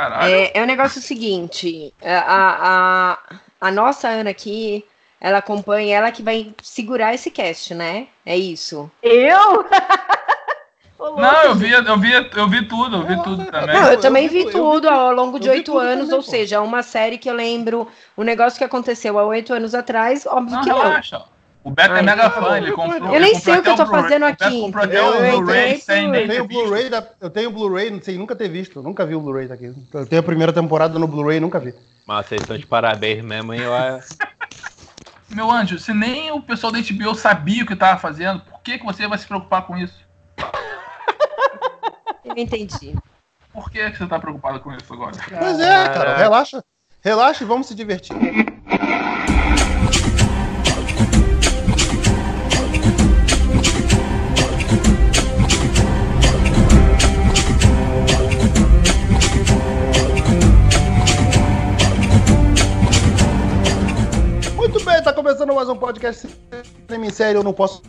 Caralho. É, é o negócio seguinte, é, a, a, a nossa Ana aqui, ela acompanha, ela que vai segurar esse cast, né? É isso. Eu? Não, eu vi, eu vi, eu vi tudo, eu vi tudo também. Não, eu, também vi tudo tu- ao longo de oito anos, também, ou seja, uma série que eu lembro um negócio que aconteceu há oito anos atrás, óbvio Não, que não. O Beto é mega cara, fã, ele eu- comprou. eu nem sei o que eu tô fazendo aqui, Eu tenho o. Blu-ray, da- eu tenho o Blu-ray, não sei nunca ter visto, nunca vi o Blu-ray daqui. Eu tenho a primeira temporada no Blu-ray, nunca vi. Mas vocês estão de parabéns mesmo, hein? Eu- Meu anjo, se nem o pessoal da HBO sabia o que tava fazendo, por que, que você vai se preocupar com isso? Eu entendi. Por que, que você tá preocupado com isso agora? Pois é, cara, relaxa. Relaxa e vamos se divertir. Começando mais um podcast Cinema Sério. Eu não posso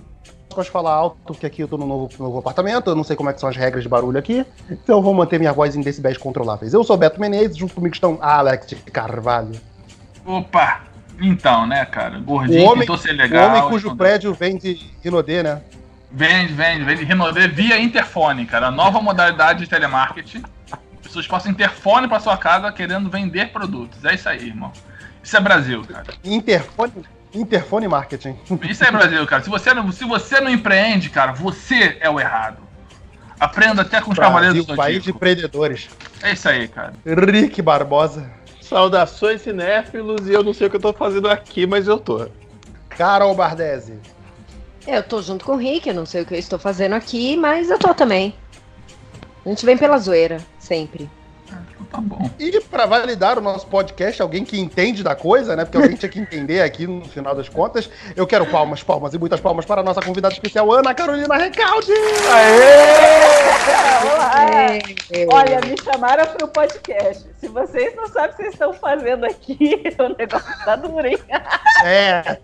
posso falar alto, porque aqui eu tô no novo, novo apartamento, eu não sei como é que são as regras de barulho aqui, então eu vou manter minha voz em decibéis controláveis. Eu sou Beto Menezes, junto comigo estão Alex Carvalho. Opa! Então, né, cara? O Gordinho, homem, tentou ser o legal. homem cujo escondeu. prédio vem de Rinodê, né? Vende, vende, vende. Renové via interfone, cara. A nova modalidade de telemarketing. As pessoas passam interfone pra sua casa querendo vender produtos. É isso aí, irmão. Isso é Brasil, cara. Interfone, interfone Marketing. Isso é Brasil, cara. Se você, não, se você não empreende, cara, você é o errado. Aprenda até com os cavaleiros Brasil, do país de empreendedores. É isso aí, cara. Rick Barbosa, Saudações cinéfilos e eu não sei o que eu tô fazendo aqui, mas eu tô. Carol Bardesi, Eu tô junto com o Rick, eu não sei o que eu estou fazendo aqui, mas eu tô também. A gente vem pela zoeira, sempre. Tá bom. E para validar o nosso podcast, alguém que entende da coisa, né? Porque alguém tinha que entender aqui no final das contas. Eu quero palmas, palmas e muitas palmas para a nossa convidada especial, Ana Carolina Recalde! Olá! É, Olha, me chamaram pro podcast. Se vocês não sabem o que vocês estão fazendo aqui, o negócio tá duro, hein? É.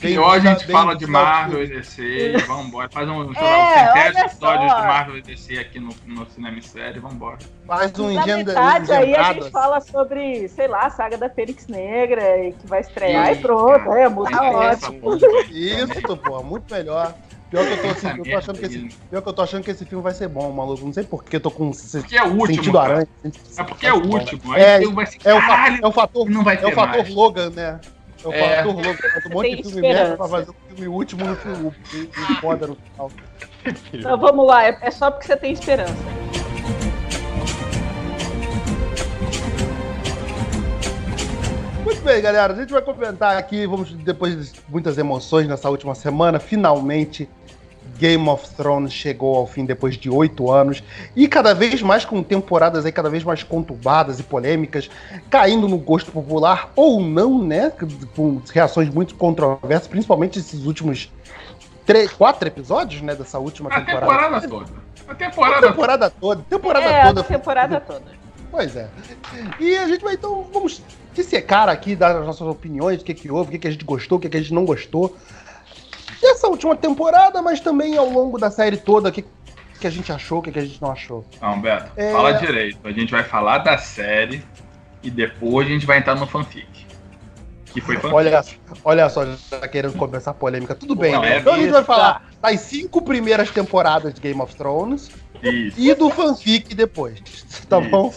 Pior a gente fala de Marvel e DC. Vambora. Faz um, É, um centésimo olha episódios só. de Marvel e DC aqui no, no Cinema Série. Vambora. Faz um Na engenda- metade aí a engendrado, gente fala sobre, sei lá, a saga da Fênix Negra e que vai estrear e pronto. cara, É, muda ótimo. Isso, pô, muito melhor. Pior que eu tô, assim, eu tô achando que esse, pior que eu tô achando que esse filme vai ser bom, maluco. Não sei por que eu tô com se- Porque é o último. sentido cara. aranha. É porque é o último. É, é, vai ser, É o, é o fator, não vai é o fator mais. Logan, né? É o É. fator Logan. Um monte Tem de filme merda pra fazer o filme último no filme foda no final. Então vamos lá, é, é só porque você tem esperança. Muito bem, galera. A gente vai comentar aqui, vamos depois de muitas emoções nessa última semana, finalmente Game of Thrones chegou ao fim depois de oito anos e cada vez mais com temporadas aí cada vez mais conturbadas e polêmicas, caindo no gosto popular ou não, né? Com reações muito controversas, principalmente esses últimos três, quatro episódios, né? Dessa última A temporada. temporada toda. A A temporada toda. temporada toda, temporada é, toda. a temporada toda. Pois é. E a gente vai então, vamos dissecar aqui, dar as nossas opiniões, o que, que houve, o que, que a gente gostou, o que, que a gente não gostou. Dessa última temporada, mas também ao longo da série toda, o que, que a gente achou, o que, que a gente não achou. Não, Beto, É. fala direito. A gente vai falar da série e depois a gente vai entrar no fanfic. Que foi fanfic. Olha, olha só, já tá querendo começar a polêmica. Tudo bem, Não, é então a gente vai falar das cinco primeiras temporadas de Game of Thrones Isso. e do fanfic depois. Tá Isso. bom?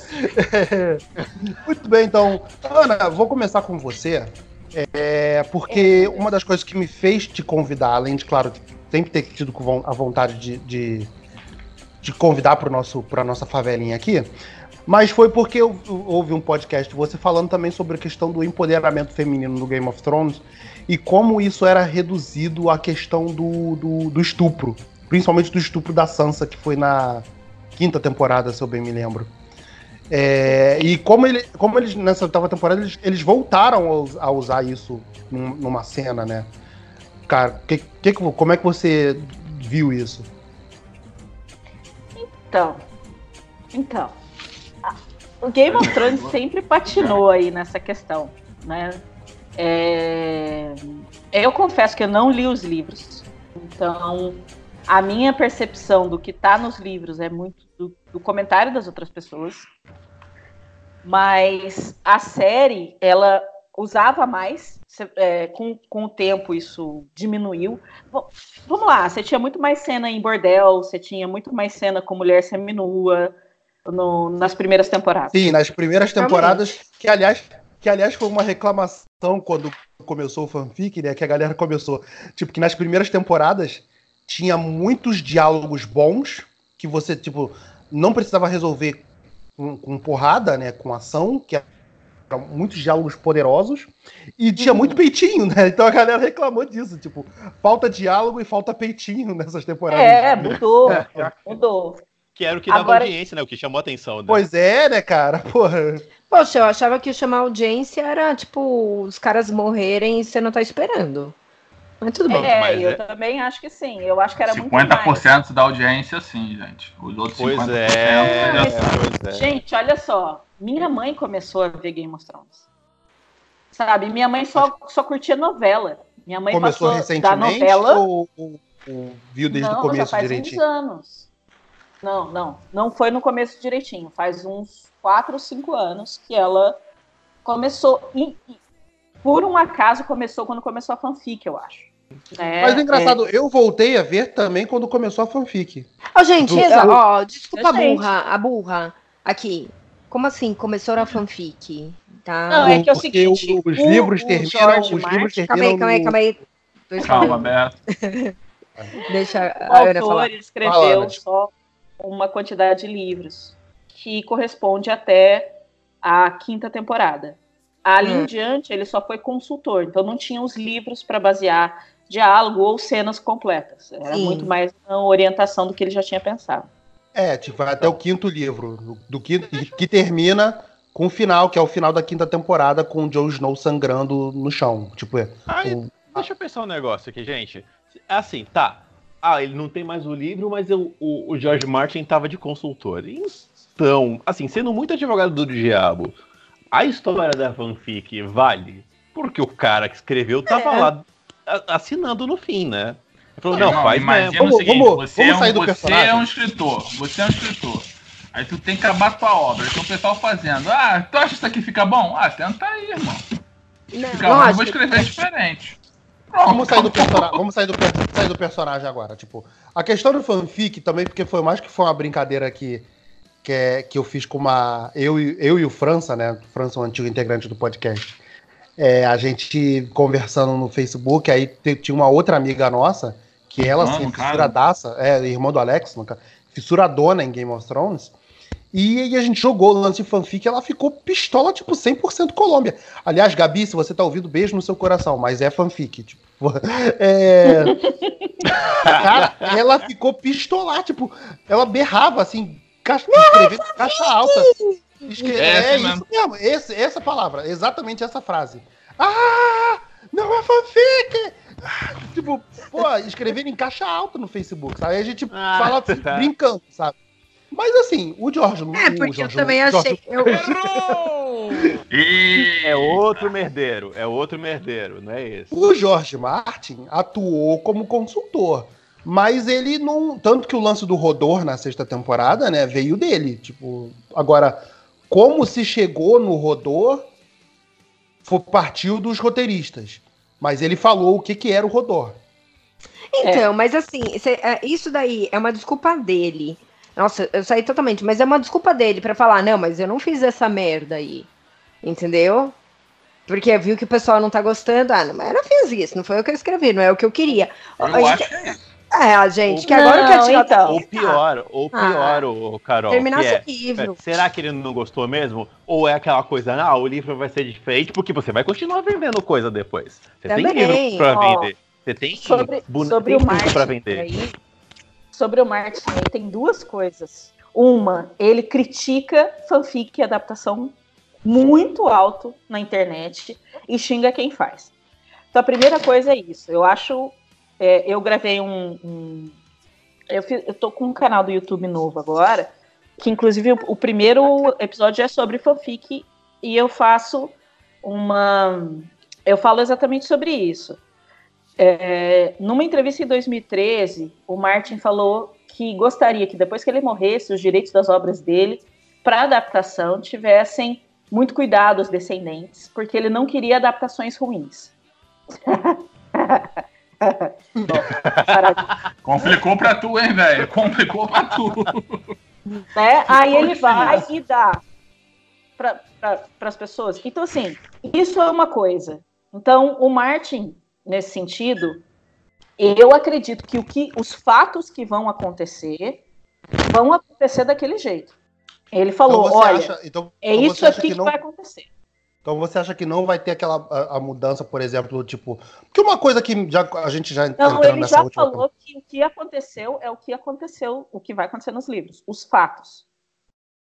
Muito bem, então. Ana, vou começar com você. É, porque uma das coisas que me fez te convidar, além de, claro, sempre ter tido a vontade de, de, de convidar para a nossa favelinha aqui, mas foi porque eu, eu ouvi um podcast de você falando também sobre a questão do empoderamento feminino no Game of Thrones e como isso era reduzido à questão do, do, do estupro, principalmente do estupro da Sansa, que foi na quinta temporada, se eu bem me lembro. É, e como, ele, como eles, nessa oitava temporada, eles, eles voltaram a, a usar isso num- numa cena, né? Cara, que, que, como é que você viu isso? Então, então, o Game of Thrones sempre patinou aí nessa questão, né? É, eu confesso que eu não li os livros, então a minha percepção do que tá nos livros é muito do, do comentário das outras pessoas. Mas a série, ela usava mais, é, com, com o tempo isso diminuiu. Vamos lá, você tinha muito mais cena em bordel, você tinha muito mais cena com mulher seminua no, nas primeiras temporadas. Sim, nas primeiras temporadas, que aliás, que aliás foi uma reclamação quando começou o fanfic, né? Que a galera começou. Tipo, que nas primeiras temporadas tinha muitos diálogos bons que você, tipo, não precisava resolver com, com porrada, né? Com ação, que eram muitos diálogos poderosos. E tinha uhum. muito peitinho, né? Então a galera reclamou disso. Tipo, falta diálogo e falta peitinho nessas temporadas. É, mudou. É. Mudou. Que era o que dava Agora... audiência, né? O que chamou a atenção. Né? Pois é, né, cara? Porra. Poxa, eu achava que chamar audiência era, tipo, os caras morrerem e você não tá esperando. Mas tudo bem. É, Mas eu é... também acho que sim. Eu acho que era 50% muito mais. 50% da audiência, sim, gente. Os outros pois 50%. É, não, pois é. Gente, olha só. Minha mãe começou a ver Game of Thrones. Sabe? Minha mãe só, só curtia novela. Minha mãe começou passou recentemente da novela. Ou, ou, ou viu desde não, o começo já faz direitinho? Uns anos. Não, não. Não foi no começo direitinho. Faz uns 4 ou 5 anos que ela começou. E, e, por um acaso começou quando começou a fanfic, eu acho. É, Mas o engraçado, é... eu voltei a ver também quando começou a fanfic. Oh, gente, Do... ó, desculpa a burra, a burra. Aqui. Como assim? Começou a fanfic? Tá? Não, é que é o seguinte. os, o, livros terminam. Os livros terminam. Calma aí, calma aí, calma aí. Calma, Beto. Deixa a o autor escreveu Fala, só uma quantidade de livros que corresponde até a quinta temporada. Ali hum. em diante, ele só foi consultor, então não tinha os livros para basear diálogo ou cenas completas. Era Sim. muito mais uma orientação do que ele já tinha pensado. É, tipo, vai até o quinto livro, do quinto, que termina com o final, que é o final da quinta temporada, com o Jon Snow sangrando no chão. Tipo, é, Ai, o... deixa eu pensar um negócio aqui, gente. É assim, tá. Ah, ele não tem mais o livro, mas eu, o, o George Martin tava de consultor. Então, assim, sendo muito advogado do diabo, a história da fanfic vale porque o cara que escreveu tava é. lá assinando no fim, né? Ele falou, não, não faz mesmo. Vamos, o seguinte, vamos, você, vamos é um, você é um escritor, você é um escritor. Aí tu tem que acabar tua obra. Então o pessoal fazendo, ah, tu acha que isso aqui fica bom? Ah, tenta aí, irmão. Não, fica bom, eu vou escrever diferente. Pronto, vamos sair, do personagem, vamos sair do, sair do personagem agora. Tipo, a questão do fanfic também, porque foi mais que foi uma brincadeira que, que, é, que eu fiz com uma. Eu, eu e o França, né? O França, é um antigo integrante do podcast. É, a gente conversando no Facebook, aí tinha uma outra amiga nossa, que ela, assim, fissuradaça, é, irmã do Alex, fissuradona em Game of Thrones. E, e, a gente jogou o lance de fanfic ela ficou pistola, tipo, 100% Colômbia. Aliás, Gabi, se você tá ouvindo, beijo no seu coração, mas é fanfic, tipo. É... Cara, ela ficou pistolar, tipo, ela berrava, assim, caixa, escrevendo caixa alta. Escre... É, é isso mesmo. mesmo. Esse, essa palavra, exatamente essa frase. Ah! Não é fanfic! Ah, tipo, pô, escrevendo em caixa alta no Facebook, sabe? Aí a gente ah, fala assim, brincando, sabe? Mas assim, o George É, porque George, eu também achei. Eu... é outro merdeiro, é outro merdeiro, não é esse. O George Martin atuou como consultor. Mas ele não. Tanto que o lance do Rodor na sexta temporada, né, veio dele. Tipo, agora, como se chegou no Rodor, foi, partiu dos roteiristas. Mas ele falou o que, que era o Rodor. Então, é. mas assim, é, isso daí é uma desculpa dele. Nossa, eu saí totalmente, mas é uma desculpa dele para falar, não, mas eu não fiz essa merda aí. Entendeu? Porque viu que o pessoal não tá gostando. Ah, não, mas eu não fiz isso, não foi o que eu escrevi, não é o que eu queria. Eu acho que é isso. É, gente, que agora não, que então. Ou pior, ou pior, ah, o Carol. Terminasse é, o livro. Será que ele não gostou mesmo? Ou é aquela coisa, ah, o livro vai ser diferente, porque você vai continuar vendendo coisa depois. Você Também, tem livro pra ó, vender. Você tem sobre, sobre o Martin, pra vender. Aí, sobre o Martin, ele tem duas coisas. Uma, ele critica fanfic e adaptação muito alto na internet e xinga quem faz. Então a primeira coisa é isso. Eu acho. É, eu gravei um. um eu, fiz, eu tô com um canal do YouTube novo agora, que inclusive o, o primeiro episódio é sobre fanfic e eu faço uma. Eu falo exatamente sobre isso. É, numa entrevista em 2013, o Martin falou que gostaria que depois que ele morresse, os direitos das obras dele para adaptação tivessem muito cuidado aos descendentes, porque ele não queria adaptações ruins. Complicou pra tu, hein, velho? Complicou pra tu. Né? Aí ele vai e dá para pra, as pessoas. Então, assim, isso é uma coisa. Então, o Martin, nesse sentido, eu acredito que, o que os fatos que vão acontecer vão acontecer daquele jeito. Ele falou: então olha, acha, então, é então isso aqui que, não... vai acontecer. Então você acha que não vai ter aquela a, a, mudança, por exemplo, tipo. Que uma coisa que já, a gente já Não, ele já falou que o que aconteceu é o que aconteceu, o que vai acontecer nos livros, os fatos.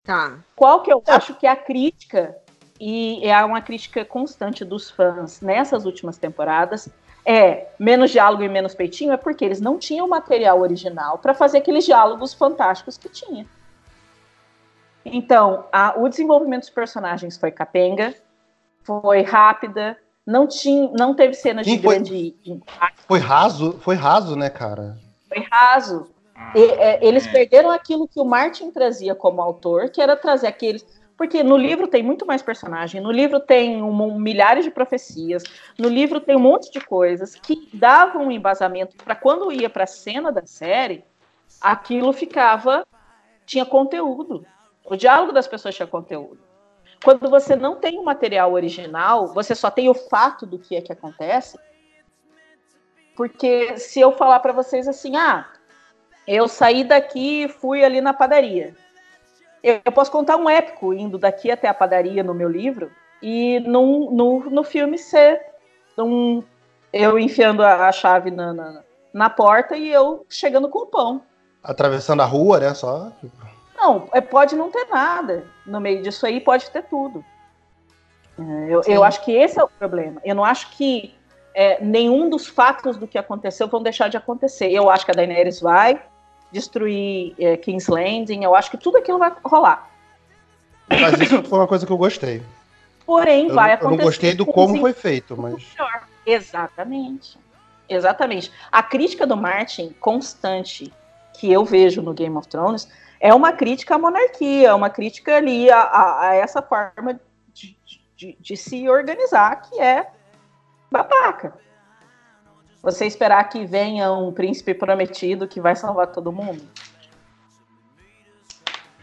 Tá. Qual que eu é. acho que é a crítica, e é uma crítica constante dos fãs nessas últimas temporadas, é menos diálogo e menos peitinho, é porque eles não tinham material original para fazer aqueles diálogos fantásticos que tinha. Então, a, o desenvolvimento dos personagens foi capenga, foi rápida, não tinha, não teve cenas Sim, de foi, grande impacto. Foi raso, foi raso, né, cara? Foi raso. Ah, e, é, eles é. perderam aquilo que o Martin trazia como autor, que era trazer aqueles. Porque no livro tem muito mais personagem, no livro tem um, um, milhares de profecias, no livro tem um monte de coisas que davam um embasamento para quando ia para a cena da série, aquilo ficava. tinha conteúdo. O diálogo das pessoas tinha conteúdo. Quando você não tem o material original, você só tem o fato do que é que acontece. Porque se eu falar para vocês assim, ah, eu saí daqui e fui ali na padaria. Eu posso contar um épico indo daqui até a padaria no meu livro e no, no, no filme ser um, eu enfiando a, chave na, na, na, porta e eu chegando com o pão. Atravessando a rua, né? Só. Não, é, pode não ter nada no meio disso aí, pode ter tudo. É, eu, eu acho que esse é o problema. Eu não acho que é, nenhum dos fatos do que aconteceu vão deixar de acontecer. Eu acho que a Daenerys vai destruir é, King's Landing, eu acho que tudo aquilo vai rolar. Mas isso foi uma coisa que eu gostei. Porém, eu, vai acontecer. Eu não gostei do como foi feito, mas. Exatamente. Exatamente. A crítica do Martin constante que eu vejo no Game of Thrones é uma crítica à monarquia, é uma crítica ali a, a, a essa forma de, de, de, se organizar que é babaca. Você esperar que venha um príncipe prometido que vai salvar todo mundo.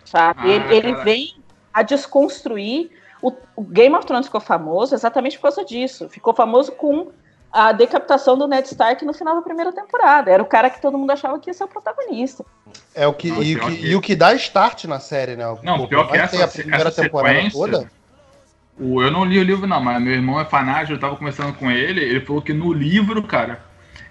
Sabe? Ah, ele, ele vem a desconstruir. O, o Game of Thrones ficou famoso exatamente por causa disso. Ficou famoso com a decapitação do Ned Stark no final da primeira temporada. Era o cara que todo mundo achava que ia ser o protagonista. É o que, e, o que, e o que dá start na série, né? Não, Pô, pior que essa, a primeira essa temporada toda. O, eu não li o livro, não, mas meu irmão é fanático, eu tava conversando com ele, ele falou que no livro, cara,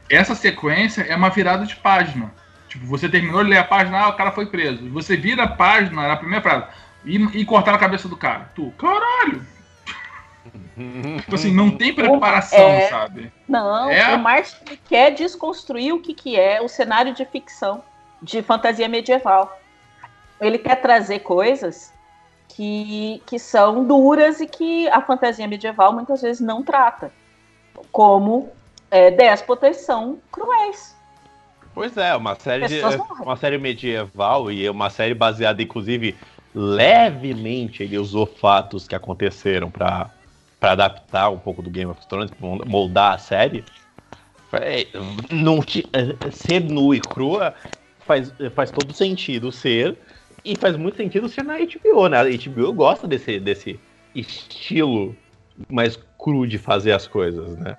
essa sequência é uma virada de página. Tipo, você terminou de ler a página, ah, o cara foi preso. Você vira a página na primeira frase e, e cortaram a cabeça do cara. Tu, caralho! Tipo assim, não tem preparação, é, sabe? Não, é... o Martin quer desconstruir o que, que é o cenário de ficção, de fantasia medieval. Ele quer trazer coisas que, que são duras e que a fantasia medieval muitas vezes não trata, como é, déspotas são cruéis. Pois é, uma série, de, uma série medieval e uma série baseada, inclusive, levemente ele usou fatos que aconteceram para para adaptar um pouco do Game of Thrones, moldar a série, não é, ser nu e crua faz, faz todo sentido ser, e faz muito sentido ser na HBO, né? A HBO gosta desse, desse estilo mais cru de fazer as coisas, né?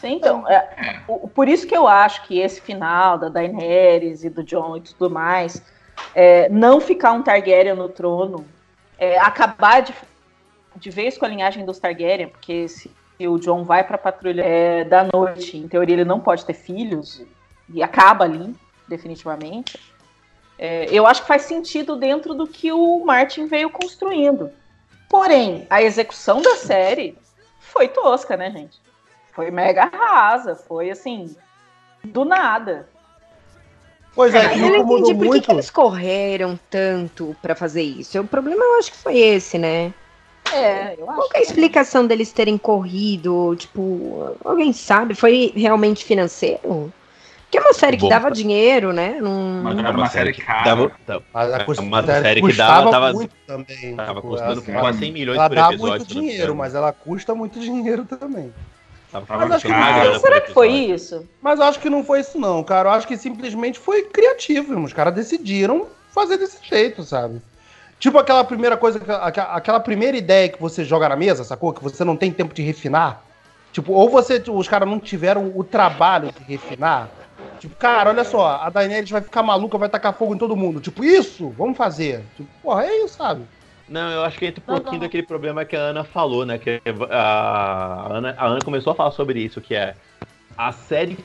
Sim, então, é, por isso que eu acho que esse final da Daenerys e do Jon e tudo mais, é, não ficar um Targaryen no trono é, acabar de, de vez com a linhagem dos Targaryen, porque se o John vai para a patrulha é, da noite, em teoria ele não pode ter filhos, e acaba ali, definitivamente. É, eu acho que faz sentido dentro do que o Martin veio construindo. Porém, a execução da série foi tosca, né, gente? Foi mega rasa, foi assim, do nada. Pois é, eu não entendi por muito... que, eles correram tanto para fazer isso. O problema eu acho que foi esse, né? É, eu acho. Qual é a explicação deles terem corrido? Tipo, alguém sabe? Foi realmente financeiro? Porque Que é uma série que Bom, dava dinheiro, né? Num... Mas era uma série cara. Dava, dava, é uma série que dava, tava, muito também. Tava tipo, custando assim, quase 100 milhões ela por episódio. Ela dá muito dinheiro, mas ela custa muito dinheiro também. Mas acho que não, será que foi isso? Mas eu acho que não foi isso não, cara. Eu acho que simplesmente foi criativo. Os caras decidiram fazer desse jeito, sabe? Tipo aquela primeira coisa, aquela primeira ideia que você joga na mesa, sacou? Que você não tem tempo de refinar. Tipo, ou você, os caras não tiveram o trabalho de refinar. Tipo, cara, olha só, a Daenerys vai ficar maluca, vai tacar fogo em todo mundo. Tipo, isso, vamos fazer. Tipo, porra, é isso, sabe? Não, eu acho que entra um pouquinho não, não. daquele problema que a Ana falou, né? Que a Ana, a Ana começou a falar sobre isso, que é a série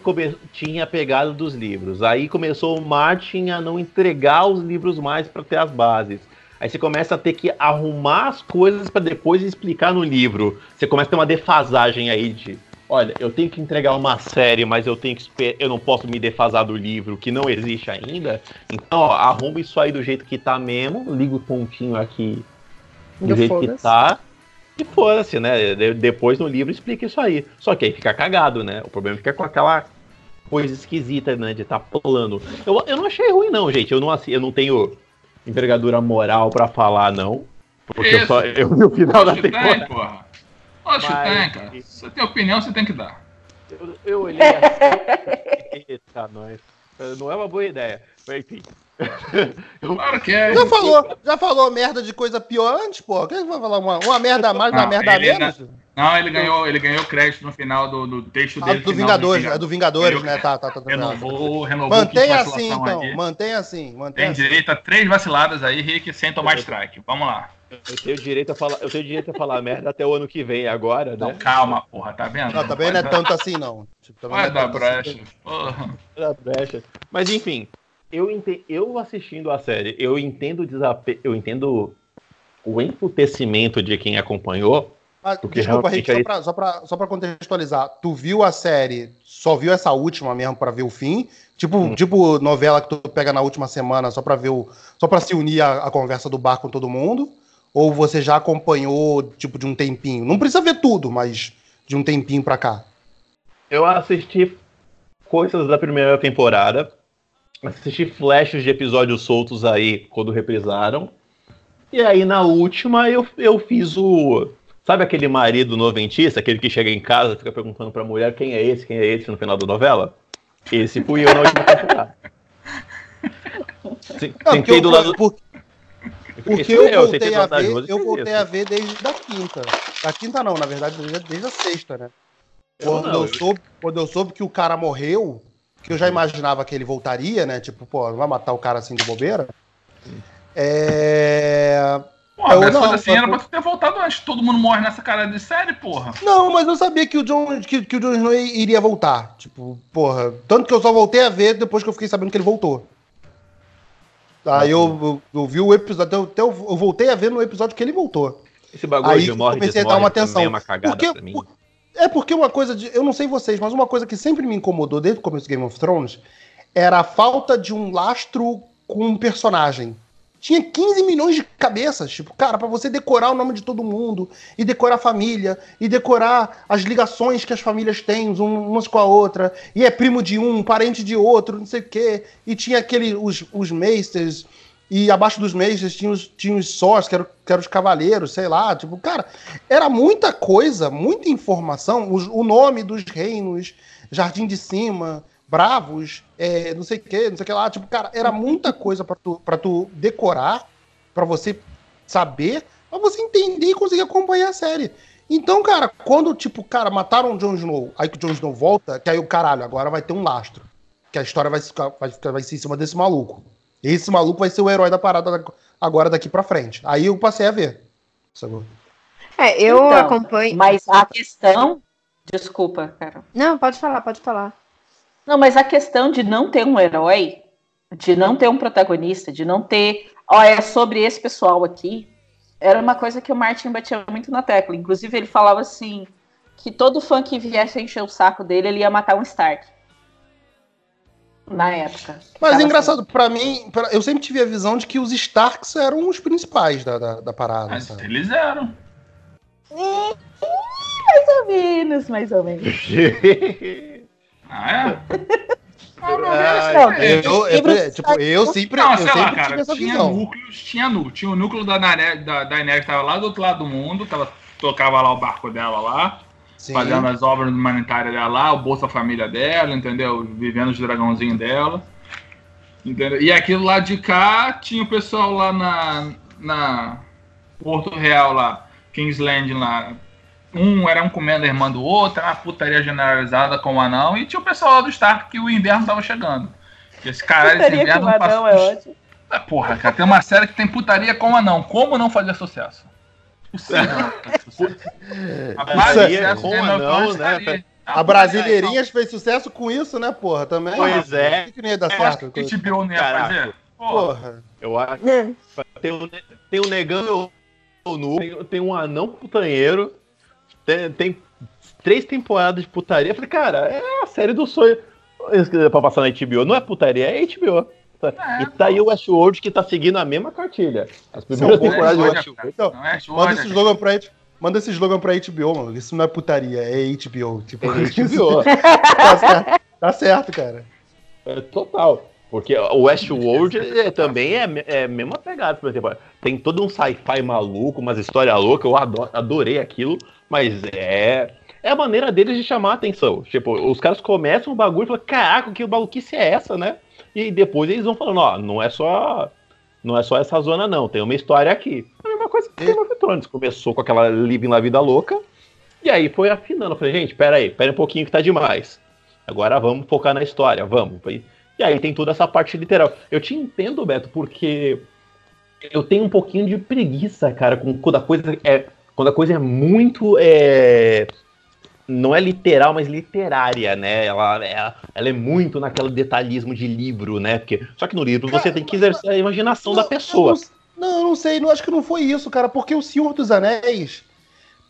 tinha pegado dos livros. Aí começou o Martin a não entregar os livros mais para ter as bases. Aí você começa a ter que arrumar as coisas para depois explicar no livro. Você começa a ter uma defasagem aí de, olha, eu tenho que entregar uma série, mas eu tenho que eu não posso me defasar do livro que não existe ainda. Então, ó, arruma isso aí do jeito que tá mesmo, liga o pontinho aqui do jeito que tá. E foda-se, né? Depois no livro explica isso aí. Só que aí fica cagado, né? O problema fica com aquela coisa esquisita, né? De tá pulando. Eu, eu não achei ruim, não, gente. Eu não, eu não tenho envergadura moral para falar, não. Porque eu só eu vi o final da temporada. Tem, porra. Oxe, Mas... tem, cara. Você tem opinião, você tem que dar. Eu, eu olhei assim. Eita, nós. Não é uma boa ideia. Mas enfim. Claro que é. Já falou, já falou merda de coisa pior antes, pô. Quem vai falar uma, uma merda a mais, uma merda a menos? Não, ele ganhou, ele ganhou crédito no final do, do texto ah, dele. Do Vingadores, é do Vingadores, né? Tá, tá, tá. Renovou, renovou. Mantenha assim, então. Aí. Mantenha assim. Mantenha Tem assim. direito a três vaciladas aí, Rick, sem tomar strike. Vamos lá. Eu tenho direito a falar, eu tenho direito a falar merda até o ano que vem agora, né? Não, calma, porra, tá vendo? Não, também não, é tanto assim, não. Tipo, vai é dar brecha. Assim. Porra. Vai brecha. Mas enfim, eu, entendo, eu assistindo a série, eu entendo o desape... eu entendo o emputecimento de quem acompanhou. Ah, desculpa, Rick, aí... só, pra, contextualizar. Tu viu a série, só viu essa última mesmo para ver o fim? Tipo, hum. tipo novela que tu pega na última semana só pra ver o. Só pra se unir à, conversa do bar com todo mundo? Ou você já acompanhou, tipo, de um tempinho? Não precisa ver tudo, mas de um tempinho pra cá. Eu assisti coisas da primeira temporada assisti flashes de episódios soltos aí quando reprisaram. E aí na última eu, eu fiz o. Sabe aquele marido noventista, aquele que chega em casa e fica perguntando pra mulher quem é esse, quem é esse no final da novela? Esse fui eu na última temporada. Sentei do lado. Por, porque eu, eu voltei, a ver, eu voltei a ver desde a quinta. Da quinta não, na verdade, desde, desde a sexta, né? Quando eu, não, eu soube, quando eu soube que o cara morreu, que eu já imaginava que ele voltaria, né? Tipo, pô, não vai matar o cara assim de bobeira. É. Pô, eu, não, assim, era pra ter voltado antes. Todo mundo morre nessa cara de série, porra. Não, mas eu sabia que o John, que, que o John Snow iria voltar. Tipo, porra. Tanto que eu só voltei a ver depois que eu fiquei sabendo que ele voltou. Aí eu, eu, eu vi o episódio, até eu, eu, voltei a ver no episódio que ele voltou. Esse bagulho Aí de morre, comecei a dar uma atenção. É uma cagada porque, pra mim. Por, é porque uma coisa de. Eu não sei vocês, mas uma coisa que sempre me incomodou desde o começo do Game of Thrones era a falta de um lastro com um personagem. Tinha 15 milhões de cabeças. Tipo, cara, para você decorar o nome de todo mundo, e decorar a família, e decorar as ligações que as famílias têm umas com a outra, e é primo de um, parente de outro, não sei o quê. E tinha aquele, os, os Meisters e abaixo dos meses tinha os, tinha os sós, que eram, que eram os cavaleiros, sei lá. Tipo, cara, era muita coisa, muita informação. Os, o nome dos reinos, Jardim de Cima, Bravos, é, não sei o que, não sei o que lá. Tipo, cara, era muita coisa para tu, pra tu decorar, para você saber, pra você entender e conseguir acompanhar a série. Então, cara, quando, tipo, cara, mataram o Jon Snow, aí que o Jon Snow volta, que aí o caralho, agora vai ter um lastro. Que a história vai, ficar, vai, vai ser em cima desse maluco. Esse maluco vai ser o herói da parada agora daqui pra frente. Aí eu passei a ver. É, eu então, acompanho. Mas a questão. Desculpa, cara. Não, pode falar, pode falar. Não, mas a questão de não ter um herói, de não ter um protagonista, de não ter. Ó, é sobre esse pessoal aqui. Era uma coisa que o Martin batia muito na tecla. Inclusive, ele falava assim: que todo fã que viesse encher o saco dele, ele ia matar um Stark na época. Mas é engraçado, assim. para mim, pra, eu sempre tive a visão de que os Starks eram os principais da, da, da parada. Mas sabe? eles eram. mais ou menos, mais ou menos. ah, é? Ah, eu, eu, tipo, eu sempre, não, eu sempre lá, cara, tinha núcleos, tinha núcleo. Tinha o núcleo da Daenerys, da, Daenerys que tava lá do outro lado do mundo, tava, tocava lá o barco dela lá, Sim. fazendo as obras humanitárias dela lá, o Bolsa Família dela, entendeu? Vivendo os dragãozinhos dela. Entendeu? E aquilo lá de cá tinha o pessoal lá na, na Porto Real lá, Kingsland lá, um era um comendo a irmã do outro, uma putaria generalizada com o anão, e tinha o pessoal lá do Stark que o inverno tava chegando. Esse caralho, esse inverno passou. É ótimo. Ah, porra, cara, tem uma série que tem putaria com o anão. Como não fazer sucesso? Rapaz, é com o anão, né? A Brasileirinhas fez sucesso com isso, né, porra? Também. Pois é. Que nem ia dar certo. Que HBO não ia fazer? Porra. Eu acho. É. Tem um, tem um negão no. Tem, tem um anão putanheiro tem, tem três temporadas de putaria. Eu falei, cara, é a série do sonho pra passar na HBO. Não é putaria, é HBO. É, e tá aí o Westworld que tá seguindo a mesma cartilha. As primeiras temporadas do Westworld. Então, é manda esse slogan pra Manda esse slogan pra HBO, mano. Isso não é putaria, é HBO. Tipo, é HBO. tá, certo, tá certo, cara. É, total. Porque o Westworld é, também é, é a mesma pegada, por exemplo. Tem todo um sci-fi maluco, umas histórias loucas, eu adoro, adorei aquilo, mas é. É a maneira deles de chamar a atenção. Tipo, os caras começam o bagulho e falam, caraca, que maluquice é essa, né? E depois eles vão falando, ó, não é só. Não é só essa zona, não. Tem uma história aqui. A mesma coisa que Game of Thrones. Começou com aquela Living La Vida Louca. E aí foi afinando. Eu falei, gente, pera aí, pera um pouquinho que tá demais. Agora vamos focar na história, vamos. E aí tem toda essa parte literal. Eu te entendo, Beto, porque eu tenho um pouquinho de preguiça, cara, com quando a coisa é, quando a coisa é muito. É, não é literal, mas literária, né? Ela, ela, ela, é muito naquele detalhismo de livro, né? Porque, só que no livro você tem que exercer a imaginação não, da pessoa. Não, não, não sei, não, acho que não foi isso, cara, porque o Senhor dos Anéis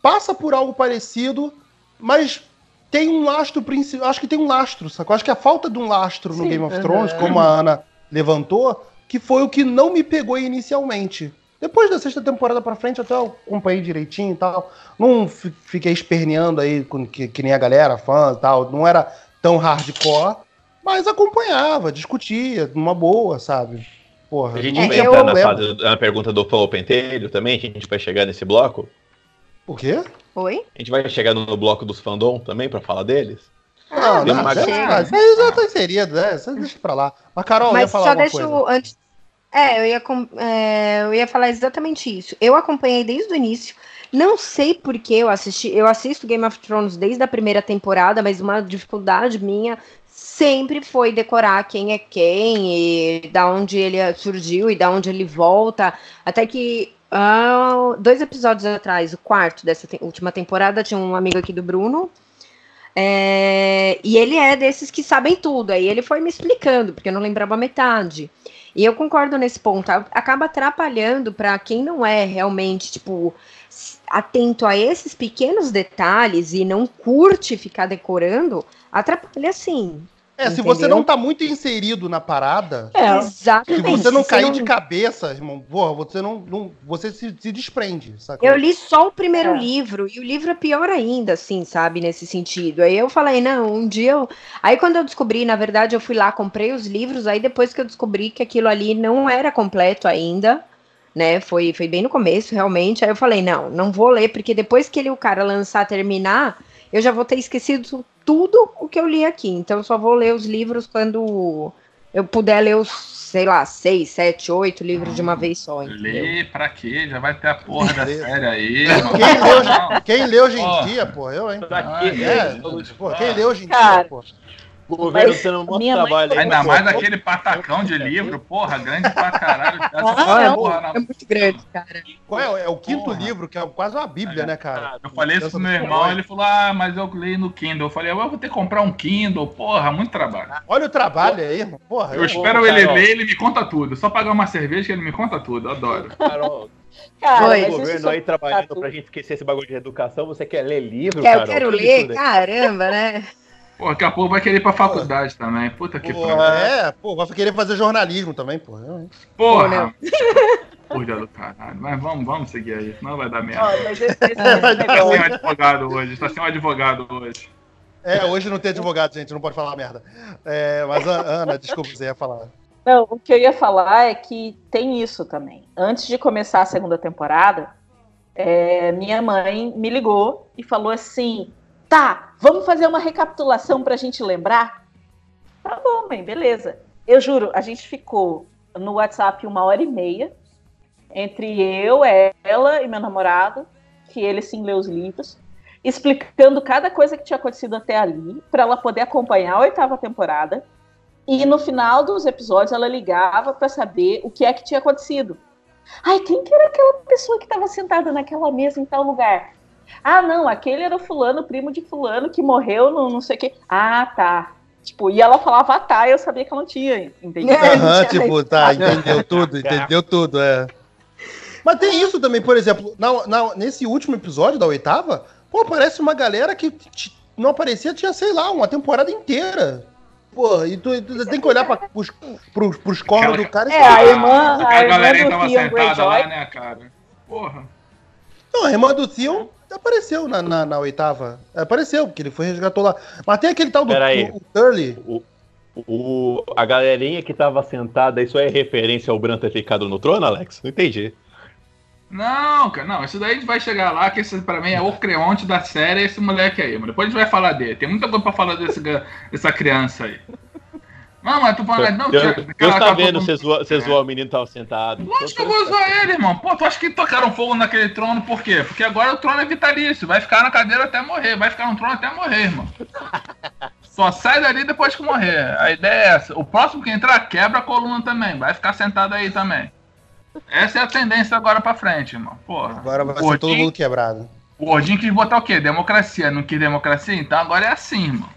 passa por algo parecido, mas tem um lastro principal. Acho que tem um lastro, sacou? Acho que a falta de um lastro Sim, no Game of Thrones, como a Ana levantou, que foi o que não me pegou inicialmente. Depois da sexta temporada pra frente, até eu acompanhei direitinho e tal. Não fiquei esperneando aí com, que, que nem a galera, fã e tal. Não era tão hardcore, mas acompanhava, discutia, numa boa, sabe? Porra, a gente vai entrar na, fase, na pergunta do Paulo Pentelho também, que a gente vai chegar nesse bloco. O quê? Oi? A gente vai chegar no bloco dos fandom também pra falar deles? Ah, não, não, uma... já, já tá inserido, né? Você deixa pra lá. Mas, Carol, Mas ia falar só deixa coisa. antes. É, eu ia, é, eu ia falar exatamente isso. Eu acompanhei desde o início. Não sei porque eu assisti. Eu assisto Game of Thrones desde a primeira temporada, mas uma dificuldade minha sempre foi decorar quem é quem e da onde ele surgiu e da onde ele volta. Até que Uh, dois episódios atrás, o quarto dessa te última temporada, tinha um amigo aqui do Bruno. É, e ele é desses que sabem tudo. Aí ele foi me explicando, porque eu não lembrava metade. E eu concordo nesse ponto. Acaba atrapalhando para quem não é realmente, tipo, atento a esses pequenos detalhes e não curte ficar decorando, atrapalha sim. É, Entendeu? se você não tá muito inserido na parada, é, exatamente. se você não se cair não... de cabeça, irmão, porra, você não, não você se, se desprende, sacou? Eu li só o primeiro é. livro, e o livro é pior ainda, assim, sabe, nesse sentido. Aí eu falei, não, um dia eu... Aí quando eu descobri, na verdade, eu fui lá, comprei os livros, aí depois que eu descobri que aquilo ali não era completo ainda, né, foi, foi bem no começo, realmente, aí eu falei, não, não vou ler, porque depois que ele, o cara lançar, terminar, eu já vou ter esquecido tudo o que eu li aqui. Então eu só vou ler os livros quando eu puder ler os, sei lá, seis, sete, oito livros de uma vez só. Lê pra quê? Já vai ter a porra da série aí. Quem lê, quem lê hoje em dia, porra, eu, hein? Ah, é, porra, quem lê hoje em dia, porra. O governo tendo um monte trabalho aí. Ainda mais aquele patacão de livro, porra, grande pra caralho. Ah, é, porra, é, muito grande, cara. Qual é? É o quinto porra. livro, que é quase uma bíblia, é. né, cara? Eu falei isso pro meu irmão, ele falou, ah, mas eu leio no Kindle. Eu falei, eu vou ter que comprar um Kindle, porra, muito trabalho. Olha o trabalho aí, irmão. Porra, eu, eu espero vou, ele ler, ele me conta tudo. Só pagar uma cerveja que ele me conta tudo, adoro. Carol. Cara, o governo aí trabalhando pra gente esquecer esse bagulho de educação, você quer ler livro, cara? Eu quero ler, caramba, né? Pô, daqui a pouco vai querer ir pra faculdade pô. também. Puta que pariu. É, pô, vai querer fazer jornalismo também, pô. Porra! Porra do caralho. Mas vamos, vamos seguir aí, senão vai dar merda. Oh, mas esse, esse tá sem um advogado hoje, tá sem um advogado hoje. É, hoje não tem advogado, gente, não pode falar merda. É, mas, Ana, desculpa, você ia falar. Não, o que eu ia falar é que tem isso também. Antes de começar a segunda temporada, é, minha mãe me ligou e falou assim: tá, vamos fazer uma recapitulação pra gente lembrar? Tá bom, mãe, beleza. Eu juro, a gente ficou no WhatsApp uma hora e meia, entre eu, ela e meu namorado, que ele sim leu os livros, explicando cada coisa que tinha acontecido até ali, para ela poder acompanhar a oitava temporada. E no final dos episódios ela ligava para saber o que é que tinha acontecido. Ai, quem que era aquela pessoa que estava sentada naquela mesa em tal lugar? Ah, não, aquele era o fulano, primo de fulano, que morreu no não sei o quê. Ah, tá. Tipo, e ela falava tá, eu sabia que ela não tinha, entendeu? Aham, tipo, tá, entendeu tudo, entendeu tudo, é. Mas tem isso também, por exemplo, na, na, nesse último episódio da oitava, pô, aparece uma galera que não aparecia, tinha, sei lá, uma temporada inteira. Pô, e tu, tu tem que olhar pra, pros, pros, pros cornos do cara e É, a irmã, a, a irmã do tava Theon sentada lá, né, cara? Porra. Não, a irmã do Theon apareceu na, na, na, oitava. Apareceu, porque ele foi resgatou lá. Mas tem aquele tal do o, o Turley. O, o, a galerinha que tava sentada, isso é referência ao Bran ter ficado no trono, Alex? Não entendi. Não, cara, não, isso daí a gente vai chegar lá, que esse pra mim é o creonte da série, esse moleque aí, mano. Depois a gente vai falar dele. Tem muita coisa pra falar desse, dessa criança aí. Não, mas tu falando, não, Deus, Deus tá, tá vendo se zoar o menino tava sentado. Lógico que eu vou zoar ele, irmão. Pô, tu acha que tocaram fogo naquele trono por quê? Porque agora o trono é vitalício, vai ficar na cadeira até morrer, vai ficar no trono até morrer, irmão. Só sai dali depois que morrer. A ideia é essa. O próximo que entrar quebra a coluna também, vai ficar sentado aí também. Essa é a tendência agora pra frente, irmão. Porra. Agora vai ser todo mundo quebrado. O Gordinho quis botar o quê? Democracia. Não quis democracia? Então agora é assim, irmão.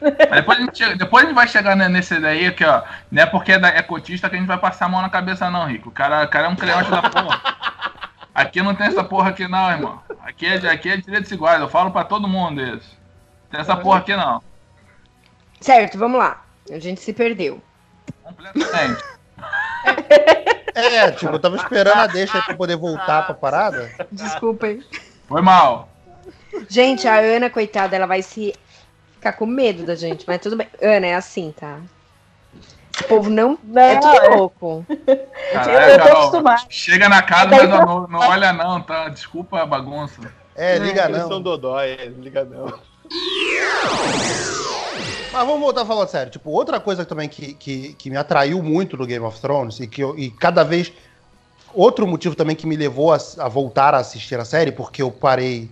Depois, a gente chega, depois a gente vai chegar nesse daí aqui, ó. Não é porque é, da, é cotista que a gente vai passar a mão na cabeça, não, Rico. O cara, o cara é um creante da porra. Aqui não tem essa porra aqui, não, irmão. Aqui é, aqui é direito iguais. Eu falo pra todo mundo isso. Tem essa porra aqui, não. Certo, vamos lá. A gente se perdeu. Completamente. É, tipo, eu tava esperando a deixa aí pra poder voltar pra parada. Desculpem. Foi mal. Gente, a Ana, coitada, ela vai se ficar com medo da gente, mas tudo bem. Ana, é assim, tá? O povo não, não é tudo é. louco. Caralho, eu tô acostumado. Chega na casa, mas não, não olha não, tá? Desculpa a bagunça. É, liga não. Eles são dodói, liga não. Mas vamos voltar a falar sério. Tipo, outra coisa também que, que, que me atraiu muito no Game of Thrones e que eu, e cada vez. Outro motivo também que me levou a, a, voltar a assistir a série, porque eu parei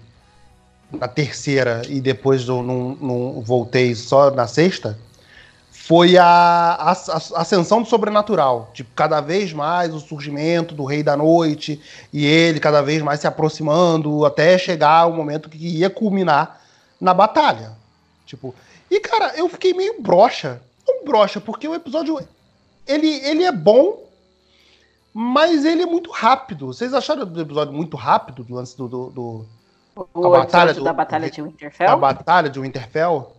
na terceira e depois eu não, não voltei só na sexta, foi a, a, a, ascensão do sobrenatural. Tipo, cada vez mais o surgimento do Rei da Noite e ele cada vez mais se aproximando até chegar o momento que ia culminar na batalha. Tipo, e, cara, eu fiquei meio broxa. Não broxa, porque o episódio. Ele, ele é bom, mas ele é muito rápido. Vocês acharam o episódio muito rápido do lance do. do, do o a batalha do, da Batalha de Winterfell? A Batalha de Winterfell?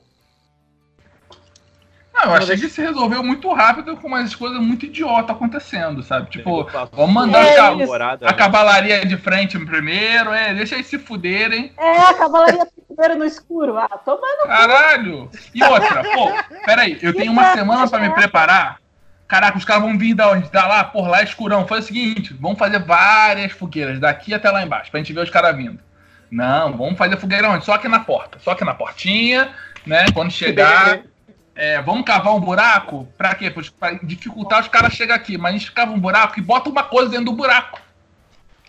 Não, eu achei que se resolveu muito rápido com umas coisas muito idiotas acontecendo, sabe? Tipo, vamos mandar é a, a cavalaria de frente primeiro, é, deixa eles se fuderem. É, a cavalaria primeiro no escuro. Ah, tomando. Caralho! E outra, pô, peraí, eu tenho uma semana pra me preparar. Caraca, os caras vão vir da onde? Da lá, por lá, escurão. Foi o seguinte, vamos fazer várias fogueiras, daqui até lá embaixo, pra gente ver os caras vindo. Não, vamos fazer fogueira onde? Só aqui na porta. Só aqui na portinha, né? Quando chegar. É, vamos cavar um buraco? Pra quê? Pra dificultar os caras chegar aqui. Mas a gente cava um buraco e bota uma coisa dentro do buraco.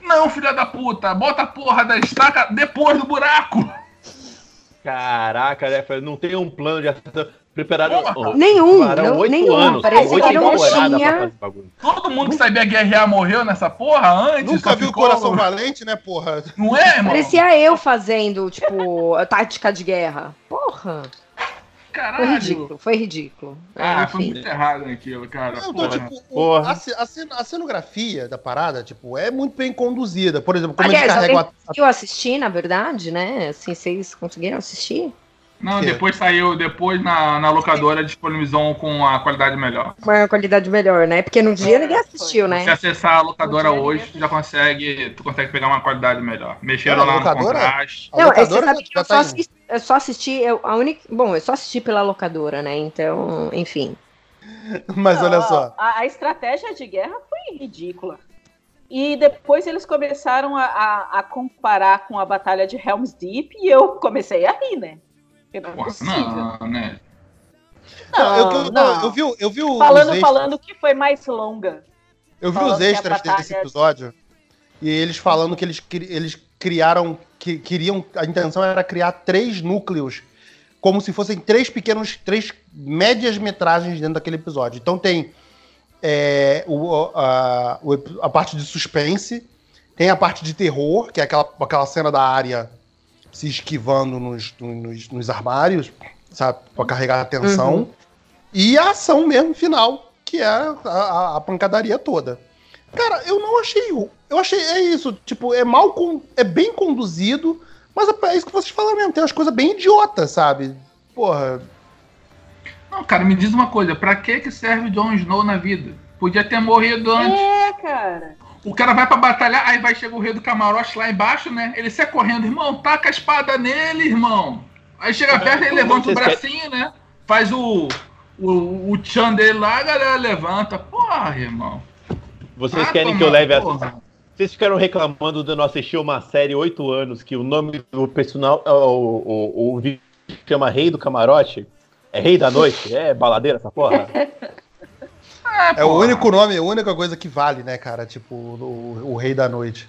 Não, filha da puta, bota a porra da estaca depois do buraco. Caraca, né? Não tem um plano de ação preparado. Oh, nenhum, não, nenhum. Anos, Parece que não tinha. Todo mundo que sabia guerrear morreu nessa porra antes. Nunca viu o coração valente, né, porra? Não é, mano? Parecia eu fazendo, tipo, tática de guerra. Porra. Caralho. Foi ridículo, foi ridículo. Ah, foi muito errado aquilo, cara. Não, então, tipo, porra. A, a, cenografia da parada, tipo, é muito bem conduzida. Por exemplo, como Aliás, eles carregam a... conseguiu assistir, na verdade, né? Assim, vocês conseguiram assistir? Não, depois saiu, depois na, na locadora disponibilizou com a qualidade melhor. Uma qualidade melhor, né? Porque no dia ninguém assistiu, né? Se acessar a locadora hoje, tu já consegue, tu consegue pegar uma qualidade melhor. Mexeram lá locadora? no contraste. Não, locadora você sabe que eu só assisti eu só assisti, eu, a única, bom, eu só assisti pela locadora, né? Então, enfim. Mas olha só. A, a, estratégia de guerra foi ridícula. E depois eles começaram a, a, a, comparar com a batalha de Helm's Deep e eu comecei a rir, né? Não, não, né? Não, eu, não. eu vi, eu vi falando, falando que foi mais longa. Eu vi os extras batalha... desse episódio e eles falando que eles, eles criaram, que queriam, a intenção era criar três núcleos, como se fossem três pequenos, três médias metragens dentro daquele episódio. Então tem é, o, a, a parte de suspense, tem a parte de terror, que é aquela, aquela cena da área se esquivando nos, nos, nos armários, sabe, pra carregar a atenção, uhum. e a ação mesmo final, que é a, a, a pancadaria toda. Cara, eu não achei. Eu achei. É isso. Tipo, é mal. É bem conduzido. Mas é, é isso que vocês falaram mesmo. Tem umas coisas bem idiotas, sabe? Porra. Não, cara, me diz uma coisa. Pra que que serve Jon Snow na vida? Podia ter morrido antes. É, cara. O cara vai pra batalhar, aí vai chegar o rei do camarote lá embaixo, né? Ele sai correndo, irmão, taca a espada nele, irmão. Aí chega perto, ele levanta o bracinho, né? Faz o, o, o tchan dele lá, a galera levanta. Porra, irmão. Vocês ah, querem que eu leve a. Vocês ficaram reclamando de não assistir uma série oito anos que o nome do personal. O, o, o, vídeo chama Rei do Camarote? É Rei da Noite? É baladeira essa porra? é, é o único nome, a única coisa que vale, né, cara? Tipo, o, o Rei da Noite.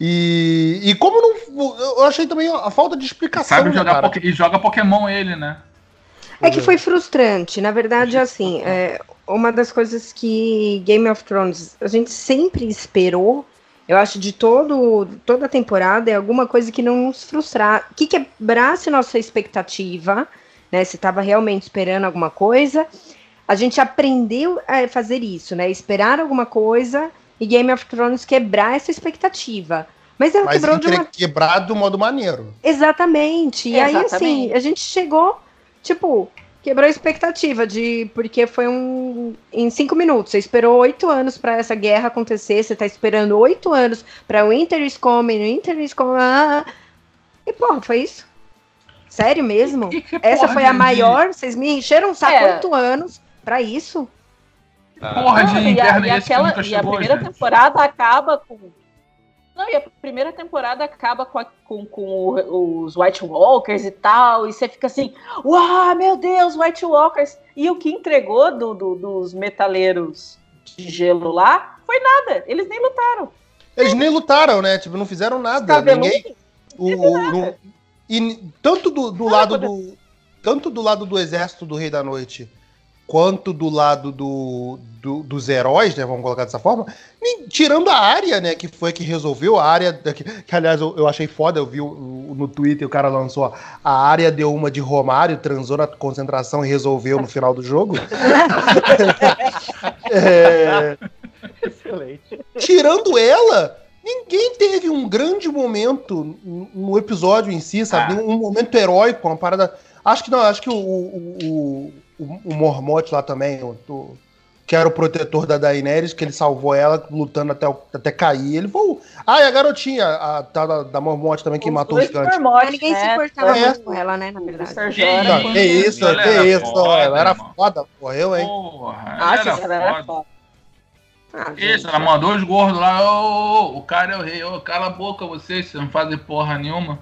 E, e como não. Eu achei também a falta de explicação. Sabe jogar né, e joga Pokémon ele, né? É que foi frustrante. Na verdade, assim, é, uma das coisas que Game of Thrones a gente sempre esperou, eu acho, de todo, toda a temporada, é alguma coisa que não nos frustrar, que quebrasse nossa expectativa, né? Se estava realmente esperando alguma coisa. A gente aprendeu a fazer isso, né? Esperar alguma coisa e Game of Thrones quebrar essa expectativa. Mas ela Mas quebrou de uma. Quebrado do modo maneiro. Exatamente. E Exatamente. aí, assim, a gente chegou, tipo, quebrou a expectativa de porque foi um em cinco minutos. Você esperou oito anos para essa guerra acontecer. Você tá esperando oito anos para o Winter is coming, o Winter is coming. Ah, e porra, foi isso. Sério mesmo? Que, que essa foi a maior. Vocês me encheram um saco é. oito anos para isso. Porra de inverno e, a, e, aquela, e a primeira gente. temporada acaba com não, e a primeira temporada acaba com, a, com, com, os White Walkers e tal, e você fica assim, uau, meu Deus, White Walkers! E o que entregou do, do, dos metaleiros de gelo lá foi nada, eles nem lutaram. Eles nem lutaram, né? Tipo, não fizeram nada. Ninguém. O, o, e tanto do, do lado do. Tanto do lado do exército do Rei da Noite quanto do lado do, do, dos heróis, né? Vamos colocar dessa forma. tirando a área, né? Que foi que resolveu a área. Que, que aliás, eu, eu, achei foda, eu vi o, no Twitter o cara lançou a área deu uma de Romário, transou na concentração e resolveu no final do jogo. é, Excelente. Tirando ela. Ninguém teve um grande momento no episódio em si, sabe? Ah. Um momento heróico, uma parada. Acho que não, acho que o, o, o, o Mormont lá também, o, o, que era o protetor da Daenerys, que ele salvou ela lutando até, até cair. Ele foi. Ah, e a garotinha, a tal da, da Mormont também, que os matou os gigantes. Mormont, ninguém se importava é. com ela, né, na verdade. Que, que isso, que era isso. Foda, ela era foda, morreu, hein? Porra, Acho que ela era foda. Ah, isso, ela mandou os gordos lá, ô, ô, o cara é o rei, ô, cala a boca vocês, vocês não fazem porra nenhuma.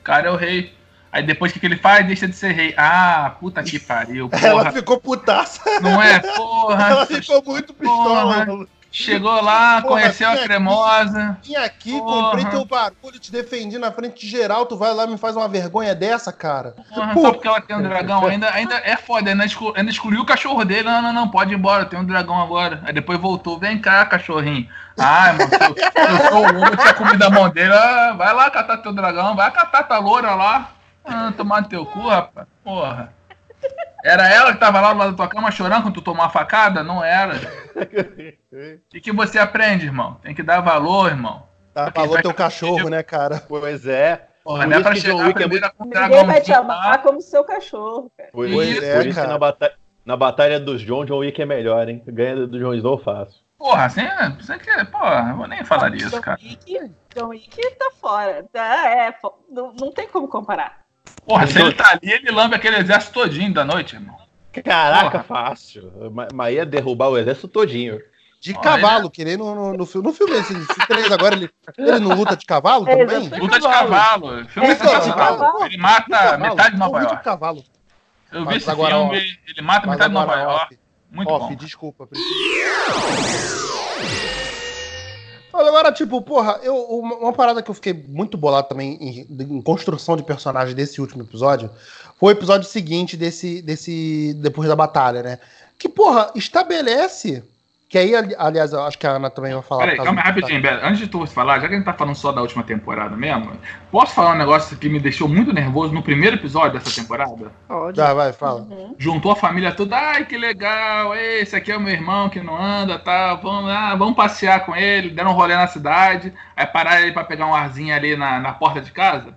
O cara é o rei. Aí depois o que, que ele faz? Deixa de ser rei. Ah, puta que pariu. Porra. Ela ficou putaça. Não é? Porra. Ela ficou muito pistola. Porra. Chegou lá, porra, conheceu a cremosa. Vim aqui, porra. comprei teu barulho, te defendi na frente de geral, tu vai lá e me faz uma vergonha dessa, cara. Porra, só porque ela tem um dragão, ainda, ainda é foda, ainda, exclu, ainda excluiu o cachorro dele. Não, não, não, pode ir embora, tem um dragão agora. Aí depois voltou, vem cá, cachorrinho. Ah, mano, eu, eu sou o Hugo, tinha comida a mão dele. Ah, vai lá catar teu dragão, vai catar tua loura lá. Ah, tomar no teu cu, rapaz. Porra. Era ela que tava lá do lado da tua cama chorando quando tu tomou a facada? Não era. O que, que você aprende, irmão? Tem que dar valor, irmão. Dá valor teu cachorro, né, cara? Pois é. Porra, não é pra chegar primeiro é... com Ninguém vai te amar como seu cachorro, cara. Pois, Isso, é, por isso cara. que na batalha, na batalha dos John, John Wick é melhor, hein? Ganha do John Snow fácil. Porra, assim, você que, porra, eu vou nem falar disso, cara. Wick, John Wick tá fora. Tá, é, não, não tem como comparar. Porra, se ele tá ali, ele lambe aquele exército todinho da noite, irmão. Caraca, Porra. fácil. Mas ia derrubar o exército todinho. De cavalo, que nem no, no, no, filme. No filme, esse, esse 3 agora, ele, ele não luta de cavalo é, também? Luta de cavalo. Filme é, de cavalo. Ele mata metade de Nova York. De cavalo. Eu vi esse agora, filme, ó, ele mata metade de Nova York. Muito off, bom. desculpa. Agora, tipo, porra, eu, uma parada que eu fiquei muito bolado também em, em, construção de personagem desse último episódio foi o episódio seguinte desse, desse. Depois da batalha, né? Que, porra, estabelece que aí, aliás, eu acho que a Ana também vai falar. Peraí, calma rapidinho, Beto. Antes de tu falar, já que a gente tá falando só da última temporada mesmo, posso falar um negócio que me deixou muito nervoso no primeiro episódio dessa temporada? Pode. Já, vai, fala. Uhum. Juntou a família toda, ai, que legal, esse aqui é o meu irmão que não anda, tá, vamos, ah, vamos passear com ele, deram um rolê na cidade, aí pararam ele pra pegar um arzinho ali na, na porta de casa.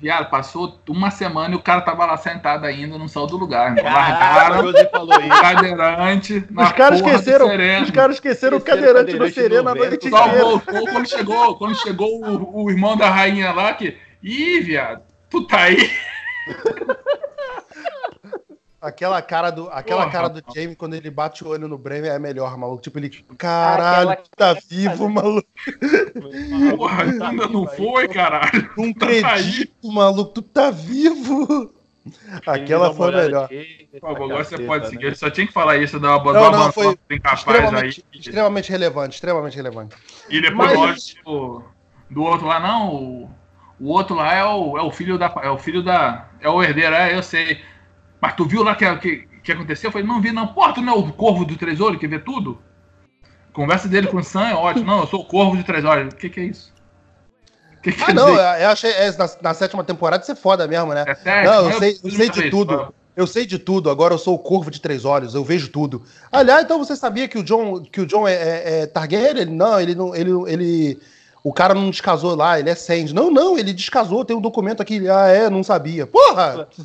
Viado, passou uma semana e o cara tava lá sentado ainda, não saiu do lugar. Largaram o cadeirante. Os caras esqueceram, os caras esqueceram o cadeirante, no sereno a noite Só voltou quando chegou, quando chegou o, o, irmão da rainha lá que. Ih, viado, tu tá aí? Aquela cara do, aquela Porra, cara do Jamie quando ele bate o olho no Bremer é melhor, maluco. Tipo, ele, caralho, tá vivo, maluco. Porra, ainda não foi, caralho. Não tá acredito, maluco, tu tá vivo. Aquela foi melhor. Favor, agora você pode seguir. Ele só tinha que falar isso, dar uma boa não, foi extremamente, aí. Extremamente relevante, extremamente relevante. E depois, Mas... do, do outro lá, não, o, o outro lá é o, é o filho da. É o filho da. É o herdeiro, é, eu sei. Mas tu viu lá que, que, que aconteceu? Eu falei, não vi não. Porra, tu não é o corvo do três olhos que vê tudo? Conversa dele com o Sam é ótimo. Não, eu sou o corvo de três olhos. O que, que é isso? Que que ah, não, eu achei é, na, na, sétima temporada você é foda mesmo, né? É sério, não, eu, sei, eu sei de tudo. Eu sei de tudo, agora eu sou o corvo de três olhos, eu vejo tudo. Aliás, então você sabia que o John, que o John é, é, é Targaryen? Ele, não, ele não. Ele, ele, o cara não descasou lá, ele é Sand. Não, não, ele descasou, tem um documento aqui. Ah, é, não sabia. Porra!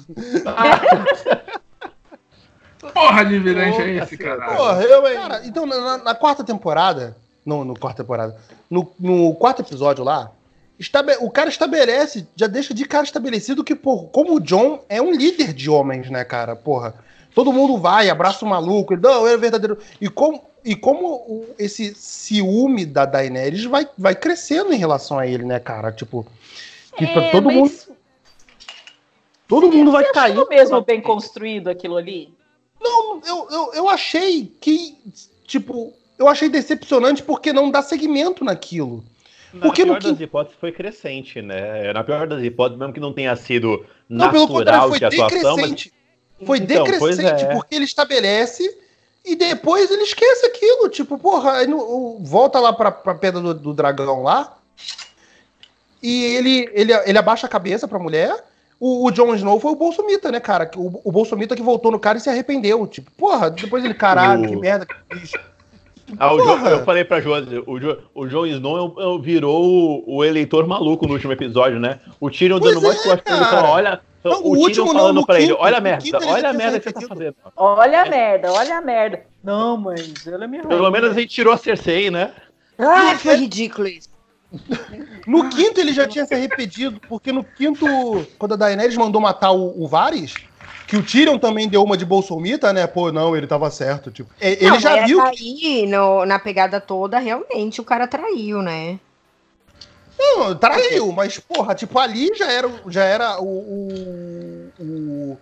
Porra de virante é esse, cara? Porra, eu, hein? Cara, então, na, na, quarta temporada, no, no quarta temporada, no, no quarto episódio lá, estabe, o cara estabelece, já deixa de cara estabelecido que, porra, como o John é um líder de homens, né, cara? Porra, todo mundo vai, abraça o maluco, ele, não, ele é verdadeiro. E como e como esse ciúme da Daenerys vai, vai crescendo em relação a ele, né, cara? Tipo, que é, todo mundo. Todo mundo vai cair. Você mesmo bem construído aquilo ali? Não, eu, eu, eu achei que, tipo, eu achei decepcionante porque não dá segmento naquilo. Na porque pior no das hipóteses foi crescente, né? Na pior das hipóteses, mesmo que não tenha sido não, natural de atuação, mas... Foi então, decrescente, é. porque ele estabelece e depois ele esquece aquilo. Tipo, porra, no, volta lá pra, pra pedra do, do, dragão lá. E ele, ele, ele abaixa a cabeça pra mulher. O, o Jon Snow foi o Bolsomita, né, cara? O, o Bolsomita que voltou no cara e se arrependeu. Tipo, porra, depois ele, caralho, que merda que fiz. Ah, o jo, eu falei pra Josi, o, jo, o Jon Snow é virou o, o, eleitor maluco no último episódio, né? O Tyrion dando mais é, ele falou, olha, não, o, o último falando não, pra quinto, ele, olha a merda, olha a merda que você tá fazendo. Olha a merda, olha a merda. Não, mas ela é minha Pelo menos a gente tirou a Cersei, né? Ah, foi ridículo isso. No quinto ele já tinha se arrependido, porque no quinto, quando a Daenerys mandou matar o, o Varys, que o Tyrion também deu uma de Bolsomita, né? Pô, não, ele tava certo. Tipo, ele não, já viu. Que... No, na pegada toda, realmente o cara traiu, né? Não, traiu, mas, porra, tipo, ali já era, já era o, o, o,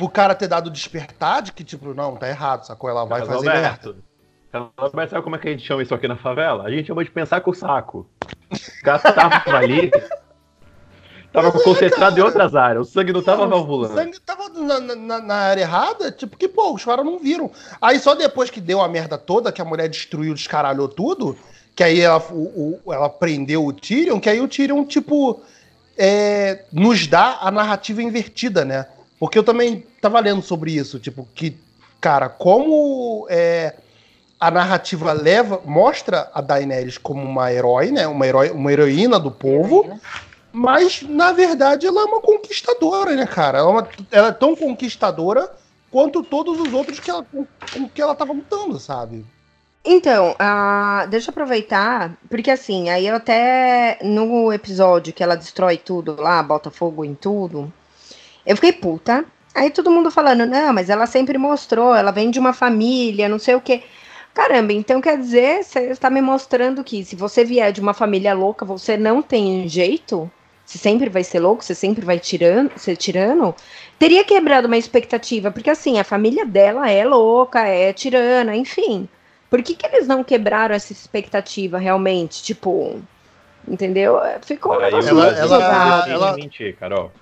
o cara ter dado despertar de que, tipo, não, tá errado, sacou? Ela vai Carlos fazer Alberto. merda. Alberto, sabe como é que a gente chama isso aqui na favela? A gente chama de pensar com o saco. O cara tava ali, tava mas concentrado é, em outras áreas, o sangue não tava valvulando. O sangue tava na, na, na, área errada, tipo, que, pô, os caras não viram. Aí só depois que deu a merda toda, que a mulher destruiu, descaralhou tudo, que aí ela, o, o, ela prendeu o Tyrion, que aí o Tyrion, tipo, é, nos dá a narrativa invertida, né? Porque eu também tava lendo sobre isso, tipo, que, cara, como é, a narrativa leva, mostra a Daenerys como uma herói, né? Uma, herói, uma heroína do povo, mas, na verdade, ela é uma conquistadora, né, cara? Ela é, uma, ela é tão conquistadora quanto todos os outros que ela, com que ela tava lutando, sabe? Então, uh, deixa eu aproveitar, porque assim, aí eu até no episódio que ela destrói tudo lá, bota fogo em tudo, Eu fiquei puta. Aí todo mundo falando, não, mas ela sempre mostrou, ela vem de uma família, não sei o quê. Caramba, então quer dizer, você está me mostrando que se você vier de uma família louca, você não tem jeito? Você sempre vai ser louco? Você sempre vai tirando, ser tirano? Teria quebrado uma expectativa, porque assim, a família dela é louca, é tirana, enfim. Por que, que eles não quebraram essa expectativa realmente? Tipo, entendeu? Ficou um negócio ela, ela, ela, ela, mentir, Carol.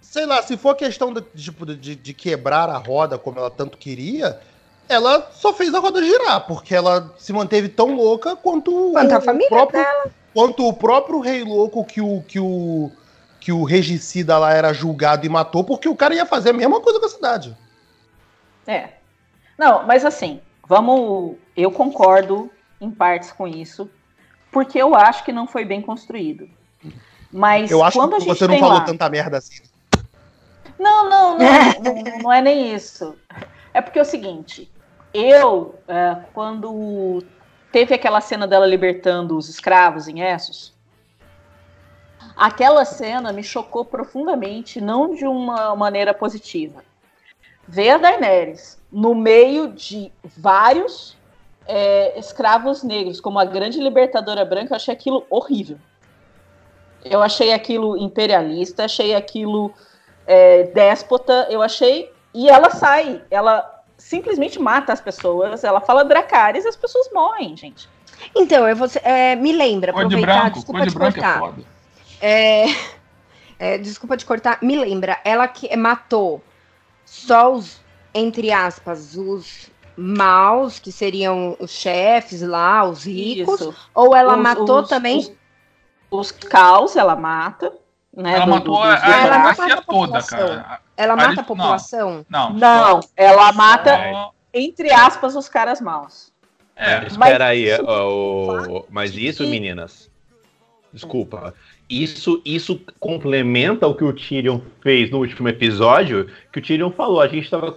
Sei lá, se for questão de, tipo, de, de quebrar a roda como ela tanto queria, ela só fez a roda girar, porque ela se manteve tão louca quanto, quanto a família próprio, dela. quanto o próprio rei louco que o que o que o regicida lá era julgado e matou, porque o cara ia fazer a mesma coisa com a cidade. É. Não, mas assim, vamos, eu concordo em partes com isso, porque eu acho que não foi bem construído. Mas eu acho quando que você não falou lá... tanta merda assim. Não, não, não, não, não é nem isso. É porque é o seguinte, eu, é, quando teve aquela cena dela libertando os escravos em Essos, aquela cena me chocou profundamente, não de uma maneira positiva. Ver a Daenerys no meio de vários é, escravos negros, como a grande libertadora branca, eu achei aquilo horrível. Eu achei aquilo imperialista, achei aquilo é, déspota, eu achei. E ela sai, ela simplesmente mata as pessoas, ela fala Dracarys e as pessoas morrem, gente. Então, eu vou, é, me lembra, cor aproveitar, de branco, desculpa de, de é cortar. É, é, desculpa de cortar, me lembra, ela que matou só os, entre aspas, os maus, que seriam os chefes lá, os ricos, Isso. ou ela os, matou os, também... Os, os caos, ela mata, né, ela do, matou do, do, a, a, ela mata a toda, cara. Ela mata a população? Não. Não, não ela mata, é. entre aspas, os caras maus. É. Espera aí, o, mas isso, meninas, desculpa, isso, isso complementa o que o Tyrion fez no último episódio, que o Tyrion falou, a gente tava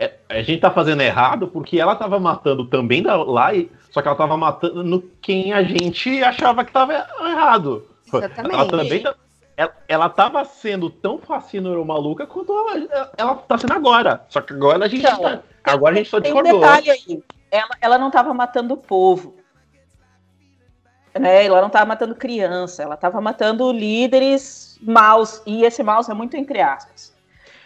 é, a gente tá fazendo errado porque ela tava matando também lá, só que ela tava matando quem a gente achava que tava errado. Exatamente. Ela também tá, ela, ela tava sendo tão fascinante ou maluca quanto ela, ela tá sendo agora. Só que agora a gente então, tá, agora a gente só discordou. Tem um detalhe aí. Ela, ela não tava matando o povo. Né? Ela não tava matando criança, ela tava matando líderes maus. E esse maus é muito entre aspas.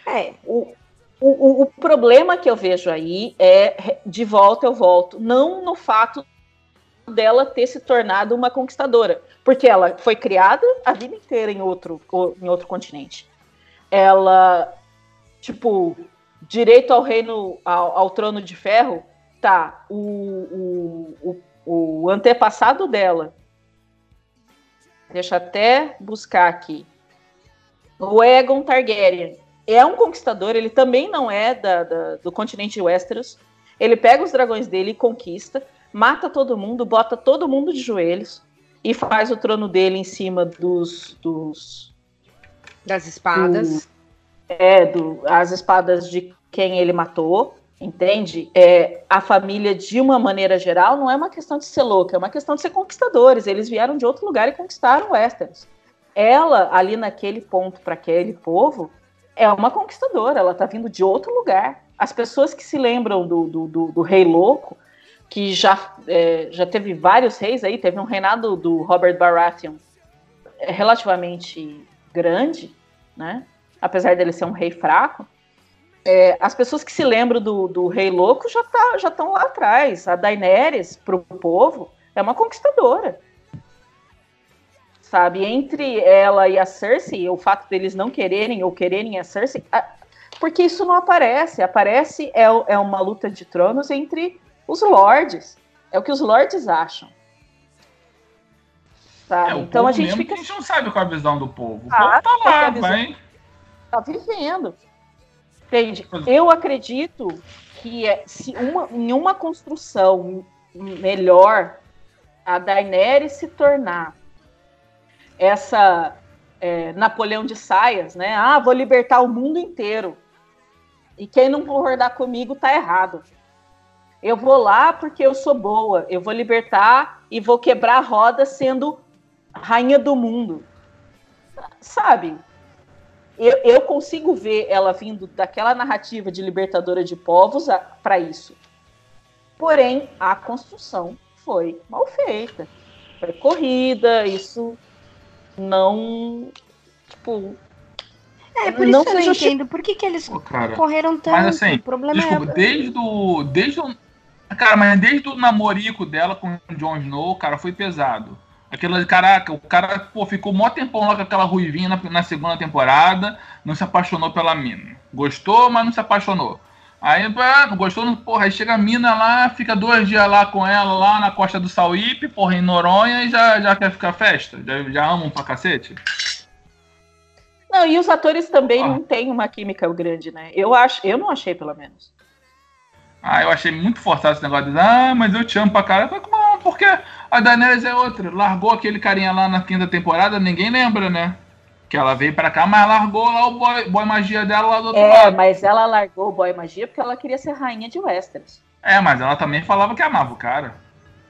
É. O, o, o problema que eu vejo aí é, de volta eu volto, não no fato dela ter se tornado uma conquistadora, porque ela foi criada a vida inteira em outro, em outro continente. Ela, tipo, direito ao reino, ao, ao trono de ferro, tá. O, o, o, o antepassado dela, deixa até buscar aqui. O Egon Targaryen é um conquistador, ele também não é da, da, do continente Westeros. Ele pega os dragões dele e conquista mata todo mundo, bota todo mundo de joelhos e faz o trono dele em cima dos. dos das espadas. Do, é, do, as espadas de quem ele matou, entende? É, a família, de uma maneira geral, não é uma questão de ser louca, é uma questão de ser conquistadores. Eles vieram de outro lugar e conquistaram Westeros. Ela, ali naquele ponto, para aquele povo, é uma conquistadora, ela tá vindo de outro lugar. As pessoas que se lembram do, do, do, do Rei Louco que já, é, já teve vários reis aí, teve um reinado do Robert Baratheon é, relativamente grande, né? Apesar dele ser um rei fraco. É, as pessoas que se lembram do, do rei louco já tá, já estão lá atrás. A Daenerys, para o povo, é uma conquistadora. Sabe? Entre ela e a Cersei, o fato deles não quererem ou quererem a Cersei, a, porque isso não aparece. Aparece é, é uma luta de tronos entre os lords. É o que os lords acham. Sabe? É, então a gente fica. A gente não sabe qual é a visão do povo. O ah, povo tá lá, vai. Tá vivendo. Entende? Eu acredito que é, se uma, em uma construção melhor a Daenerys se tornar essa é, Napoleão de saias, né? Ah, vou libertar o mundo inteiro. E quem não concordar comigo tá errado. Eu vou lá porque eu sou boa. Eu vou libertar e vou quebrar a roda sendo rainha do mundo. Sabe? eu, eu consigo ver ela vindo daquela narrativa de libertadora de povos para isso. Porém, a construção foi mal feita. Foi corrida, isso não. Tipo. É, por não isso eu não entendo. Por que, que eles Pô, cara, correram tanto? Mas assim, o problema desculpa, é... desde o. Desde o. Cara, mas desde o namorico dela com o Jon Snow, cara, foi pesado. Aquela, caraca, o cara pô, ficou mó tempão lá com aquela ruivinha na, na, segunda temporada, não se apaixonou pela mina. Gostou, mas não se apaixonou. Aí, ah, gostou, porra, aí chega a mina lá, fica dois dias lá com ela, lá na costa do Sauípe, porra, em Noronha, e já, já quer ficar festa? Já, já amam pra cacete? Não, e os atores também ah. não têm uma química grande, né? Eu acho, eu não achei, pelo menos. Ah, eu achei muito forçado esse negócio de, ah, mas eu te amo pra caralho. Porque a Daenerys é outra. Largou aquele carinha lá na quinta temporada, ninguém lembra, né? Que ela veio pra cá, mas largou lá o boy, boy magia dela lá do outro é, lado. É, mas ela largou o boy magia porque ela queria ser rainha de Westeros. É, mas ela também falava que amava o cara.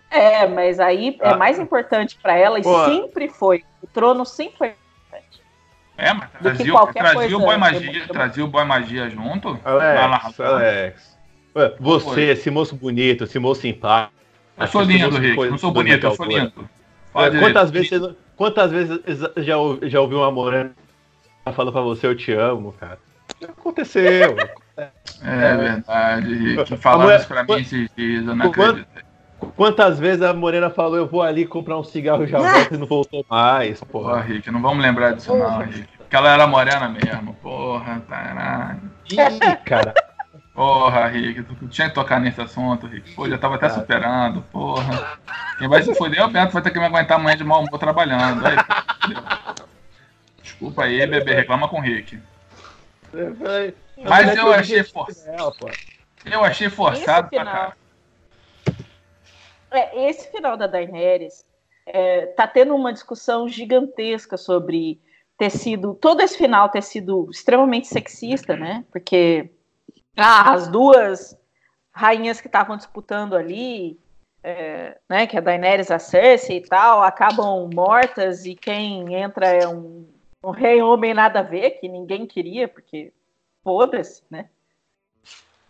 É, mas aí é ah. é mais importante para ela e Pô. sempre foi. O trono sempre foi importante. É, mas trazia, trazia o boy magia, trazia o boy magia junto. Alex, Alex. Você, esse moço bonito, esse moço simpático. Eu sou lindo, Rick. Não sou bonito, eu sou lindo. quantas vezes, quantas vezes já, já ouviu uma morena falando pra você eu te amo, cara? Aconteceu. é verdade, Rick. Falaram mulher, isso pra mim esses dias, eu não acredito. Quantas vezes a Morena falou, eu vou ali comprar um cigarro e já volto e não voltou mais, porra. Porra, Rick, não vamos lembrar disso não, Rick. Porque ela era morena mesmo, porra, caralho. Ih, cara. Porra, Rick, tu tinha que tocar nesse assunto, Rick. Pô, já tava até superando, porra. Quem vai se foder é o Beto, vai ter que me aguentar amanhã de mau humor trabalhando. Aí, Desculpa aí, bebê, reclama com o Rick. Mas eu achei forçado. Eu achei forçado pra cá. É, esse final da Daenerys é, tá tendo uma discussão gigantesca sobre ter sido. Todo esse final ter sido extremamente sexista, né? Porque ah, as duas rainhas que estavam disputando ali, é, né, que é a Daenerys, a Cersei e tal, acabam mortas e quem entra é um, um rei homem nada a ver, que ninguém queria, porque foda-se, né?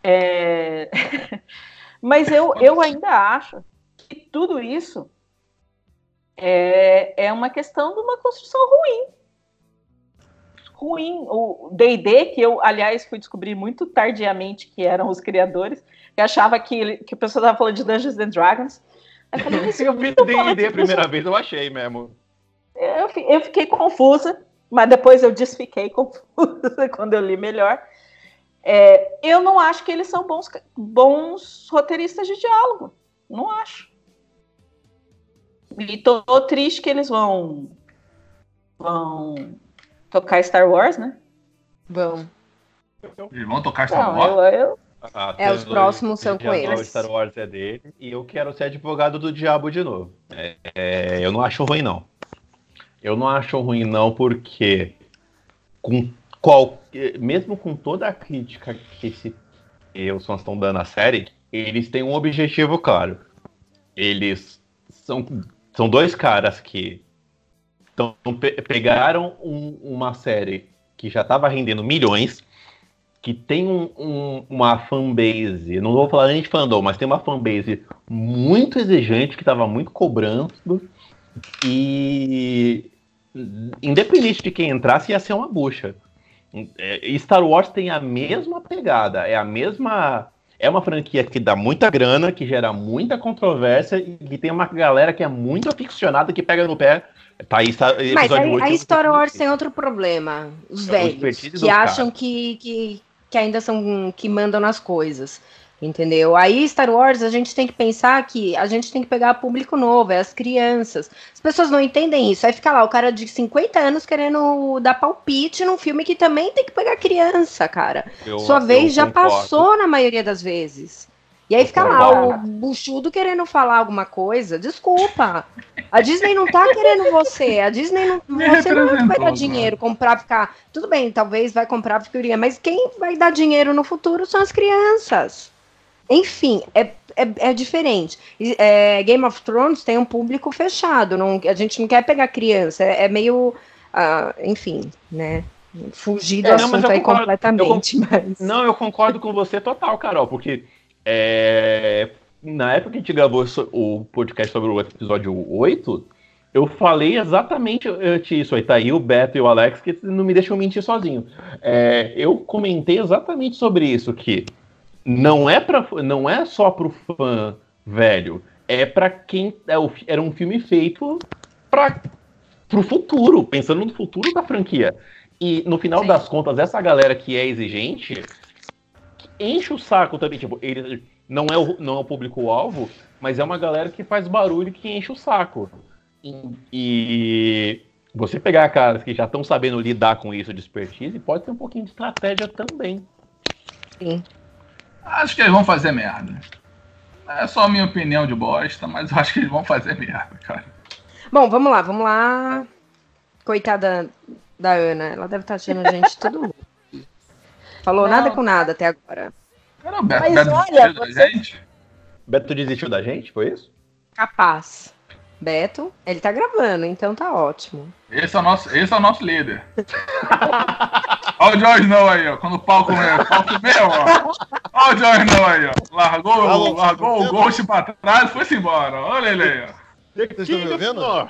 É... Mas eu, eu ainda acho que tudo isso é, é uma questão de uma construção ruim ruim. O D&D, que eu, aliás, fui descobrir muito tardiamente que eram os criadores, que achava que, que o pessoal estava falando de Dungeons and Dragons. Eu, falei, eu vi D&D a primeira vez, eu achei mesmo. Eu, eu fiquei confusa, mas depois eu desfiquei confusa quando eu li melhor. É, eu não acho que eles são bons, bons roteiristas de diálogo. Não acho. E tô triste que eles vão vão tocar Star Wars, né? Vão. Eles vão tocar Star Não, Wars? Eu, eu... Ah, é, os próximos são com eles. Star Wars é dele e eu quero ser advogado do diabo de novo. É, é, eu não acho ruim, não. Eu não acho ruim, não, porque com qual, mesmo com toda a crítica que esse os fãs estão dando à série, eles têm um objetivo claro. Eles são, são dois caras que então, pe pegaram um, uma série que já estava rendendo milhões, que tem um, um, uma fanbase, não vou falar nem de fandom, mas tem uma fanbase muito exigente, que estava muito cobrando, e independente de quem entrasse, ia ser uma bucha. É, Star Wars tem a mesma pegada, é a mesma. É uma franquia que dá muita grana, que gera muita controvérsia e que tem uma galera que é muito aficionada que pega no pé Tá aí, Mas aí, a Star Wars tem outro problema. Os é, velhos, que acham que, que, que ainda são que mandam nas coisas. Entendeu? Aí, Star Wars, a gente tem que pensar que a gente tem que pegar público novo, é as crianças. As pessoas não entendem isso. Aí fica lá o cara de 50 anos querendo dar palpite num filme que também tem que pegar criança, cara. Eu, Sua vez já concordo. passou na maioria das vezes. E aí fica lá o buchudo querendo falar alguma coisa. Desculpa. A Disney não tá querendo você. A Disney não. Você não vai dar dinheiro, comprar, ficar. Tudo bem, talvez vai comprar figurinha, mas quem vai dar dinheiro no futuro são as crianças. Enfim, é, é, é diferente. É, Game of Thrones tem um público fechado. Não, a gente não quer pegar criança. É, é meio. Uh, enfim, né? Fugir do é, assunto não, aí concordo, completamente. Eu, mas... Não, eu concordo com você total, Carol, porque é, na época que a gente gravou o podcast sobre o episódio 8, eu falei exatamente isso aí. Tá aí o Beto e o Alex que não me deixam mentir sozinho. É, eu comentei exatamente sobre isso, que não é, pra, não é só pro fã velho, é para quem. É, era um filme feito para pro futuro, pensando no futuro da franquia. E no final Sim. das contas, essa galera que é exigente enche o saco também. Tipo, ele não é o, não é o público-alvo, mas é uma galera que faz barulho que enche o saco. E você pegar caras que já estão sabendo lidar com isso de expertise, pode ter um pouquinho de estratégia também. Sim. Acho que eles vão fazer merda. É só a minha opinião de bosta, mas eu acho que eles vão fazer merda, cara. Bom, vamos lá, vamos lá. Coitada da Ana, ela deve estar tá achando a gente tudo. Falou Não. nada com nada até agora. Cara, Beto, mas Beto olha, você... da gente? Beto desistiu da gente, foi isso? Capaz. Beto, ele tá gravando, então tá ótimo. Esse é o nosso, esse é o nosso líder. Olha o George Snow aí, ó. Quando o palco meu, palco meu, ó. Olha o George Snow aí, ó. Largou, Alô, largou o Ghost pra trás e foi-se embora. Olha ele aí, ó. Vocês estão me ouvindo?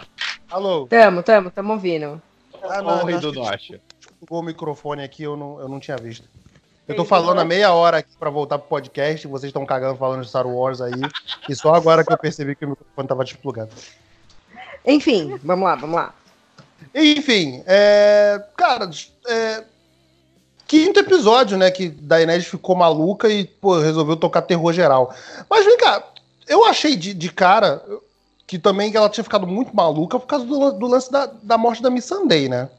Alô? Tamo, tamo, tamo ouvindo. Ah, não, o Rei do Norte. o microfone aqui, eu não, eu não tinha visto. Eu tô falando há meia hora aqui pra voltar pro podcast, vocês estão cagando falando de Star Wars aí, e só agora que eu percebi que o microfone tava desplugado. Enfim, vamos lá, vamos lá. Enfim, é, cara, é, quinto episódio, né, que Daenerys ficou maluca e, pô, resolveu tocar terror geral. Mas vem cá, eu achei de, de cara que também ela tinha ficado muito maluca por causa do, do lance da, da morte da Missandei, né?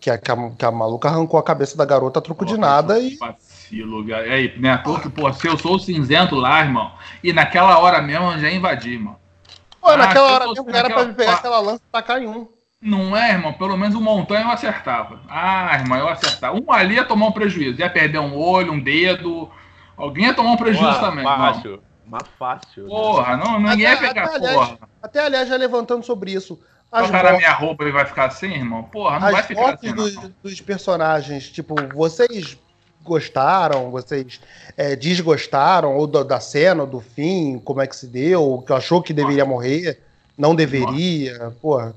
Que a, que, a, que a maluca arrancou a cabeça da garota a troco pô, de nada e. Vacilo, aí, né? Porque, pô, se eu sou o cinzento lá, irmão, e naquela hora mesmo eu já invadi, irmão. Pô, ah, naquela hora mesmo era pra me pegar aquela lança e tacar em um. Não é, irmão? Pelo menos o montanha eu acertava. Ah, irmão, eu acertava. Um ali ia tomar um prejuízo. Ia perder um olho, um dedo. Alguém ia tomar um prejuízo Ué, também. Fácil. Mas fácil. Né? Porra, não, não ia pegar, até, porra. Aliás, até aliás, já levantando sobre isso. As o cara minha roupa e vai ficar assim, irmão? Porra, não vai ficar assim. Dos, dos personagens, tipo, vocês gostaram, vocês é, desgostaram, ou do, da cena, do fim, como é que se deu, que achou que deveria morrer, não deveria, porra.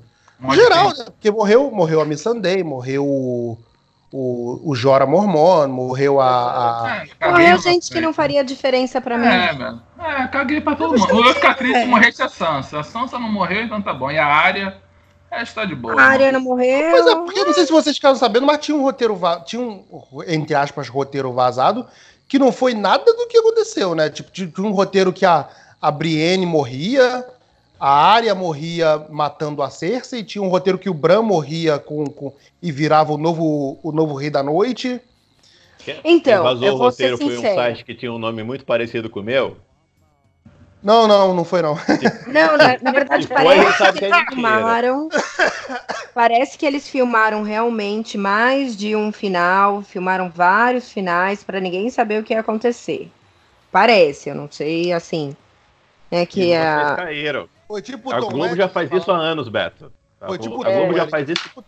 Geral, né? Porque morreu, morreu a Missandei, morreu o, o, o Jora Mormon, morreu a. a... É, morreu gente que não faria diferença pra mim. É, velho. É, caguei pra todo mundo. Eu ia ficar triste se morresse a Sansa. A Sansa não morreu, então tá bom. E a área. É, está de boa. A não morreu. Pois é, porque não sei se vocês ficaram sabendo, mas tinha um roteiro, va... tinha um, entre aspas, roteiro vazado, que não foi nada do que aconteceu, né? Tipo, tinha um roteiro que a, a Brienne morria, a Arya morria matando a Cersei, tinha um roteiro que o Bran morria com, com e virava o novo, o novo Rei da Noite. Então, Quem vazou eu o roteiro foi um site que tinha um nome muito parecido com o meu. Não, não, não foi não. Não, na, na verdade parece que eles filmaram. Parece que eles filmaram realmente mais de um final, filmaram vários finais para ninguém saber o que ia acontecer. Parece, eu não sei, assim. É que a. Caíram. Foi tipo a Tom Globo já faz isso há anos, Beto. Foi a, tipo, a Globo é, já faz isso.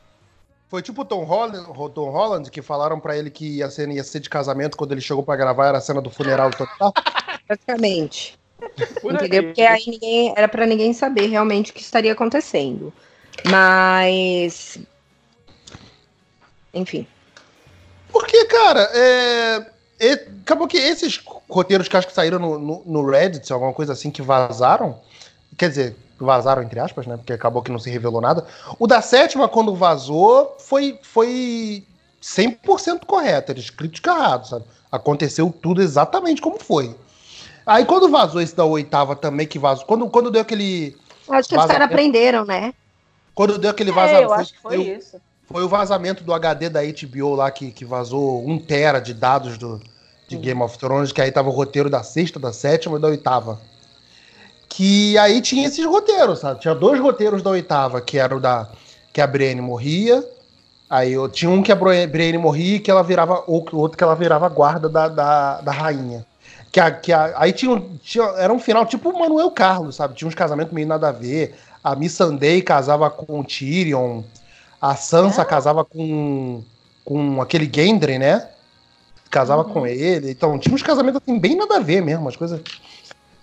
Foi tipo Tom Holland, Tom Holland que falaram para ele que a cena ia ser de casamento quando ele chegou para gravar era a cena do funeral total. Praticamente. Entendeu? Porque aí ninguém, era para ninguém saber realmente o que estaria acontecendo. Mas. Enfim. Porque, cara, é, é, acabou que esses roteiros que acho que saíram no, no, no Reddit, alguma coisa assim, que vazaram, Quer dizer, vazaram entre aspas, né? Porque acabou que não se revelou nada. O da sétima, quando vazou, foi, foi 100% correto. Eles crítica errado, sabe? Aconteceu tudo exatamente como foi. Aí quando vazou esse da oitava também, que vazou. Quando, quando deu aquele. Acho que os caras aprenderam, né? Quando deu aquele vazamento. É, eu acho que foi, foi isso. Foi o vazamento do HD da HBO lá que, que vazou um tera de dados do, de Game of Thrones, que aí tava o roteiro da sexta, da sétima e da oitava que aí tinha esses roteiros, sabe? Tinha dois roteiros da oitava, que era o da que a Brienne morria, aí eu tinha um que a Brienne morria e que ela virava, ou outro que ela virava guarda da, da, da rainha. Que a, que a, aí tinha, tinha, era um final tipo o Manuel Carlos, sabe? Tinha uns casamentos meio nada a ver. A Missandei casava com o Tyrion, a Sansa é. casava com, com com aquele Gendry, né? Casava uhum. com ele. Então, tinha uns casamentos assim, bem nada a ver mesmo, as coisas.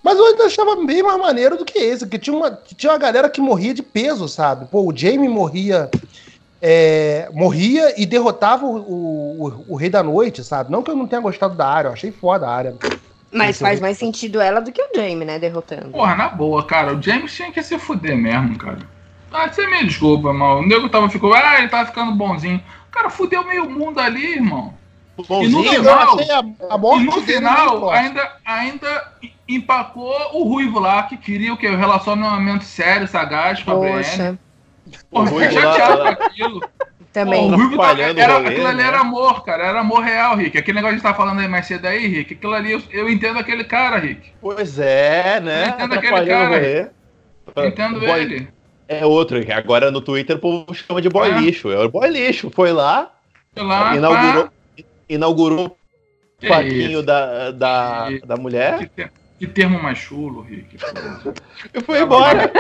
Mas eu ainda achava bem mais maneiro do que esse, porque tinha uma, tinha uma galera que morria de peso, sabe? Pô, o Jamie morria. É, morria e derrotava o, o, o, Rei da Noite, sabe? Não que eu não tenha gostado da área, eu achei foda a área. Mas faz mais sentido ela do que o Jamie, né? Derrotando. Porra, na boa, cara. O James tinha que se fuder mesmo, cara. Ah, você me desculpa, mal. O nego tava ficando. Ah, ele tava ficando bonzinho. O cara fudeu meio mundo ali, irmão. Bonzinho, e no final, a, a morte e no final ainda, ainda empacou o Ruivo lá, que queria o quê? O relacionamento sério, sagaz com a Brienne. Porra, fiquei chateado com aquilo. Também. o Ruivo tava, era, rolê, aquilo ali né? era amor, cara. Era amor real, Rick. Aquele negócio que a gente tá falando aí mais cedo aí, Rick. Aquilo ali, eu, eu entendo aquele cara, Rick. Pois é, né? Eu entendo aquele cara. Entendo boy, ele. É outro, que agora no Twitter o povo chama de boy é. lixo. É o boy lixo. Foi lá, Foi lá inaugurou, pá. inaugurou o parquinho da, da, da mulher. Que, que termo mais chulo, Rick. Eu fui embora.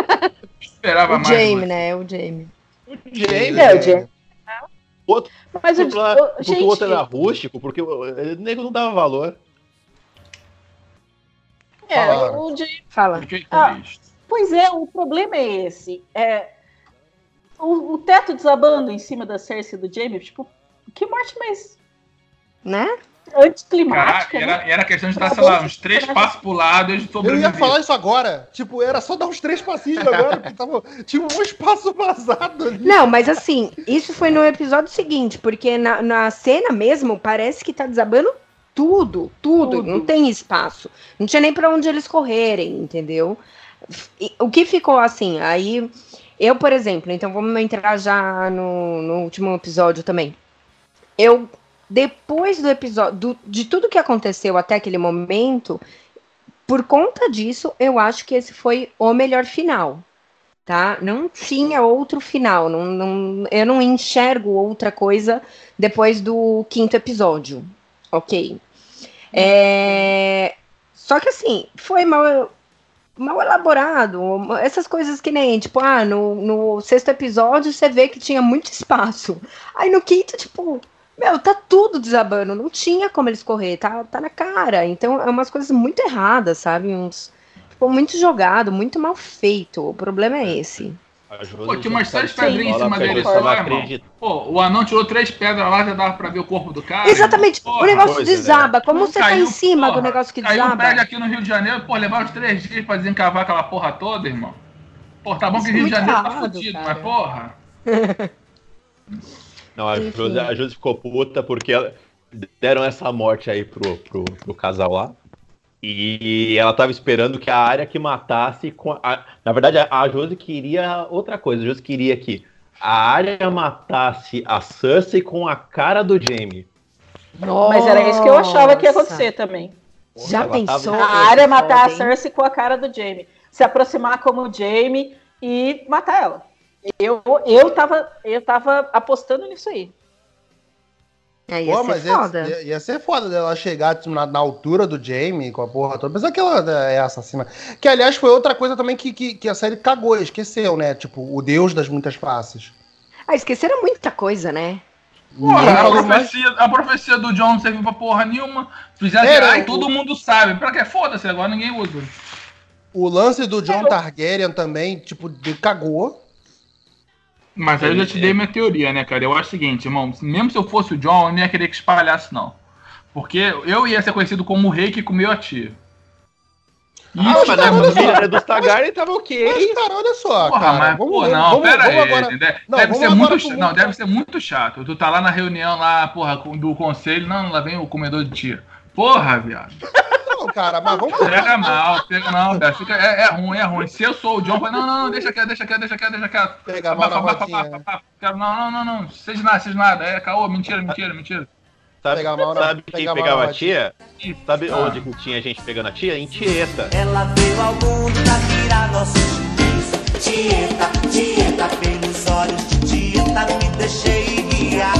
Esperava o mais. Jamie, né? O Jamie. O Jamie. É, o Jamie. Outro, Mas outro, lá, o, gente, o outro era rústico, porque o nego não dava valor. É, Fala. o Jamie. Fala. Ah, pois é, o problema é esse. É, o, o teto desabando em cima da Cersei e do Jamie, tipo, que morte mais. Né? Anticlimática. Era, né? era questão de dar, sei lá, uns três passos pro lado e Eu ia falar isso agora. Tipo, era só dar uns três passinhos agora, porque tava, tinha um espaço vazado ali. Não, mas assim, isso foi no episódio seguinte, porque na, na cena mesmo parece que tá desabando tudo, tudo, tudo. Não tem espaço. Não tinha nem para onde eles correrem, entendeu? E, o que ficou assim, aí. Eu, por exemplo, então vamos entrar já no, no último episódio também. Eu depois do episódio, do, de tudo que aconteceu até aquele momento, por conta disso, eu acho que esse foi o melhor final. Tá? Não tinha outro final. Não, não, eu não enxergo outra coisa depois do quinto episódio. Ok. É, só que assim, foi mal, mal elaborado. Essas coisas que nem, tipo, ah, no, no sexto episódio você vê que tinha muito espaço. Aí no quinto, tipo, meu, tá tudo desabando, não tinha como eles correr, tá, tá na cara. Então é umas coisas muito erradas, sabe? Uns. Tipo, muito jogado, muito mal feito. O problema é esse. Pô, tinha umas três pedrinhas em cima dele só, irmão. Pô, o anão tirou três pedras lá, já dava pra ver o corpo do cara. Exatamente, o negócio desaba. Né? Como você caiu, tá em cima porra, do negócio que caiu desaba? Caiu um prédio aqui no Rio de Janeiro, pô, levar os três dias pra desencavar aquela porra toda, irmão. Pô, tá bom Isso que o Rio de Janeiro tá errado, tá fudido, cara. mas porra. Não, a Josi, a Josi ficou puta porque deram essa morte aí pro, pro, pro casal lá. E ela tava esperando que a área que matasse. Com a... Na verdade, a Josi queria outra coisa. A Josi queria que a área matasse a Cersei com a cara do Jamie. Nossa. Mas era isso que eu achava que ia acontecer também. Já pensou? Tava... A área matar a Cersei com a cara do Jamie. Se aproximar como o Jamie e matar ela. Eu, eu, tava, eu tava apostando nisso aí. É, ia Pô, mas foda. Ia, ia, ser foda dela chegar tipo, na, na, altura do Jamie com a porra toda. Apesar que ela é assassina. Que, aliás, foi outra coisa também que, que, que, a série cagou, esqueceu, né? Tipo, o deus das muitas faces. Ah, esqueceram muita coisa, né? Porra, a profecia, a profecia do John não serviu pra porra nenhuma. Fizeram aí, todo mundo sabe. Pra que? Foda-se, agora ninguém usa. O lance do John Targaryen também, tipo, cagou. Mas aí eu já te dei minha teoria, né, cara? Eu acho o seguinte, irmão, mesmo se eu fosse o John, eu não ia querer que espalhasse, não. Porque eu ia ser conhecido como o rei que comeu a tia. Ah, Isso, mas a família dos Targaryen tava ok. Mas, cara, olha só, Porra, cara. Mas, vamos, pô, não, vamos, pera vamos aí. Agora... Deve, não, deve ser muito chato. Não, deve ser muito chato. Tu tá lá na reunião lá, porra, do conselho, não, lá vem o comedor de tia. Porra, viado. Não, cara, mas vamos Pega mal, pega não, cara. Fica, é, é, ruim, é ruim. Se eu sou o John, não, não, não, deixa quieto, deixa quieto, deixa quieto, deixa quieto. Pega mal Não, não, não, não, seja nada, seja nada. É caô, mentira, mentira, mentira. Sabe, mal, sabe quem pega pegava a tia? Sabe ah. onde tinha gente pegando a tia? Em Tieta. Ela veio ao mundo pra tirar nossos juízos. Tieta, Tieta, pelos olhos de Tieta, me deixei guiar.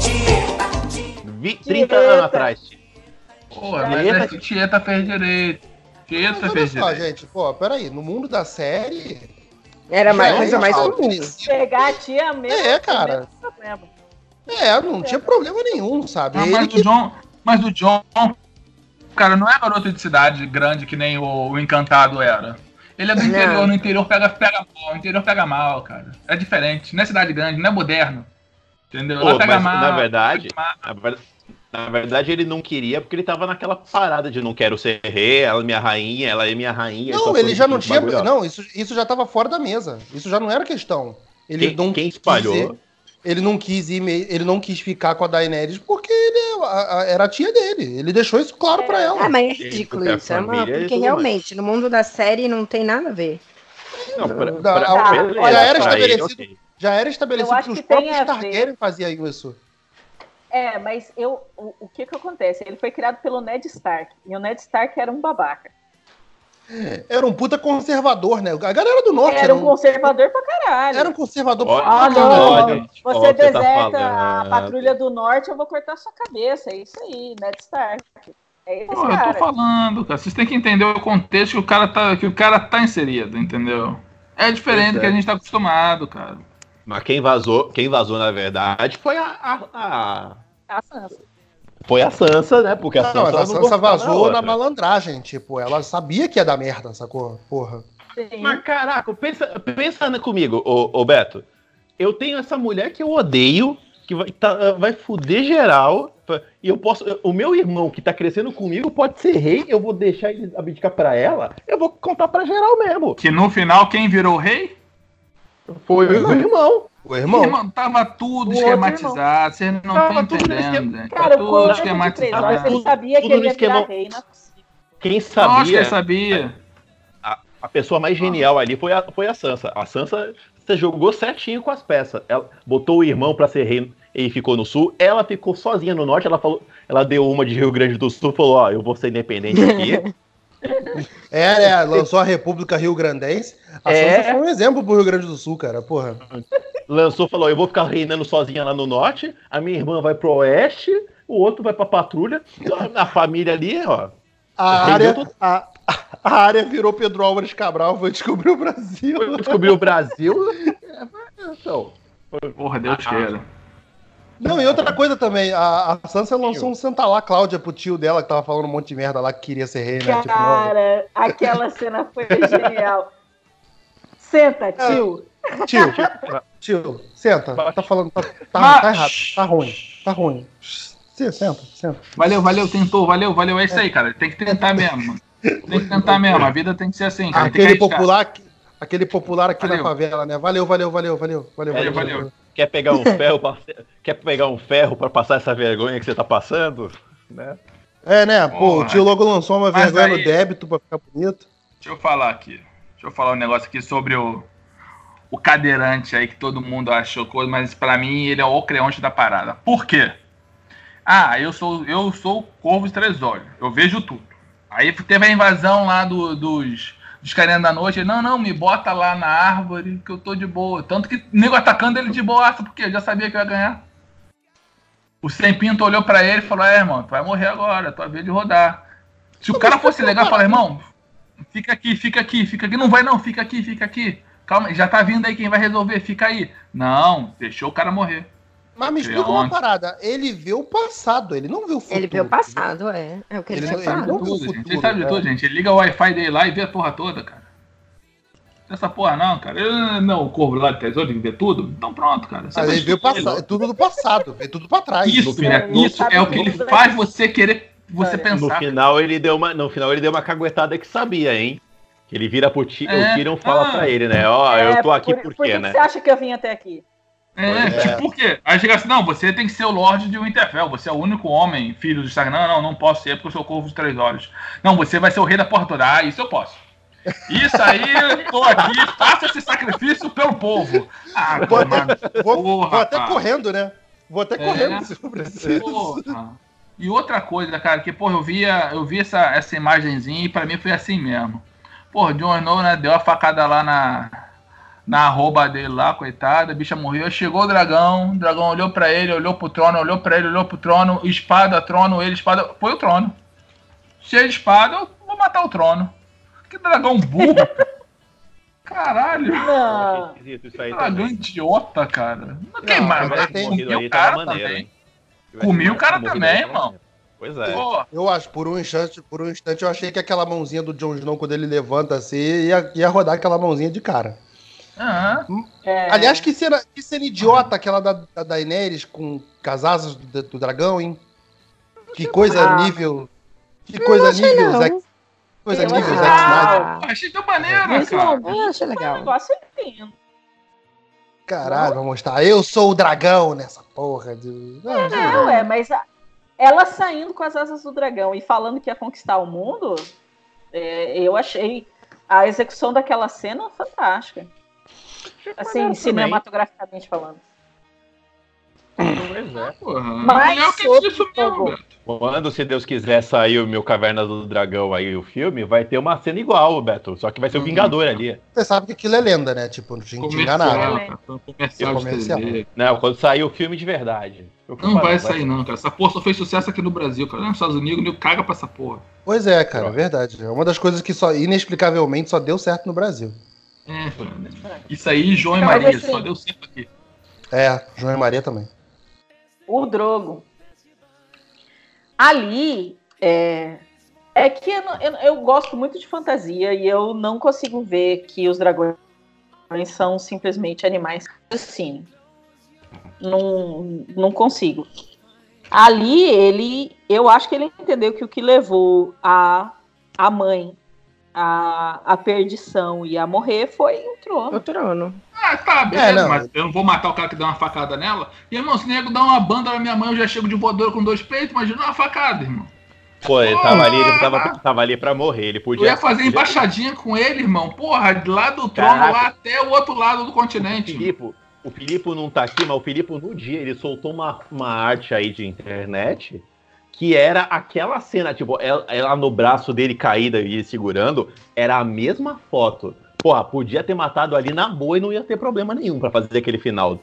Tieta, Tieta. 30 anos atrás, tia. Porra, mas Tieta, é Tieta fez direito. Tieta fez só, direito. gente, pô, peraí, no mundo da série. Era mais, coisa mais comum. Pegar a tia mesmo. É, cara. É, não tinha problema nenhum, sabe? Ah, mas, que... John, mas o John, cara, não é garoto de cidade grande que nem o, o Encantado era. Ele é do interior, não. no interior pega, pega mal, o interior pega mal, cara. É diferente, não é cidade grande, não é moderno. Entendeu? Pô, pega mal, na verdade, na verdade, na verdade, ele não queria porque ele tava naquela parada de não quero ser rei, ela é minha rainha, ela é minha rainha. Não, ele já não tinha. Bagulho. Não, isso, isso já tava fora da mesa. Isso já não era questão. Ele quem, não quem espalhou? Dizer, ele não quis ir, ele não quis ficar com a Daenerys porque ele, a, a, era a tia dele. Ele deixou isso claro é, para ela. Ah, mas é ridículo isso, é uma, porque realmente no mundo da série não tem nada a ver. Não, pra, pra, pra, já, era estabelecido, ele, okay. já era estabelecido que os próprios Targaryen faziam isso. É, mas eu, o, o, que que acontece? Ele foi criado pelo Ned Stark, e o Ned Stark era um babaca. Era um puta conservador, né? A galera do norte. Era um, um conservador pra caralho. Era um conservador pra caralho. Ah, não. Você tá deserta tá a patrulha do norte, eu vou cortar sua cabeça. É isso aí, Ned Stark. É Pô, eu tô falando, cara. Vocês têm que entender o contexto que o cara tá, que o cara tá inserido, entendeu? É diferente do que a gente tá acostumado, cara. Mas quem vazou, quem vazou, na verdade, foi a, a, a a Sansa. Foi a Sansa, né? Porque a não, Sansa, a Sansa vazou na, na, malandragem. Tipo, ela sabia que ia dar merda, sacou? Porra. Sim. Mas caraca, pensa, pensa comigo, ô, ô, Beto. Eu tenho essa mulher que eu odeio, que vai, tá, vai fuder geral. E eu posso. O meu irmão que tá crescendo comigo pode ser rei, eu vou deixar ele abdicar pra ela, eu vou contar pra geral mesmo. Que no final quem virou rei? Foi o irmão. O irmão? irmão tava tudo o esquematizado, vocês não estão entendendo. Esquema... Cara, tudo esquematizado. Ele sabia tudo que ele ia esquema... rei, não Quem sabia? Nossa, sabia. A, a pessoa mais genial ali foi a, foi a Sansa. A Sansa você jogou certinho com as peças. Ela botou o irmão para ser rei e ficou no sul. Ela ficou sozinha no norte. Ela falou, ela deu uma de Rio Grande do Sul, falou: "Ó, eu vou ser independente aqui". É, né? Lançou a República Rio Grandense. A é. Sansa foi um exemplo pro Rio Grande do Sul, cara, porra. Lançou, falou: eu vou ficar reinando sozinha lá no norte, a minha irmã vai pro oeste, o outro vai pra patrulha, a família ali, ó. A área, a, a, área virou Pedro Álvares Cabral, foi descobrir o Brasil. Foi descobrir o Brasil. então, porra, Deus ah, queira. Não, e outra coisa também, a, a Sansa lançou um Santa lá, Cláudia, pro tio dela, que tava falando um monte de merda lá, que queria ser rei, né? Tipo, Cara, tipo, aquela cena foi genial. Senta, é. tio. É, tio, tio, senta. Tá falando, tá, tá, tá errado, tá ruim, tá ruim. Senta, senta. Valeu, valeu, tentou, valeu, valeu. É isso aí, cara. Tem que tentar mesmo. Tem que tentar mesmo. A vida tem que ser assim, cara. Aquele popular, aquele popular aqui valeu. na favela, né? Valeu, valeu, valeu, valeu, valeu, valeu. valeu. valeu. Quer pegar um ferro pra, quer pegar um ferro para passar essa vergonha que você tá passando, né? É, né? Pô, o tio logo lançou uma vergonha aí, no débito pra ficar bonito. Deixa eu falar aqui. Deixa eu falar um negócio aqui sobre o, o cadeirante aí que todo mundo achou coisa, mas para mim ele é o creonte da parada. Por quê? Ah, eu sou eu sou corvo de três olhos. Eu vejo tudo. Aí teve a invasão lá do, dos dos carinhas da noite, não, não, me bota lá na árvore que eu tô de boa. Tanto que nego atacando ele de boaça, porque eu já sabia que eu ia ganhar. O Sem Pinto olhou para ele e falou: É, irmão, tu vai morrer agora, tua vez de rodar. Se o cara fosse legal, fala, irmão, fica aqui, fica aqui, fica aqui. Não vai não, fica aqui, fica aqui. Calma, já tá vindo aí quem vai resolver, fica aí. Não, deixou o cara morrer. Mas me explica uma parada. Ele vê o passado, ele não vê o futuro. Ele vê o passado, é. É o que ele, ele falado. Ele, tudo, ele sabe de é. tudo, gente. Ele liga o Wi-Fi dele lá e vê a porra toda, cara. Essa porra não, cara. Eu, não, o corvo lá de tesouro vê tudo. Então pronto, cara. Mas ele vê o passado, é tudo do passado, é tudo pra trás. Isso, é, isso é o que ele faz você querer você pensar. No final ele deu uma, no final ele deu uma caguetada que sabia, hein? Que ele vira pro Tyrion, é, o Tyrion fala ah, pra ele, né? Ó, oh, eu tô aqui por, por quê, por né? Você acha que eu vim até aqui? É, é, tipo, por quê? Aí chega assim, não, você tem que ser o Lorde de Winterfell, você é o único homem, filho do Instagram. Não, não, não posso ser porque eu sou corvo de três olhos. Não, você vai ser o rei da porra toda. Ah, isso eu posso. Isso aí, tô aqui, faça esse sacrifício pelo povo. Ah, vou, até, vou, porra, vou até correndo, né? Vou até é, correndo se for preciso. E outra coisa, cara, que, porra, eu via, eu vi essa, essa imagenzinha e pra mim foi assim mesmo. Porra, Jon Snow, né, deu a facada lá na, na arroba dele lá, coitada, a bicha morreu. Chegou o dragão, o dragão olhou para ele, olhou pro trono, olhou para ele, olhou pro trono, espada, trono, ele, espada. Foi o trono. Cheio de espada, eu vou matar o trono. Que dragão burro. Caralho. Não. Isso aí dragão idiota, cara. Não tem mais, mas tem o cara também. Comi o cara também, irmão. Pois é. Eu acho, por um instante, por um instante, eu achei que aquela mãozinha do Jon Snow, quando ele levanta assim, ia, ia rodar aquela mãozinha de cara. Uhum. É... Aliás, que cena, que cena idiota aquela da, da Daenerys com, com as asas do, do dragão, hein? Que coisa ah. nível. Que coisa nível. Zack, coisa eu nível Zack Snyder. Achei tão maneiro, cara. Eu achei legal. Negócio lindo. Caralho, vamos mostrar. Eu sou o dragão nessa porra. De... Não, não é, mas a, ela saindo com as asas do dragão e falando que ia conquistar o mundo, é, eu achei a execução daquela cena fantástica. Assim, cinematograficamente falando. Pois é. Porra. Mas é o que quando, se Deus quiser, sair o meu Caverna do Dragão aí, o filme, vai ter uma cena igual, Beto. Só que vai ser o uhum. Vingador ali. Você sabe que aquilo é lenda, né? Tipo, não tinha que enganar. Né? Comercial, comercial. Não, quando sair o filme de verdade. Não vai sair, não, cara. Essa porra só fez sucesso aqui no Brasil, cara. Nos Estados Unidos, o caga pra essa porra. Pois é, cara, é verdade. É uma das coisas que só, inexplicavelmente, só deu certo no Brasil. É, Isso aí, João e Maria, assim, só deu certo aqui. É, João e Maria também. O Drogo Ali é, é que eu, eu, eu, gosto muito de fantasia e eu não consigo ver que os dragões são simplesmente animais assim. Não, não consigo. Ali ele, eu acho que ele entendeu que o que levou a, a mãe a, a perdição e a morrer foi o trono. O trono. Ah, tá, beleza, é, não. mas eu não vou matar o cara que deu uma facada nela. E, irmão, se nego dá uma banda na minha mãe, eu já chego de voador com dois peitos, imagina uma facada, irmão. Pô, ele tava ali, ele tava, tava ali pra morrer, ele podia... Eu ia fazer embaixadinha com ele, irmão, porra, lá do trono, Caraca. lá até o outro lado do continente. O Filipe, o Filipe não tá aqui, mas o Filipe no dia, ele soltou uma, uma arte aí de internet que era aquela cena, tipo, ela, ela, no braço dele caída e ele segurando, era a mesma foto. Porra, podia ter matado ali na boa e não ia ter problema nenhum para fazer aquele final.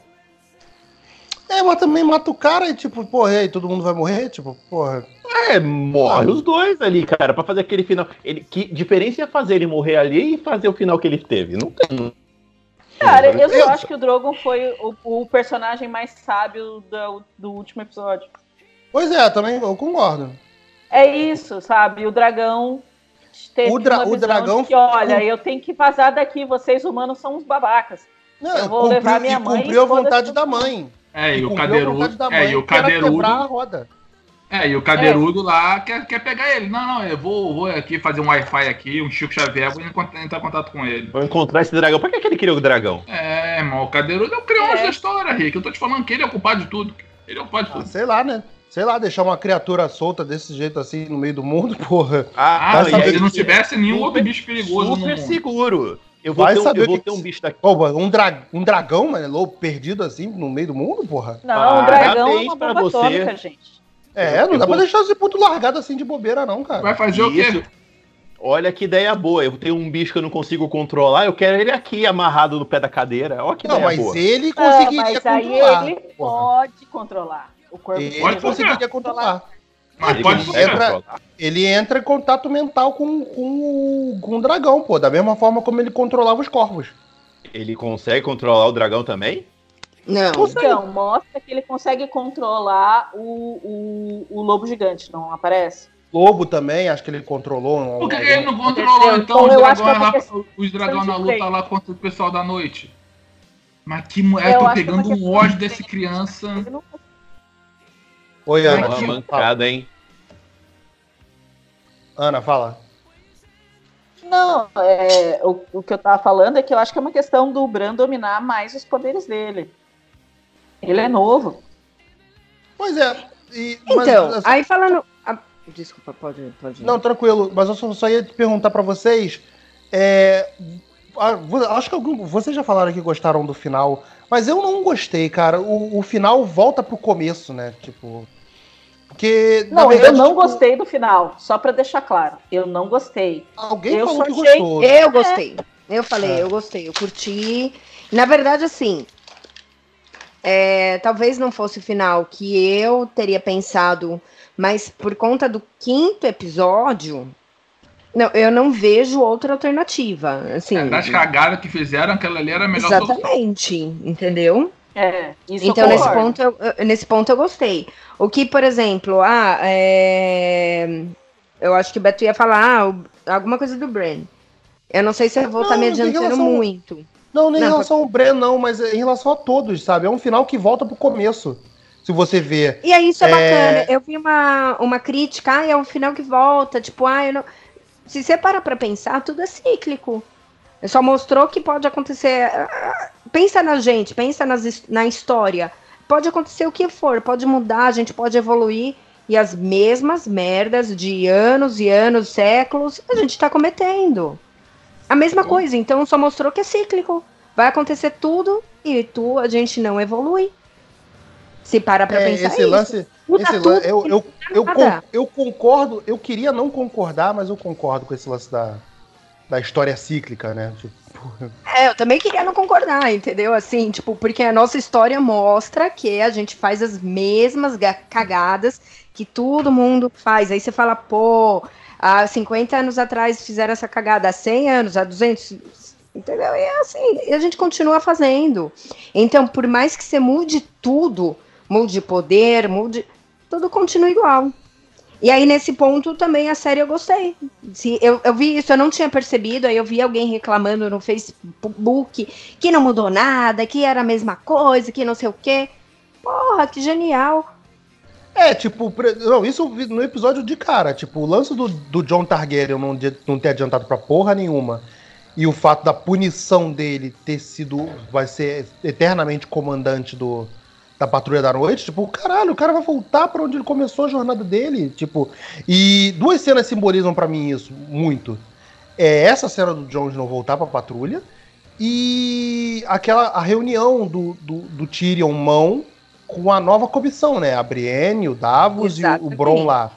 É, mas também mata o cara e, tipo, porra, e aí todo mundo vai morrer? Tipo, porra. É, morre ah. os dois ali, cara, para fazer aquele final. Ele, que diferença é fazer ele morrer ali e fazer o final que ele teve? Não tem. Cara, eu só acho que o Drogon foi o, o personagem mais sábio do, do último episódio. Pois é, também eu concordo. É isso, sabe? O dragão teve o, dra o dragão que, olha, eu tenho que vazar daqui, vocês humanos são uns babacas. Não, eu vou cumpriu, levar minha mãe. Cumpriu a vontade da mãe. É, e o cadeirudo. É, e o cadeirudo. A roda. É, e o cadeirudo é. lá quer, quer pegar ele. Não, não, eu vou, vou aqui fazer um Wi-Fi aqui, um Chico Xavier, vou entrar em contato com ele. Vou encontrar esse dragão. Por que, que ele criou o dragão? É, irmão, o cadeirudo é o crioulo é. da história, Rick. Eu tô te falando que ele é o culpado de tudo. Ele é o culpado de ah, tudo. Sei lá, né? Sei lá, deixar uma criatura solta desse jeito assim no meio do mundo, porra. Ah, ah e se não tivesse nenhum super, outro bicho perigoso super seguro. Eu vou, Vai ter, saber eu vou que... ter um bicho daqui. Oh, um, dra um dragão, mano, louco, perdido assim no meio do mundo, porra? Não, um dragão é uma bomba você. atômica, gente. É, não eu dá vou... pra deixar esse puto largado assim de bobeira, não, cara. Vai fazer Isso. o quê? Olha que ideia boa. Eu tenho um bicho que eu não consigo controlar, eu quero ele aqui amarrado no pé da cadeira. Olha que não, ideia boa. Não, mas ele conseguiria ah, mas controlar. Aí ele porra. pode controlar. O corpo ele pode conseguiria controlar. Mas ele pode entra, ele entra em contato mental com, com, com o dragão, pô. Da mesma forma como ele controlava os corvos. Ele consegue controlar o dragão também? Não. Então, mostra que ele consegue controlar o, o, o lobo gigante, não aparece? Lobo também, acho que ele controlou. Por que ele não controlou, então, então os dragões, lá, os dragões na luta lá contra o pessoal da noite? Mas que mulher, tô pegando um ódio desse criança. Oi, Ana. Uma mancada, hein? Ana, fala. Não, é, o, o que eu tava falando é que eu acho que é uma questão do Bran dominar mais os poderes dele. Ele é novo. Pois é. E, então, mas, assim, aí falando. Ah, desculpa, pode, pode. Não, tranquilo. Mas eu só, só ia te perguntar para vocês. É, acho que algum, vocês já falaram que gostaram do final, mas eu não gostei, cara. O, o final volta pro começo, né? Tipo. Porque. Não, verdade, eu não tipo... gostei do final, só para deixar claro. Eu não gostei. Alguém eu falou que gostou. Eu gostei. Eu falei, é. eu gostei, eu curti. Na verdade, assim. É, talvez não fosse o final que eu teria pensado, mas por conta do quinto episódio, Não, eu não vejo outra alternativa. Assim, é, das cagadas que fizeram, aquela ali era a melhor Exatamente, solução. entendeu? É, então nesse ponto, eu, nesse ponto eu gostei. O que, por exemplo, ah, é... eu acho que o Beto ia falar ah, alguma coisa do Bren. Eu não sei se eu vou estar me adiantando relação... muito. Não, nem não, em relação ao Bren, não, mas em relação a todos, sabe? É um final que volta pro começo. Se você vê. E aí, isso é, é... bacana. Eu vi uma, uma crítica, ah, é um final que volta, tipo, ah, eu não. Se você para pra pensar, tudo é cíclico. Só mostrou que pode acontecer. Pensa na gente, pensa nas, na história. Pode acontecer o que for, pode mudar, a gente pode evoluir. E as mesmas merdas de anos e anos, séculos, a gente está cometendo. A mesma coisa, então só mostrou que é cíclico. Vai acontecer tudo e tu, a gente não evolui. Se para pra é, pensar esse isso. lance, esse lance eu, eu, eu, eu, concordo, eu queria não concordar, mas eu concordo com esse lance da, da história cíclica, né? Tipo... É, eu também queria não concordar, entendeu? Assim, tipo, porque a nossa história mostra que a gente faz as mesmas cagadas que todo mundo faz. Aí você fala, pô, há 50 anos atrás fizeram essa cagada, há 100 anos, há 200, entendeu? E é assim, e a gente continua fazendo. Então, por mais que você mude tudo, mude poder, mude, tudo continua igual. E aí, nesse ponto, também a série eu gostei. Se, eu, eu vi isso, eu não tinha percebido, aí eu vi alguém reclamando no Facebook que não mudou nada, que era a mesma coisa, que não sei o quê. Porra, que genial. É, tipo, não, isso no episódio de cara. Tipo, o lance do, do John Targaryen não, não ter adiantado pra porra nenhuma. E o fato da punição dele ter sido. Vai ser eternamente comandante do, da Patrulha da Noite, tipo, caralho, o cara vai voltar para onde ele começou a jornada dele, tipo, e duas cenas simbolizam para mim isso muito. É essa cena do Jon não voltar para a patrulha e aquela a reunião do, do, do, Tyrion mão com a nova comissão, né? A Brienne, o Davos Exatamente. e o, o Bron lá.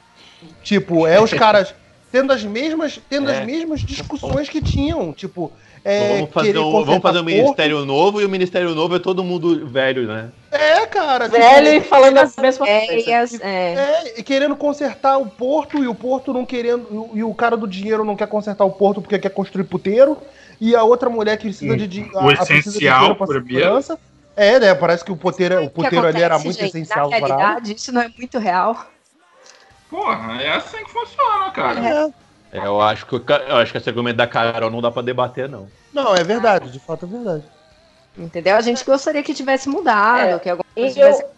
Tipo, é os caras tendo as mesmas, tendo é. as mesmas discussões que tinham, tipo, é, vamos fazer um, vamos fazer um ministério novo e o ministério novo é todo mundo velho, né? É, cara. Tipo, velho tipo, e falando as mesmas coisas. É. é, e querendo consertar o porto e o porto não querendo. E o cara do dinheiro não quer consertar o porto porque quer construir puteiro. E a outra mulher que precisa de. O a, essencial para segurança. É, né? Parece que o puteiro, o puteiro ali era muito gente, essencial na realidade, isso não é muito real. Porra, é assim que funciona, cara. É. É, eu acho que eu acho que esse argumento da Carol não dá para debater, não. Não, é verdade, de fato é verdade. Entendeu? A gente gostaria que tivesse mudado, é, que alguma coisa tivesse... eu...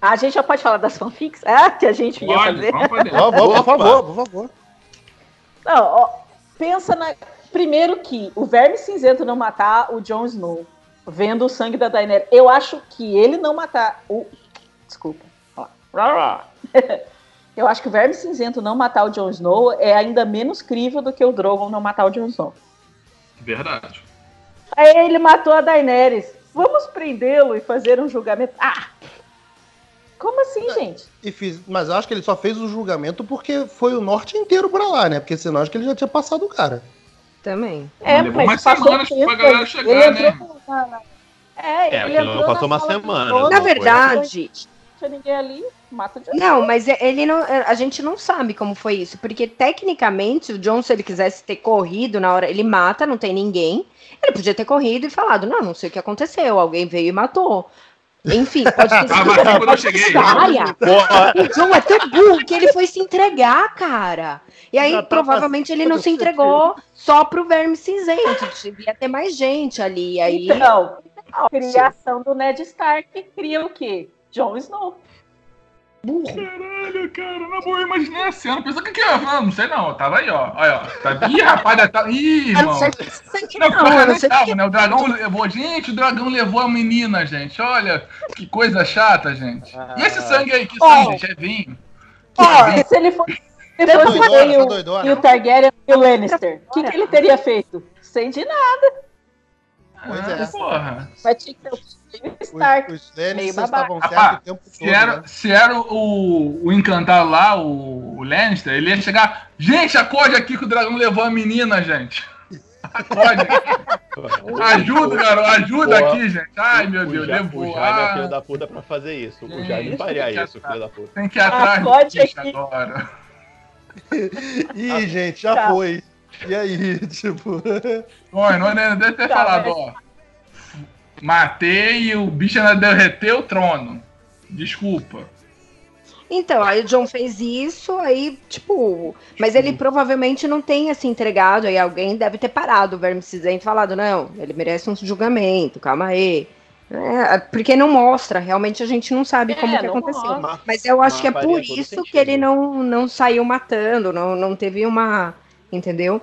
A gente já pode falar das fanfics? É, que a gente ia fazer. Vamos, vamos, por favor, por favor. Não, ó, pensa na. Primeiro que o Verme Cinzento não matar o Jon Snow, vendo o sangue da Daenerys. Eu acho que ele não matar o. Desculpa. Eu acho que o Verme Cinzento não matar o Jon Snow é ainda menos crível do que o Drogon não matar o Jon Snow. Verdade. Aí ele matou a Daenerys. Vamos prendê-lo e fazer um julgamento. Ah! Como assim, é, gente? E fiz, mas eu acho que ele só fez o julgamento porque foi o norte inteiro pra lá, né? Porque senão acho que ele já tinha passado o cara. Também. É, levou mas umas semanas tempo, pra galera chegar, né? É, é, ele não passou uma semana. Na verdade, tinha ninguém ali, mata de Não, mas ele não. A gente não sabe como foi isso. Porque tecnicamente, o John, se ele quisesse ter corrido na hora, ele mata, não tem ninguém. Ele podia ter corrido e falado, não, não sei o que aconteceu, alguém veio e matou. Enfim, pode ter sido. Ah, eu cheguei. O John é tão burro que ele foi se entregar, cara. E aí, tá provavelmente, ele não se entregou só pro verme cinzento. Devia ter mais gente ali. Aí... Então, a criação do Ned Stark cria o quê? Jon Snow. Burro. Caralho, cara, na boa, eu imaginei a cena. Pensou que que ia falar? Não sei não, tava aí, ó. Olha, ó. Tá... Ih, rapaz, tá... Ih, irmão. Não, não, não, não sei tava, né? O dragão levou. Gente, o dragão levou a menina, gente. Olha, que coisa chata, gente. E esse sangue aí? Que sangue, gente? É vinho. Ó, é se ele fosse. Se fosse o, e o Targaryen e o Lannister, o que, que ele teria feito? Sem de nada. Pois é. Porra. Mas tinha que ter Stark. Os, os Lannisters estavam certos o tempo se todo. Era, né? Se era o, o encantado lá, o, o Lannister, ele ia chegar. Gente, acorde aqui que o dragão levou a menina, gente. Acorde. ajuda, garoto, ajuda Boa. aqui, gente. Ai, meu Deus, o levou. O Jaime é filho da puta pra fazer isso. Gente, o Jaime faria isso, filho da puta. Tem que ir atrás Acorde aqui. agora. Ih, gente, já tá. foi. E aí, tipo. Oi, não, não deve ter tá, falado, mas... ó. Matei e o bicho ainda derreteu o trono. Desculpa. Então, aí o John fez isso, aí, tipo. Mas ele provavelmente não tem assim entregado, aí alguém deve ter parado o Verme Cinzento e falado, não, ele merece um julgamento, calma aí. É, porque não mostra, realmente a gente não sabe como é, que aconteceu. Mostra. Mas eu acho que é por isso que ele não, não saiu matando, não, não teve uma. Entendeu?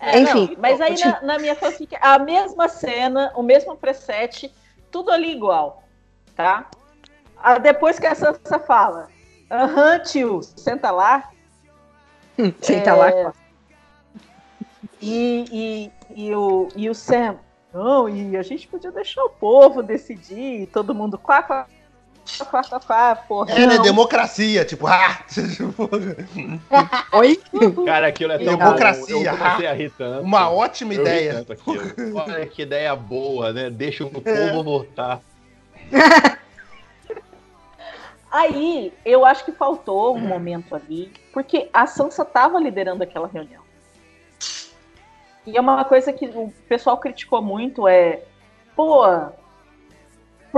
É, Enfim. Não, mas aí na, na, minha fanfic, a mesma cena, o mesmo preset, tudo ali igual. Tá? Ah, depois que a Sansa fala, aham, tio, senta lá. senta é... lá. E, e, e, o, e o Sam, não, e a gente podia deixar o povo decidir, todo mundo quá, quá, quá, quá, quá porra. É, né? Democracia, tipo, ah! Oi? Cara, aquilo é tão Democracia, bom. Uma ótima eu ideia. Olha que ideia boa, né? Deixa o povo é. votar. Aí, eu acho que faltou um momento ali, porque a Sansa estava liderando aquela reunião. E é uma coisa que o pessoal criticou muito, é, pô,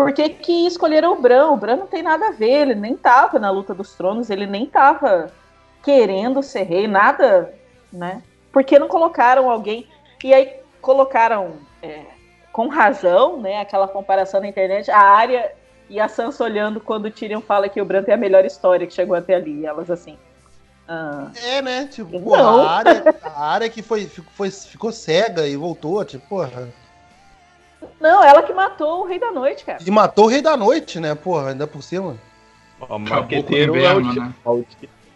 por que, que escolheram o Bran? O Bran não tem nada a ver, ele nem tava na luta dos tronos, ele nem tava querendo ser rei, nada, né? Por que não colocaram alguém? E aí colocaram, é, com razão, né, aquela comparação na internet, a área e a Sansa olhando quando o Tyrion fala que o Bran é a melhor história que chegou até ali. E elas assim. Ah, é, né? Tipo, porra, a, área, a área que foi, foi, ficou cega e voltou, tipo, porra. Não, ela que matou o Rei da Noite, cara. E matou o Rei da Noite, né? Porra, ainda por cima. O marqueteiro é o, né?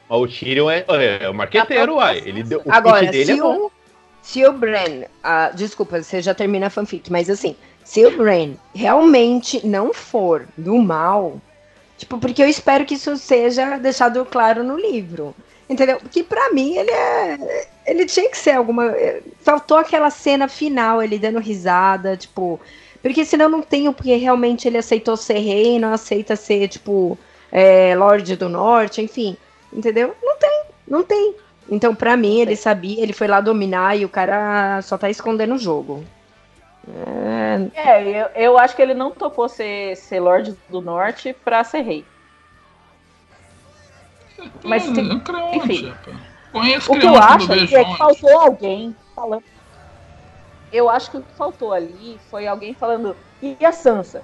o Tyrion é, é, o marqueteiro, uai. Ele deu, o Agora, dele é bom. O, se o Bran. Uh, desculpa, você já termina a fanfic, mas assim, se o Bran realmente não for do mal, tipo, porque eu espero que isso seja deixado claro no livro. Entendeu? Porque para mim ele é. Ele tinha que ser alguma. Faltou aquela cena final, ele dando risada, tipo. Porque senão não tem o porque realmente ele aceitou ser rei, não aceita ser, tipo, é, Lorde do Norte, enfim. Entendeu? Não tem, não tem. Então, pra mim, ele sabia, ele foi lá dominar e o cara só tá escondendo o jogo. É, é eu, eu acho que ele não topou ser, ser Lorde do Norte pra ser rei. Mas, hum, enfim, Conheço o que eu acho é que faltou alguém falando. Eu acho que o que faltou ali foi alguém falando. E a Sansa?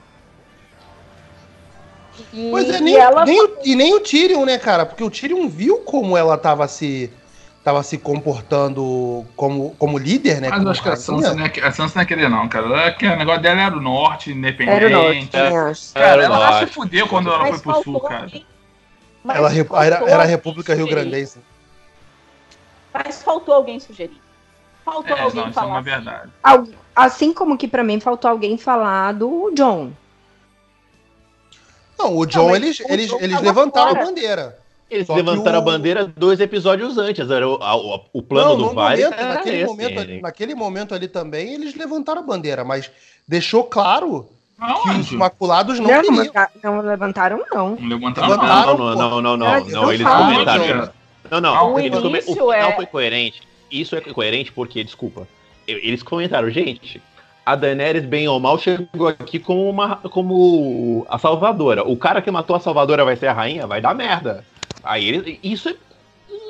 E, pois é, nem, ela... nem o, e nem o Tyrion, né, cara? Porque o Tyrion viu como ela tava se tava se comportando como, como líder, né? Mas eu acho que a Sansa, não é, a Sansa não é querer, não, cara. É que o negócio dela era o norte, independente. Era o norte, é. Cara, ela lá se fudeu quando ela foi pro sul, cara. Ela era, era a República Rio Grandense. Mas faltou alguém sugerir. Faltou é, alguém não, falar. Isso é uma verdade. Assim como que para mim faltou alguém falar do John. Não, o John, não, eles, eles, eles levantaram fora. a bandeira. Eles Só levantaram o... a bandeira dois episódios antes. Era o, a, o plano não, do Varys. Naquele, esse, momento, naquele momento ali também, eles levantaram a bandeira, mas deixou claro que os maculados não, não queriam. Não levantaram, não. Não levantaram, levantaram não. Não, não, não, não. não, eles comentaram. Não, não. Eles come... o final é... foi coerente. Isso é coerente porque, desculpa, eles comentaram, gente, a Daenerys, bem ou mal, chegou aqui como, uma, como a salvadora. O cara que matou a salvadora vai ser a rainha? Vai dar merda. Aí ele, isso é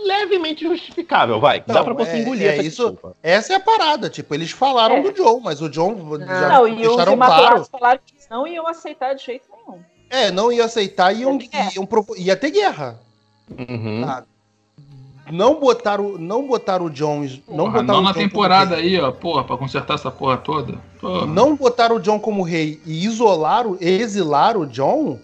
levemente justificável, vai. Não, Dá pra você é, engolir é, essa isso, desculpa. Essa é a parada, tipo, eles falaram é. do John, mas o John já não, deixaram claro. falaram que não iam aceitar de jeito nenhum. É, não ia aceitar e iam, iam, ia ter guerra. Uhum. Ah, não botaram, não botaram o John. Não, porra, botaram não na temporada aí, ó, porra, pra consertar essa porra toda. Porra. Não botaram o John como rei e isolaram, exilaram o John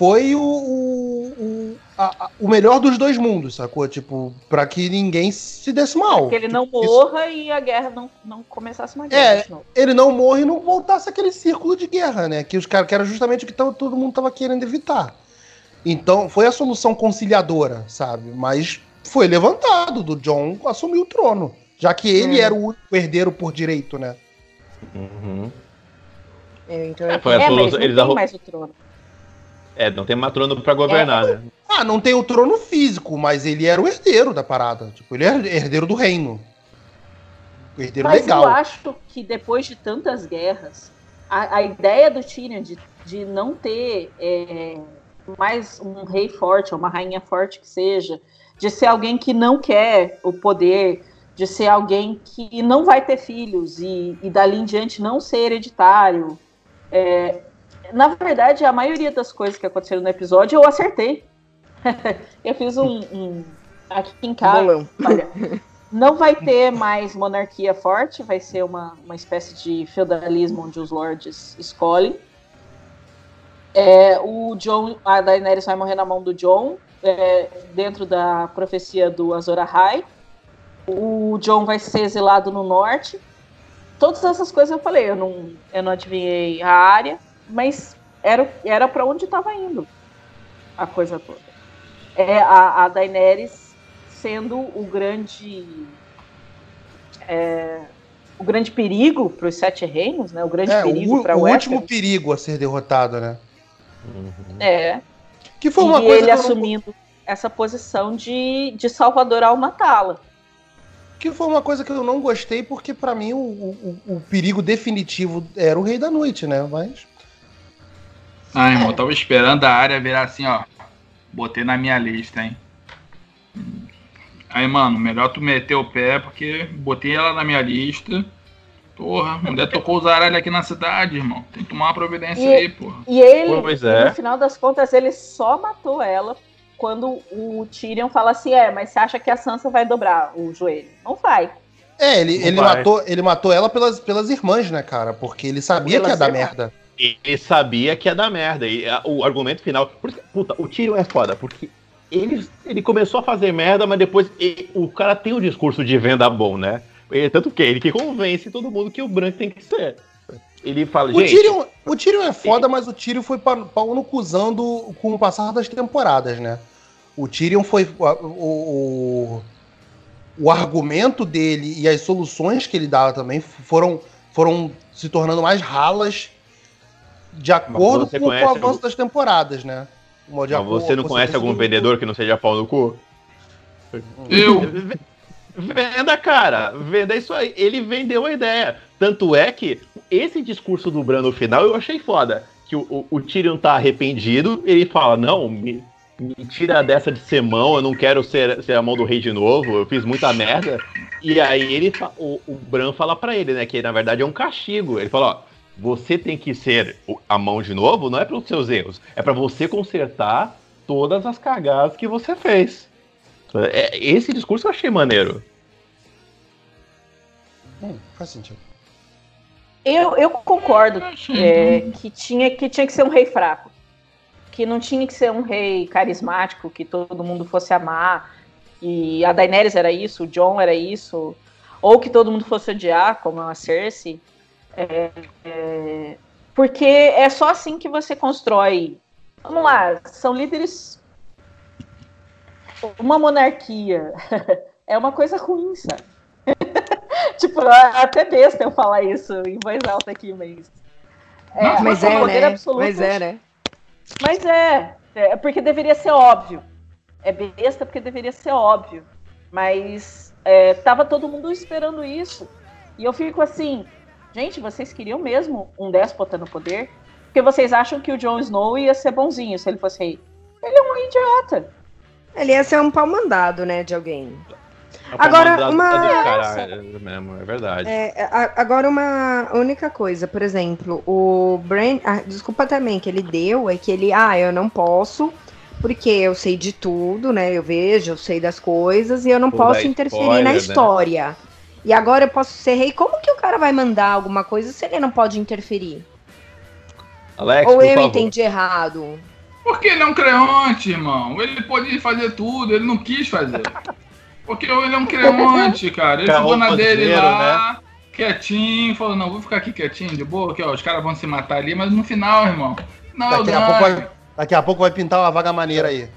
foi o, o, a, a, o melhor dos dois mundos, sacou? Tipo, pra que ninguém se desse mal. Que ele não morra Isso. e a guerra não, não começasse uma guerra. É, ele não morre e não voltasse aquele círculo de guerra, né? Que os caras que era justamente o que tava, todo mundo tava querendo evitar. Então, foi a solução conciliadora, sabe? Mas foi levantado do John assumir o trono. Já que ele hum. era o herdeiro por direito, né? Uhum. É, então, é, foi a é, solução. Eles mais o trono. É, não tem matrono pra governar, é, né? Ah, não tem o trono físico, mas ele era o herdeiro da parada. Tipo, ele é herdeiro do reino. herdeiro mas legal. eu acho que depois de tantas guerras, a, a ideia do Tyrion de, de não ter é, mais um rei forte, ou uma rainha forte que seja, de ser alguém que não quer o poder, de ser alguém que não vai ter filhos e, e dali em diante não ser hereditário. É, na verdade, a maioria das coisas que aconteceram no episódio eu acertei. eu fiz um, um, aqui em casa. Olha, não vai ter mais monarquia forte, vai ser uma, uma espécie de feudalismo onde os lords escolhem. É, o John, a Daenerys vai morrer na mão do John, é, dentro da profecia do Azor Ahai. O John vai ser exilado no norte. Todas essas coisas eu falei, eu não, eu não adivinhei a área, mas era era para onde estava indo a coisa toda. É a, a Daenerys sendo o grande é, o grande perigo para os sete reinos, né? O grande é, perigo para o, o último perigo a ser derrotado, né? Uhum. É. Que foi uma e coisa ele assumindo não... essa posição de, de Salvador ao matá-la. Que foi uma coisa que eu não gostei, porque para mim o, o, o, perigo definitivo era o Rei da Noite, né? Mas. Ah, irmão, tava esperando a área virar assim, ó. Botei na minha lista, hein? Aí, mano, melhor tu meter o pé, porque botei ela na minha lista. Porra, mulher tocou os aralhos aqui na cidade, irmão. Tem que tomar uma providência e, aí, porra. E ele, pois é. no final das contas, ele só matou ela quando o Tyrion fala assim: é, mas você acha que a Sansa vai dobrar o joelho? Não vai. É, ele, ele, matou, ele matou ela pelas, pelas irmãs, né, cara? Porque ele sabia pelas que ia dar irmãs. merda. Ele sabia que ia dar merda. E a, o argumento final. Porque, puta, o Tyrion é foda, porque ele, ele começou a fazer merda, mas depois ele, o cara tem um discurso de venda bom, né? É, tanto que ele que convence todo mundo que o branco tem que ser. Ele fala, o. Tyrion, o Tyrion é foda, mas o Tyrion foi pau no cuzando com o passar das temporadas, né? O Tyrion foi. O, o, o argumento dele e as soluções que ele dava também foram, foram se tornando mais ralas de acordo com o avanço algum... das temporadas, né? Mas você não conhece algum vendedor que não seja pau no cu? Eu! Venda, cara. Venda isso aí. Ele vendeu a ideia. Tanto é que esse discurso do Bran no final eu achei foda. Que o, o, o Tyrion tá arrependido, ele fala, não, me, me tira dessa de ser mão, eu não quero ser, ser a mão do rei de novo, eu fiz muita merda. E aí ele o, o Bran fala para ele, né, que na verdade é um castigo. Ele fala, ó, você tem que ser a mão de novo, não é pelos seus erros, é para você consertar todas as cagadas que você fez. É, esse discurso eu achei maneiro. Hum, faz sentido. Eu, eu concordo é, que, tinha, que tinha que ser um rei fraco. Que não tinha que ser um rei carismático, que todo mundo fosse amar. E a Daenerys era isso, o John era isso. Ou que todo mundo fosse odiar, como a Cersei. É, é, porque é só assim que você constrói. Vamos lá, são líderes uma monarquia é uma coisa ruim, sabe? tipo, até besta eu falar isso em voz alta aqui, mas. É, mas é, né? Absoluto, mas é, né? Mas é, é porque deveria ser óbvio. É besta porque deveria ser óbvio. Mas é, tava todo mundo esperando isso. E eu fico assim, gente, vocês queriam mesmo um déspota no poder? Porque vocês acham que o Jon Snow ia ser bonzinho se ele fosse rei. Ele é um idiota. Ele ia ser um pau mandado, né, de alguém. É agora, uma. É mesmo, é verdade. É, agora, uma única coisa, por exemplo, o Brand. Ah, desculpa também, que ele deu é que ele. Ah, eu não posso, porque eu sei de tudo, né? Eu vejo, eu sei das coisas, e eu não Pô, posso interferir spoiler, na né? história. Né? E agora eu posso ser rei. Como que o cara vai mandar alguma coisa se ele não pode interferir? Alex, Ou eu favor. entendi errado? Porque ele é um creonte, irmão. Ele podia fazer tudo, ele não quis fazer. Porque ele é um creonte, cara. Ele ficou na dele lá, né? quietinho, falou, não, vou ficar aqui quietinho, de boa, que ó, os caras vão se matar ali, mas no final, irmão. Não, daqui, a pouco vai, daqui a pouco vai pintar uma vaga maneira aí.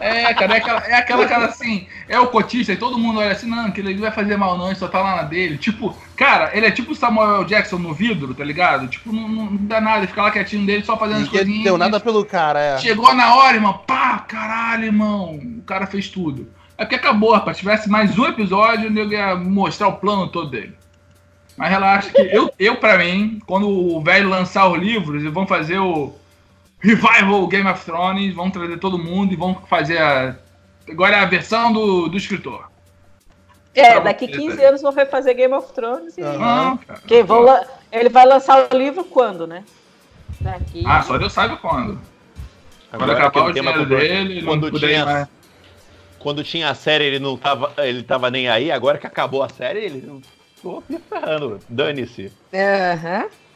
É, cara, é aquela, é aquela cara assim, é o cotista e todo mundo olha assim, não, que ele não vai fazer mal não, ele só tá lá na dele. Tipo, cara, ele é tipo o Samuel Jackson no vidro, tá ligado? Tipo, não, não dá nada, ele fica lá quietinho dele só fazendo as coisinhas. Não deu nada pelo cara, é. Chegou na hora, irmão, pá, caralho, irmão, o cara fez tudo. É porque acabou, rapaz, se tivesse mais um episódio, eu ia mostrar o plano todo dele. Mas relaxa que eu, eu pra mim, quando o velho lançar os livros e vão fazer o Revival Game of Thrones, vão trazer todo mundo e vão fazer a. Agora é a versão do, do escritor. É, daqui 15 anos vão fazer Game of Thrones e. Uhum. Que vão la... Ele vai lançar o livro quando, né? Daqui... Ah, só Deus sabe quando. Agora, quando acabar o dinheiro dele, quando tinha, mais... quando tinha a série, ele não tava, ele tava nem aí. Agora que acabou a série, ele tô me ferrando. Dane-se. Aham. Uhum.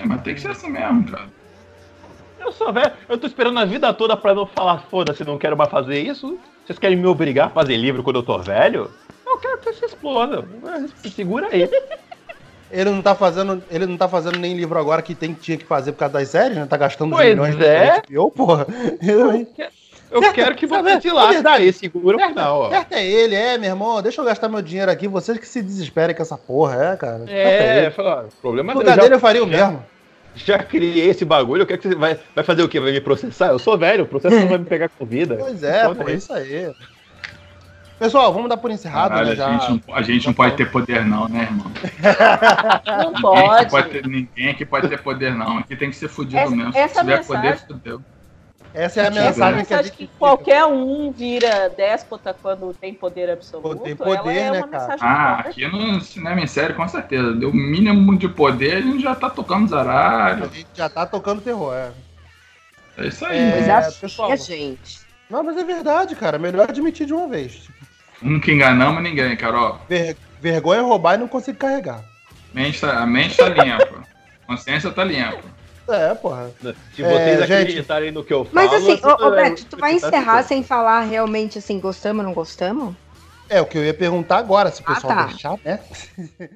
É, mas tem que ser assim mesmo, cara. Eu sou velho, eu tô esperando a vida toda pra não falar, foda-se, não quero mais fazer isso. Vocês querem me obrigar a fazer livro quando eu tô velho? Eu quero que você exploda. Segura aí. Ele não tá fazendo, ele não tá fazendo nem livro agora que tem, tinha que fazer por causa das séries, né? Tá gastando pois milhões é. de HBO, porra. Eu, eu quero que você se lasque aí, segura o final, ó. Certo é ele, é, meu irmão, deixa eu gastar meu dinheiro aqui, vocês que se desesperem com essa porra, é, cara. É, é fala, problema dele. dele eu faria o mesmo. Já criei esse bagulho, eu quero que você vai, vai fazer o quê? Vai me processar? Eu sou velho, o processo não vai me pegar com vida. Pois é, pô, é isso aí. Pessoal, vamos dar por encerrado, Caralho, né? Já... A gente não, a gente não pode ter poder, não, né, irmão? Não pode. pode ter, ninguém aqui pode ter poder, não. Aqui tem que ser fudido essa, mesmo. Essa Se tiver mensagem... poder, fudeu. Essa é a mensagem que a gente. Que qualquer um vira déspota quando tem poder absoluto. Tem poder, é né, cara? Ah, aqui no cinema em série, com certeza. Deu o mínimo de poder, a gente já tá tocando zaralho. A gente já tá tocando terror, é. É isso aí. É, mas pessoal, gente. Não, mas é verdade, cara. Melhor admitir de uma vez. Nunca enganamos ninguém, Carol. Ver, vergonha é roubar e não consigo carregar. Mente tá, a mente tá limpa. Consciência tá limpa. É, porra. Se vocês é, acreditarem gente... no que eu falo. Mas assim, ô, ô Beto, tu vai encerrar sem falar realmente assim, gostamos ou não gostamos? É, o que eu ia perguntar agora, se o ah, pessoal ah, tá. deixar, né?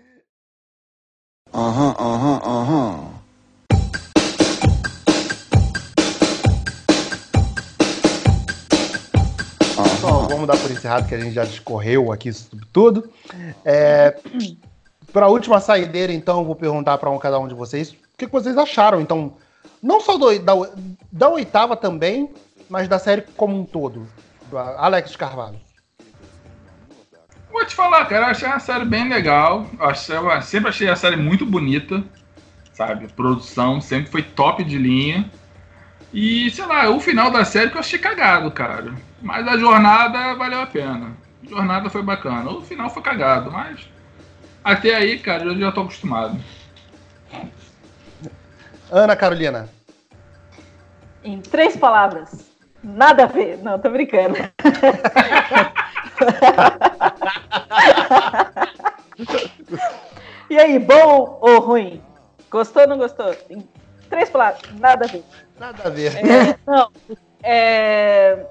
Aham, aham, aham. Pessoal, vamos dar por encerrado que a gente já discorreu aqui sobre tudo. É, para a última saideira, então, eu vou perguntar para um, cada um de vocês o que, vocês acharam, então, não só do, da, da oitava também, mas da série como um todo. Do Alex Carvalho. Vou te falar, cara, eu achei uma série bem legal. Eu achei, eu sempre achei a série muito bonita, sabe? A produção sempre foi top de linha. E, sei lá, o final da série que eu achei cagado, cara. Mas a jornada valeu a pena. A jornada foi bacana. O final foi cagado, mas até aí, cara, eu já tô acostumado. Ana Carolina. Em três palavras. Nada a ver. Não, tô brincando. e aí, bom ou ruim? Gostou ou não gostou? Em três palavras. Nada a ver. Nada a ver. É, não. É,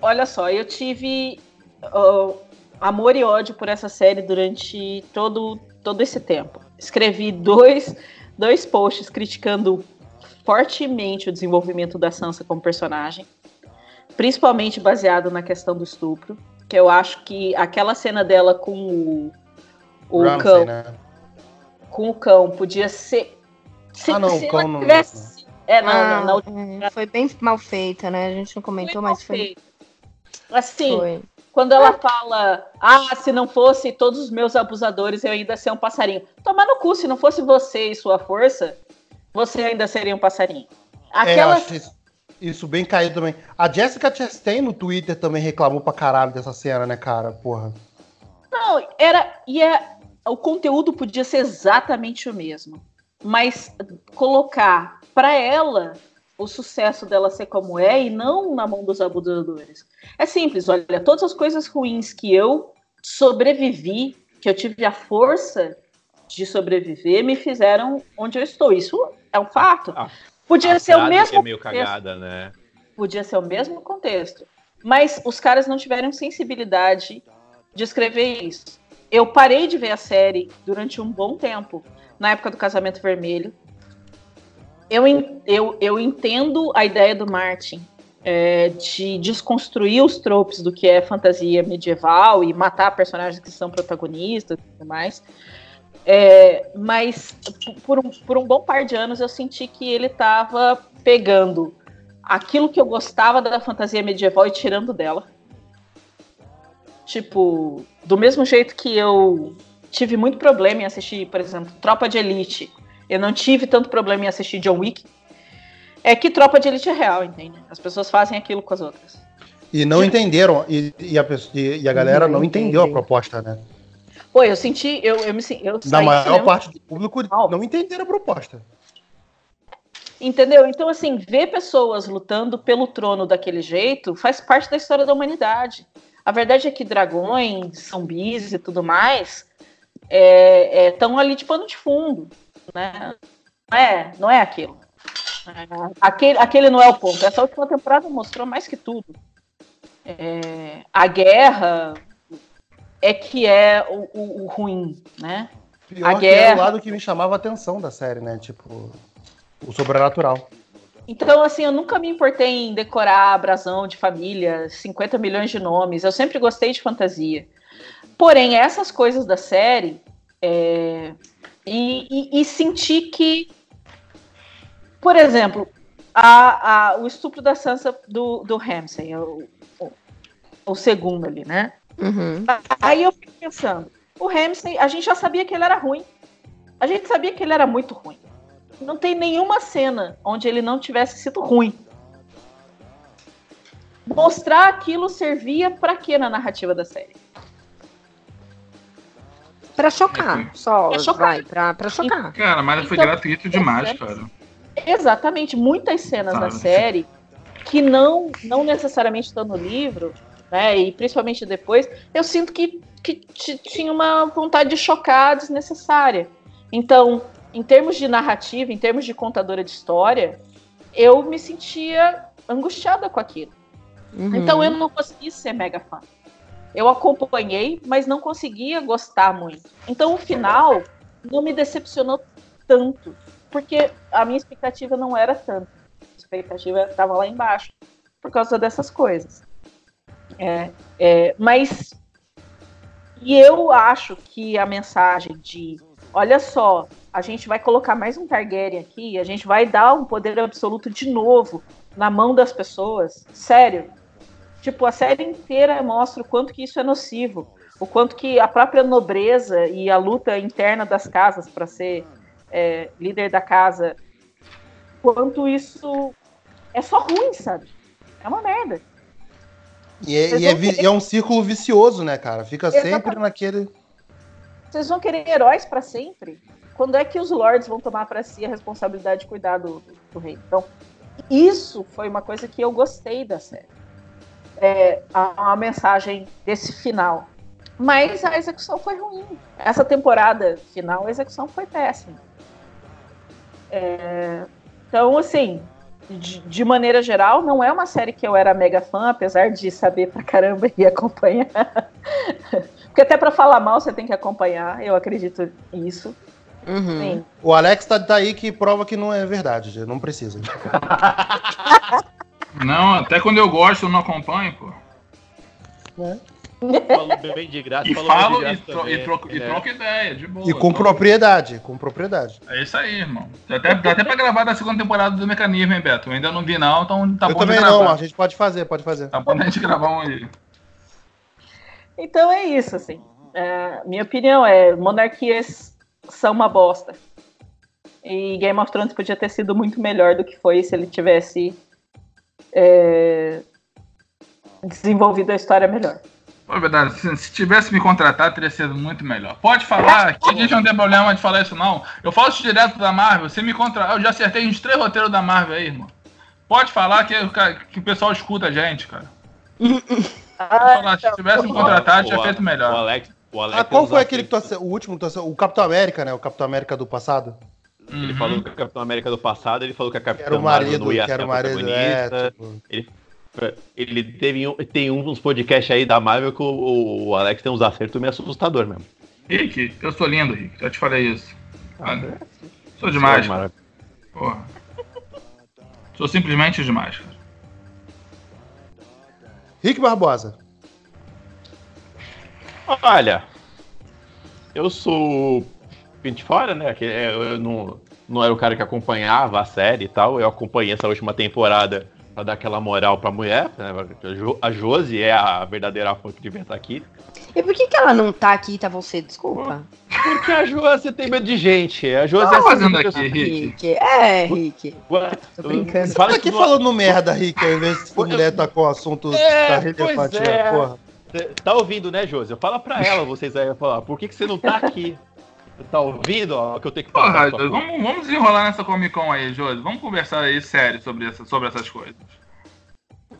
olha só, eu tive uh, amor e ódio por essa série durante todo, todo esse tempo. Escrevi dois dois posts criticando fortemente o desenvolvimento da Sansa como personagem, principalmente baseado na questão do estupro, que eu acho que aquela cena dela com o, o Ramsey, cão, né? com o cão podia ser se, ah, não, o cão não. Tivesse, é, não, ah, não, não, foi bem mal feita, né? A gente não comentou, foi mas foi. Feito. Assim, foi. Quando ela fala, ah, se não fosse todos os meus abusadores, eu ainda seria um passarinho. Tomar no cu, se não fosse você e sua força, você ainda seria um passarinho. Aquela... É, acho isso, isso bem caído também. A Jessica Chastain no Twitter também reclamou pra caralho dessa cena, né, cara? Porra. Não, era. E é, o conteúdo podia ser exatamente o mesmo. Mas colocar para ela o sucesso dela ser como é e não na mão dos abusadores. É simples, olha, todas as coisas ruins que eu sobrevivi, que eu tive a força de sobreviver, me fizeram onde eu estou. Isso é um fato. Ah, Podia ser o mesmo. É meio cagada, né? Podia ser o mesmo contexto. Mas os caras não tiveram sensibilidade de escrever isso. Eu parei de ver a série durante um bom tempo, na época do Casamento Vermelho. Eu, eu, eu entendo a ideia do Martin é, de desconstruir os tropes do que é fantasia medieval e matar personagens que são protagonistas e tudo mais. É, mas por um, por um bom par de anos eu senti que ele estava pegando aquilo que eu gostava da fantasia medieval e tirando dela. Tipo, do mesmo jeito que eu tive muito problema em assistir, por exemplo, Tropa de Elite, eu não tive tanto problema em assistir John Wick, é que Tropa de Elite é real, entende? As pessoas fazem aquilo com as outras. E não entenderam, e, e, a, e a galera não, não entendeu a proposta, né? Pô, eu senti, eu, eu me eu Na maior parte do público não entenderam a proposta. Entendeu? Então, assim, ver pessoas lutando pelo trono daquele jeito faz parte da história da humanidade. A verdade é que dragões, zumbis e tudo mais estão é, é, ali de pano de fundo. Né? Não, é, não é aquilo. Aquele, aquele não é o ponto. Essa última temporada mostrou mais que tudo. É, a guerra, é que é o, o, o ruim, né? Pior a guerra... é o lado que me chamava a atenção da série, né? Tipo, o sobrenatural. Então, assim, eu nunca me importei em decorar brasão de família, 50 milhões de nomes. Eu sempre gostei de fantasia. Porém, essas coisas da série. É... E, e, e senti que. Por exemplo, a, a, o estupro da Sansa do, do Ramsay, o, o, o segundo ali, né? Uhum. Aí eu fico pensando, o Ramsey, a gente já sabia que ele era ruim. A gente sabia que ele era muito ruim. Não tem nenhuma cena onde ele não tivesse sido ruim. Mostrar aquilo servia para quê na narrativa da série? Pra chocar, só. Pra chocar. Vai, pra, pra chocar. Cara, mas foi então, gratuito demais, cara. Exatamente. Muitas cenas Sabe? da série que não, não necessariamente estão no livro, né? E principalmente depois, eu sinto que, que tinha uma vontade de chocar desnecessária. Então, em termos de narrativa, em termos de contadora de história, eu me sentia angustiada com aquilo. Uhum. Então eu não consegui ser mega fã. Eu acompanhei, mas não conseguia gostar muito. Então o final não me decepcionou tanto, porque a minha expectativa não era tanto. A expectativa estava lá embaixo por causa dessas coisas. É, é, mas e eu acho que a mensagem de olha só, a gente vai colocar mais um Targaryen aqui, a gente vai dar um poder absoluto de novo na mão das pessoas. Sério. Tipo, a série inteira mostra o quanto que isso é nocivo, o quanto que a própria nobreza e a luta interna das casas para ser é, líder da casa, quanto isso é só ruim, sabe? É uma merda. E é, e é, querer... é, um círculo vicioso, né, cara? Fica Exatamente. sempre naquele. Vocês vão querer heróis para sempre? Quando é que os lords vão tomar para si a responsabilidade de cuidar do, do, rei? Então, isso foi uma coisa que eu gostei da série. É, a, a mensagem desse final. Mas a execução foi ruim. Essa temporada final, a execução foi péssima. É, então, assim, de, de, maneira geral, não é uma série que eu era mega fã, apesar de saber pra caramba e acompanhar. Porque até para falar mal você tem que acompanhar, eu acredito nisso. Uhum. O Alex tá, tá, aí que prova que não é verdade, não precisa. não, até quando eu gosto eu não acompanho, pô. É. Falou bem de graça. E falo e, tro e, troco, é. e troco ideia, de boa. E com propriedade, com propriedade. É isso aí, irmão. Dá até, dá até pra gravar da segunda temporada do Mecanismo, hein, Beto? Eu ainda não vi não, então tá Eu bom também não, a gente pode fazer, pode fazer. Tá bom a gente gravar um aí. Então é isso, assim. É, minha opinião é, monarquias são uma bosta. E Game of Thrones podia ter sido muito melhor do que foi se ele tivesse é, desenvolvido a história melhor. É verdade, se, se, tivesse me contratado, teria sido muito melhor. Pode falar, que a gente não tem problema de falar isso, não. Eu falo isso direto da Marvel, você me contratou. Eu já acertei uns três roteiros da Marvel aí, irmão. Pode falar que, que o pessoal escuta a gente, cara. Pode falar, se tivesse me contratado, tinha feito melhor. O Alex, o Alex ah, qual foi aquele que tu o último, tu o Capitão América, né? O Capitão América do passado? Ele uhum. falou que o Capitão América do passado, ele falou que a Capitã era o marido, não ia ser marido, é, tipo... ele ele teve um, tem uns podcasts aí da Marvel que o, o Alex tem uns acertos meio assustador mesmo. Rick, eu sou lindo, Rick. Já te falei isso. Ah, sou demais. Porra. Sou simplesmente demais, cara. Rick Barbosa. Olha, eu sou pente fora, né? Eu não, não era o cara que acompanhava a série e tal. Eu acompanhei essa última temporada pra dar aquela moral pra mulher. Né? A Josi é a verdadeira fã que devia estar aqui. E por que, que ela não tá aqui, tá você? Desculpa. Porque a Josi tem medo de gente. A Josi tá é fazendo aqui, Rick? É, Rick. Tô brincando. Você tá aqui falando merda, Rick, ao invés de mulher tá com o assunto é, da relevante, é. porra. Tá ouvindo, né, Josi? Fala pra ela, vocês aí falar, por que, que você não tá aqui? Tá ouvindo ó, que eu tenho que? Porra, vamos, vamos desenrolar nessa Comic Con aí, Josi. Vamos conversar aí sério sobre, essa, sobre essas coisas.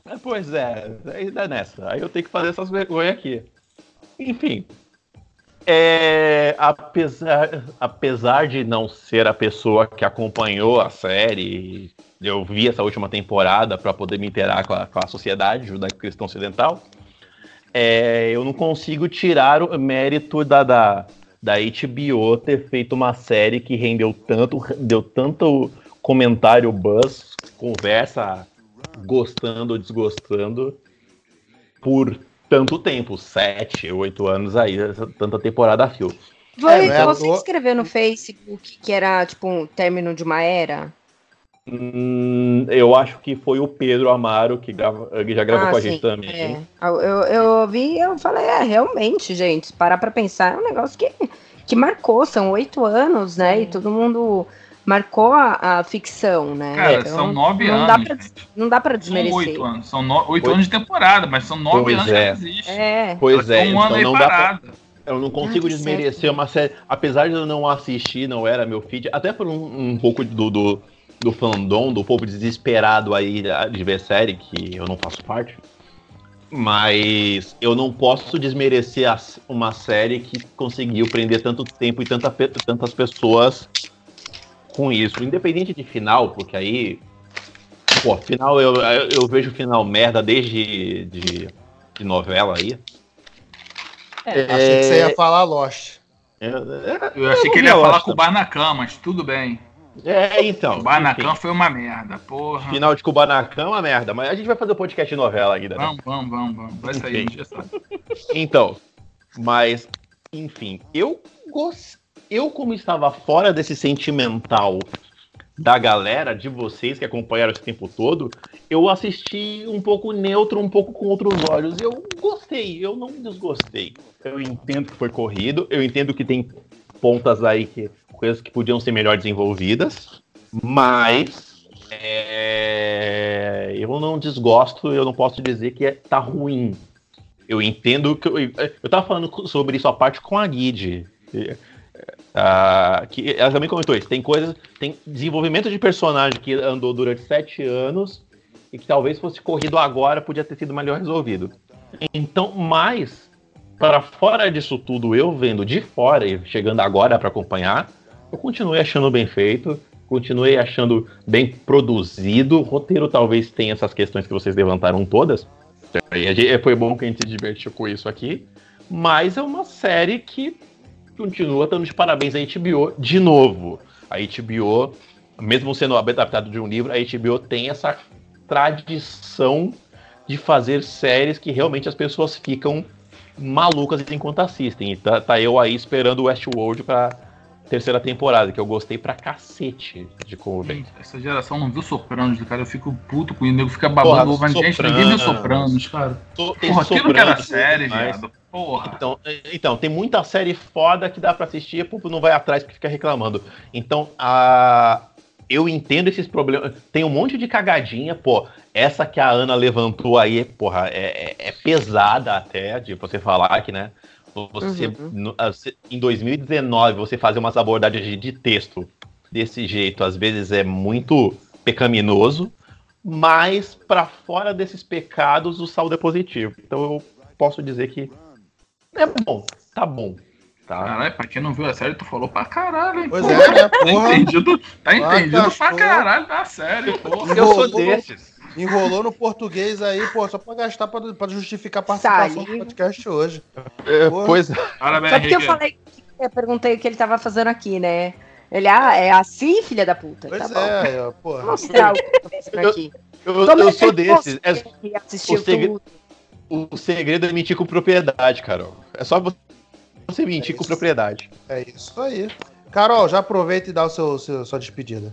É, pois é, aí dá nessa. Aí eu tenho que fazer essas vergonhas aqui. Enfim. É, apesar, apesar de não ser a pessoa que acompanhou a série, eu vi essa última temporada para poder me interar com a, com a sociedade judaico-cristã ocidental, é, eu não consigo tirar o mérito da, da, da HBO ter feito uma série que rendeu tanto, deu tanto comentário buzz, conversa gostando ou desgostando por tanto tempo, sete, oito anos aí, tanta temporada a fio. Foi, é, você tô... escreveu no Facebook que era tipo um término de uma era? Hum, eu acho que foi o Pedro Amaro que, grava, que já gravou ah, com a gente também. É. Eu, eu vi eu falei, é, realmente, gente, parar pra pensar, é um negócio que, que marcou, são oito anos, né? E todo mundo marcou a, a ficção, né? Cara, então, são nove não anos. Dá pra, não dá pra desmerecer. São oito anos. São no, oito anos de temporada, mas são nove pois anos é. que existe. É. Pois é, um então ano não dá pra, Eu não consigo ah, desmerecer certo. uma série. Apesar de eu não assistir, não era meu feed, até por um, um pouco do, do, do fandom, do povo desesperado aí de ver série, que eu não faço parte. Mas eu não posso desmerecer uma série que conseguiu prender tanto tempo e tanta, tantas pessoas com isso, independente de final, porque aí. Pô, final eu, eu vejo final merda desde de, de novela aí. É, é... Achei que você ia falar Lost. É, é, eu achei que ele ia falar com o Barnacam, mas tudo bem. É, então. O Barnacam foi uma merda, porra. Final de Kubanacan é uma merda, mas a gente vai fazer o um podcast de novela ainda. Né? Vamos, vamos, vamos, vamos. Vai sair, já sabe. Então, mas, enfim, eu gostei eu, como estava fora desse sentimental da galera, de vocês que acompanharam esse tempo todo, eu assisti um pouco neutro, um pouco com outros olhos. Eu gostei, eu não desgostei. Eu entendo que foi corrido, eu entendo que tem pontas aí que coisas que podiam ser melhor desenvolvidas, mas é, eu não desgosto, eu não posso dizer que é, tá ruim. Eu entendo que eu, eu tava falando sobre isso a parte com a Guide. Uh, que ela também comentou isso. Tem coisas, tem desenvolvimento de personagem que andou durante sete anos e que talvez fosse corrido agora podia ter sido melhor resolvido. Então, mais para fora disso tudo, eu vendo de fora e chegando agora para acompanhar, eu continuei achando bem feito, continuei achando bem produzido. O roteiro talvez tenha essas questões que vocês levantaram todas. E foi bom que a gente se divertiu com isso aqui. Mas é uma série que continua dando de parabéns à HBO de novo. A HBO, mesmo sendo adaptado de um livro, a HBO tem essa tradição de fazer séries que realmente as pessoas ficam malucas enquanto assistem. E tá, tá eu aí esperando o Westworld pra terceira temporada, que eu gostei pra cacete de como vem. Essa geração não viu Sopranos, cara. Eu fico puto com o nego fica babando ovo. Gente, ninguém viu Sopranos, cara. Porra, aquilo que era série, viado. Porra. Então, então, tem muita série foda que dá pra assistir e o povo não vai atrás porque fica reclamando. Então, a. Eu entendo esses problemas. Tem um monte de cagadinha, pô. Essa que a Ana levantou aí, porra, é, é, é pesada até de você falar que, né? Você, uhum. no, em 2019, você fazer umas abordagens de, de texto desse jeito, às vezes é muito pecaminoso, mas para fora desses pecados, o saldo é positivo. Então eu posso dizer que é bom, tá bom. Tá. Caralho, pra quem não viu a série, tu falou pra caralho, hein? Pois é, né? Tá entendido, tá entendido pra caralho da série, porra. Eu sou desses. Enrolou no português aí, pô, só pra gastar pra, pra justificar a participação do podcast hoje. É, pois é. Parabéns, Só porque eu falei, eu perguntei o que ele tava fazendo aqui, né? Ele, ah, é assim, filha da puta. Pois tá é, bom. porra. Vou mostrar o que eu aqui. Eu, eu, eu sou desses. É, o, segredo, o segredo é mentir com propriedade, Carol. É só você mentir é com propriedade. É isso aí. Carol, já aproveita e dá o seu, seu sua despedida.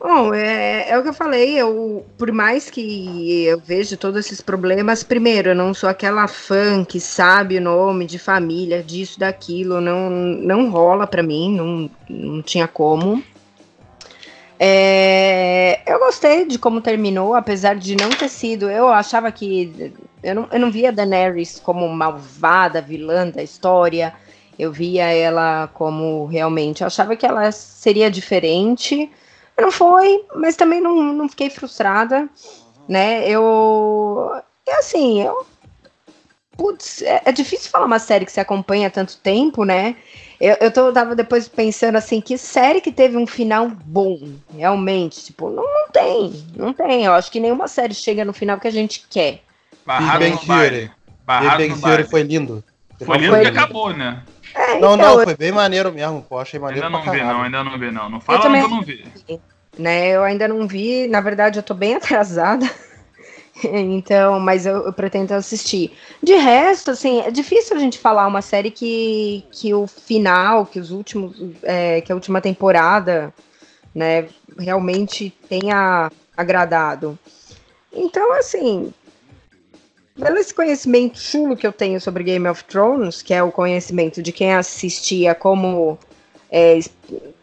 Bom, é, é o que eu falei, eu, por mais que eu veja todos esses problemas, primeiro, eu não sou aquela fã que sabe o nome de família, disso, daquilo, não, não rola para mim, não, não tinha como. É, eu gostei de como terminou, apesar de não ter sido. Eu achava que. Eu não, eu não via Daenerys como malvada, vilã da história. Eu via ela como realmente. Eu achava que ela seria diferente. Não foi, mas também não, não fiquei frustrada, né? Eu. É assim, eu. Putz, é, é, difícil falar uma série que se acompanha há tanto tempo, né? Eu, eu tô, tava depois pensando assim, que série que teve um final bom, realmente? Tipo, não, não tem, não tem. Eu acho que nenhuma série chega no final que a gente quer. Barrado Big Bang Theory. Big Bang Theory foi lindo. Foi lindo que acabou, né? É, não, então, não, foi bem maneiro mesmo, pô. Achei maneiro Ainda não vi, não, ainda não vi, não. Não fala, eu, eu não vi. Né, eu ainda não vi, na verdade eu tô bem atrasada. então, mas eu, eu, pretendo assistir. De resto, assim, é difícil a gente falar uma série que, que o final, que os últimos, é, que a última temporada, né, realmente tenha agradado. Então, assim, pelo esse conhecimento chulo que eu tenho sobre Game of Thrones, que é o conhecimento de quem assistia como é,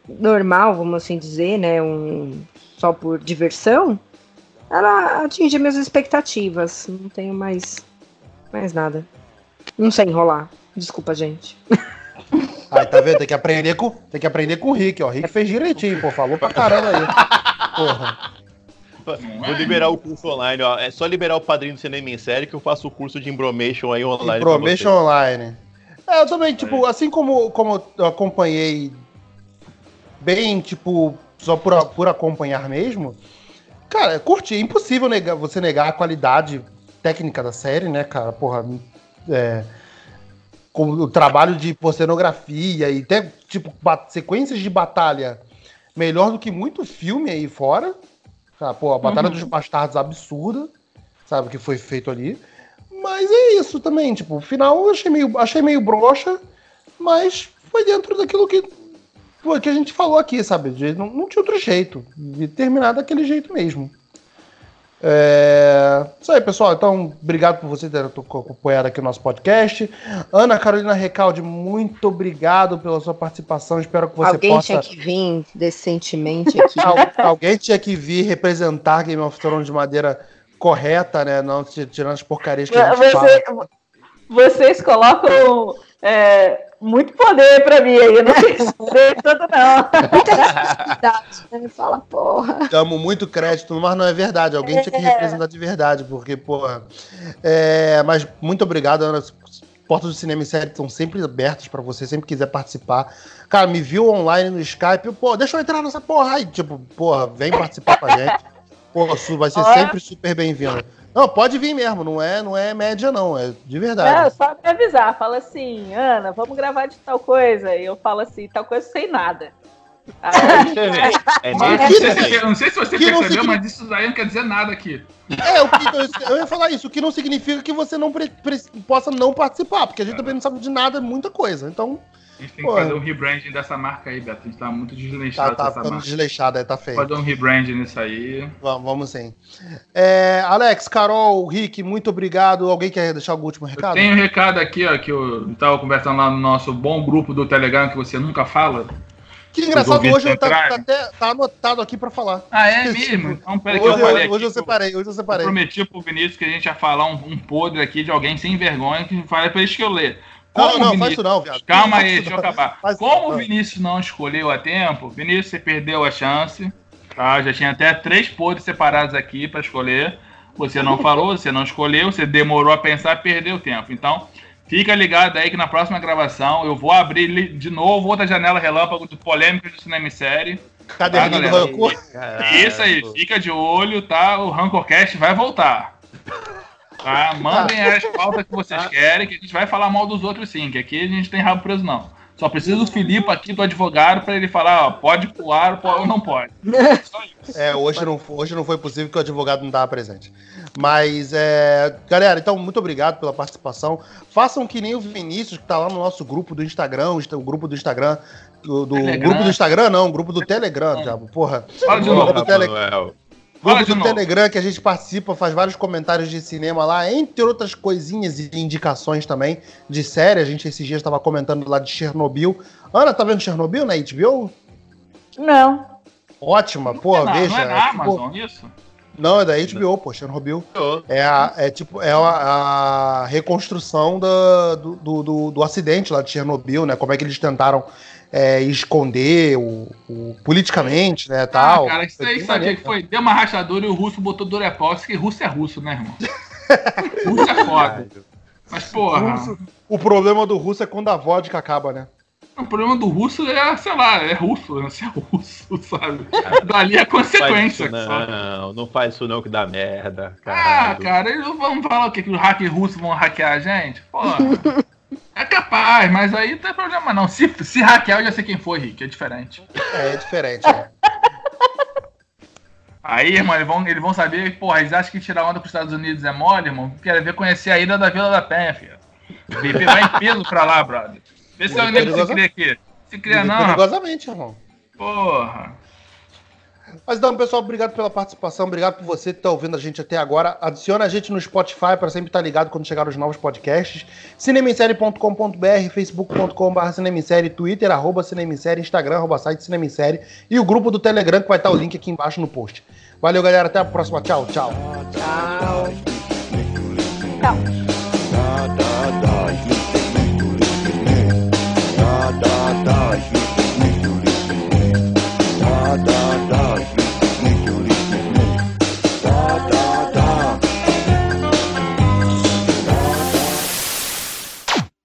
normal, vamos assim dizer, né, um, só por diversão, ela atingiu minhas expectativas. Não tenho mais, mais nada. Não sei enrolar. Desculpa, gente. Aí, tá vendo? Tem que aprender com, tem que aprender com o Rick, ó. O Rick fez direitinho, pô. Falou pra caramba aí. Porra. Vou liberar o curso online, ó. É só liberar o padrinho do cinema em série que eu faço o curso de Embromation aí online. Embromation online. É, eu também, tipo, é. assim como, como eu acompanhei bem, tipo, só por, por acompanhar mesmo, cara, curti. É impossível negar, você negar a qualidade técnica da série, né, cara? Porra, é, com o trabalho de cenografia e até, tipo, sequências de batalha melhor do que muito filme aí fora. Tá, pô, a Batalha uhum. dos Bastardos absurda, sabe, o que foi feito ali. Mas é isso também, tipo, o final eu achei meio, achei meio broxa, mas foi dentro daquilo que, que a gente falou aqui, sabe? Não, não tinha outro jeito. De terminar daquele jeito mesmo. É... Isso aí, pessoal. Então, obrigado por você ter acompanhado aqui o nosso podcast. Ana Carolina Recalde, muito obrigado pela sua participação. Espero que você Alguém possa. Alguém tinha que vir decentemente aqui. Alguém tinha que vir representar Game of Thrones de maneira correta, né? Não tirando as porcarias que a gente você, fala. Vocês colocam é, muito poder pra mim aí. Eu não tenho poder todo, não. Né? Fala, porra. Damos muito crédito, mas não é verdade. Alguém é. tinha que é. representar de verdade, porque, porra. É, mas muito obrigado, Ana. Portas do cinema e série estão sempre abertas para você, sempre quiser participar. Cara, me viu online no Skype, pô, deixa eu entrar nessa porra aí. Tipo, porra, vem participar com a gente. Porra, vai ser sempre super bem-vindo. Não, pode vir mesmo, não é, não é média, não, é de verdade. Não, só me avisar, fala assim, Ana, vamos gravar de tal coisa. E eu falo assim, tal coisa sem nada. Aí, é, é, é, não sei se você percebeu, significa... mas isso daí não quer dizer nada aqui. É, eu, eu, ia falar isso, o que não significa que você não possa não participar, porque a gente também não sabe de nada, muita coisa. Então, a gente tem Pô, que fazer um rebranding dessa marca aí, Beto. A gente tá muito desleixado tá, tá ficando desleixado, aí tá feio. Fazer um rebranding nisso aí. Vamos, vamos sim. É, Alex, Carol, Rick, muito obrigado. Alguém quer deixar algum último recado? Tem um recado aqui, ó, que eu tava conversando lá no nosso bom grupo do Telegram que você nunca fala. Que engraçado, hoje eu tá, tá, até, tá anotado aqui pra falar. Ah, é mesmo? Então, peraí hoje, que eu falei. Hoje eu separei, hoje eu separei. Eu prometi pro Vinícius que a gente ia falar um, um podre aqui de alguém sem vergonha que fala pra isso que eu ler. Como não, não, Vinícius... faz isso não, viado. Calma aí, deixa eu acabar. Faz Como o Vinícius não escolheu a tempo, Vinícius, você perdeu a chance. Tá? Já tinha até três podres separados aqui para escolher. Você não falou, você não escolheu, você demorou a pensar, perdeu tempo. Então, fica ligado aí que na próxima gravação eu vou abrir de novo outra janela relâmpago de polêmicas do cinema e série. Caderninho tá, do Rancor. Isso aí, fica de olho, tá? O Rancorcast vai voltar. Tá? Mandem as pautas que vocês querem, que a gente vai falar mal dos outros sim, que aqui a gente tem rabo preso não. Só precisa do Filipe aqui, do advogado, para ele falar, ó, pode pular ou não pode. É, hoje não, hoje não foi possível que o advogado não estava presente. Mas, é, galera, então, muito obrigado pela participação. Façam que nem o Vinícius, que está lá no nosso grupo do Instagram, o grupo do Instagram. Do, do grupo do Instagram, não, grupo do Telegram, diabo. Porra. Fala de novo, Telegram. Grupo do Telegram que a gente participa, faz vários comentários de cinema lá, entre outras coisinhas e indicações também de série. A gente esses dias estava comentando lá de Chernobyl. Ana, tá vendo Chernobyl na HBO? Não. Ótima, pô, não, veja. Não é na é, tipo, Amazon isso? Não, é da HBO, pô, Chernobyl. É, a, é tipo, é a, a reconstrução do, do, do, do, acidente lá de Chernobyl, né? Como é que eles tentaram é, esconder o, o, politicamente, né, ah, tal. cara, isso aí sabia que foi, deu uma rachadura e o russo botou Durepox, que russo é russo, né, irmão? russo é foda. Mas, porra... Russo, o problema do russo é quando a vodka acaba, né? O problema do russo é, sei lá, é russo, né? Se é russo, sabe? Dali é consequência. Não, faz não, não faz isso não que dá merda. Caralho. Ah, cara, eles vão falar o quê? Que os hackers russos vão hackear a gente? Porra. É capaz, mas aí não tem problema não. Se, se hackear, eu já sei quem foi, Rick. É diferente. É, é diferente, é. Aí, irmão, eles vão, eles vão saber, porra, eles acham que tirar onda pros Estados Unidos é mole, irmão. Quer ver conhecer a ilha da Vila da Penha, filho. O BP vai em peso pra lá, brother. Vê se alguém se cria aqui. Se cria não. Perigosamente, irmão. Porra. Mas então, pessoal, obrigado pela participação, obrigado por você que está ouvindo a gente até agora. Adiciona a gente no Spotify para sempre estar ligado quando chegar os novos podcasts. cinemissérie.com.br, facebook.com.br cinemissérie, twitter, arroba cinemissérie, instagram, arroba site cinemissérie e o grupo do Telegram que vai estar o link aqui embaixo no post. Valeu, galera, até a próxima. Tchau, tchau. Tchau. Tchau.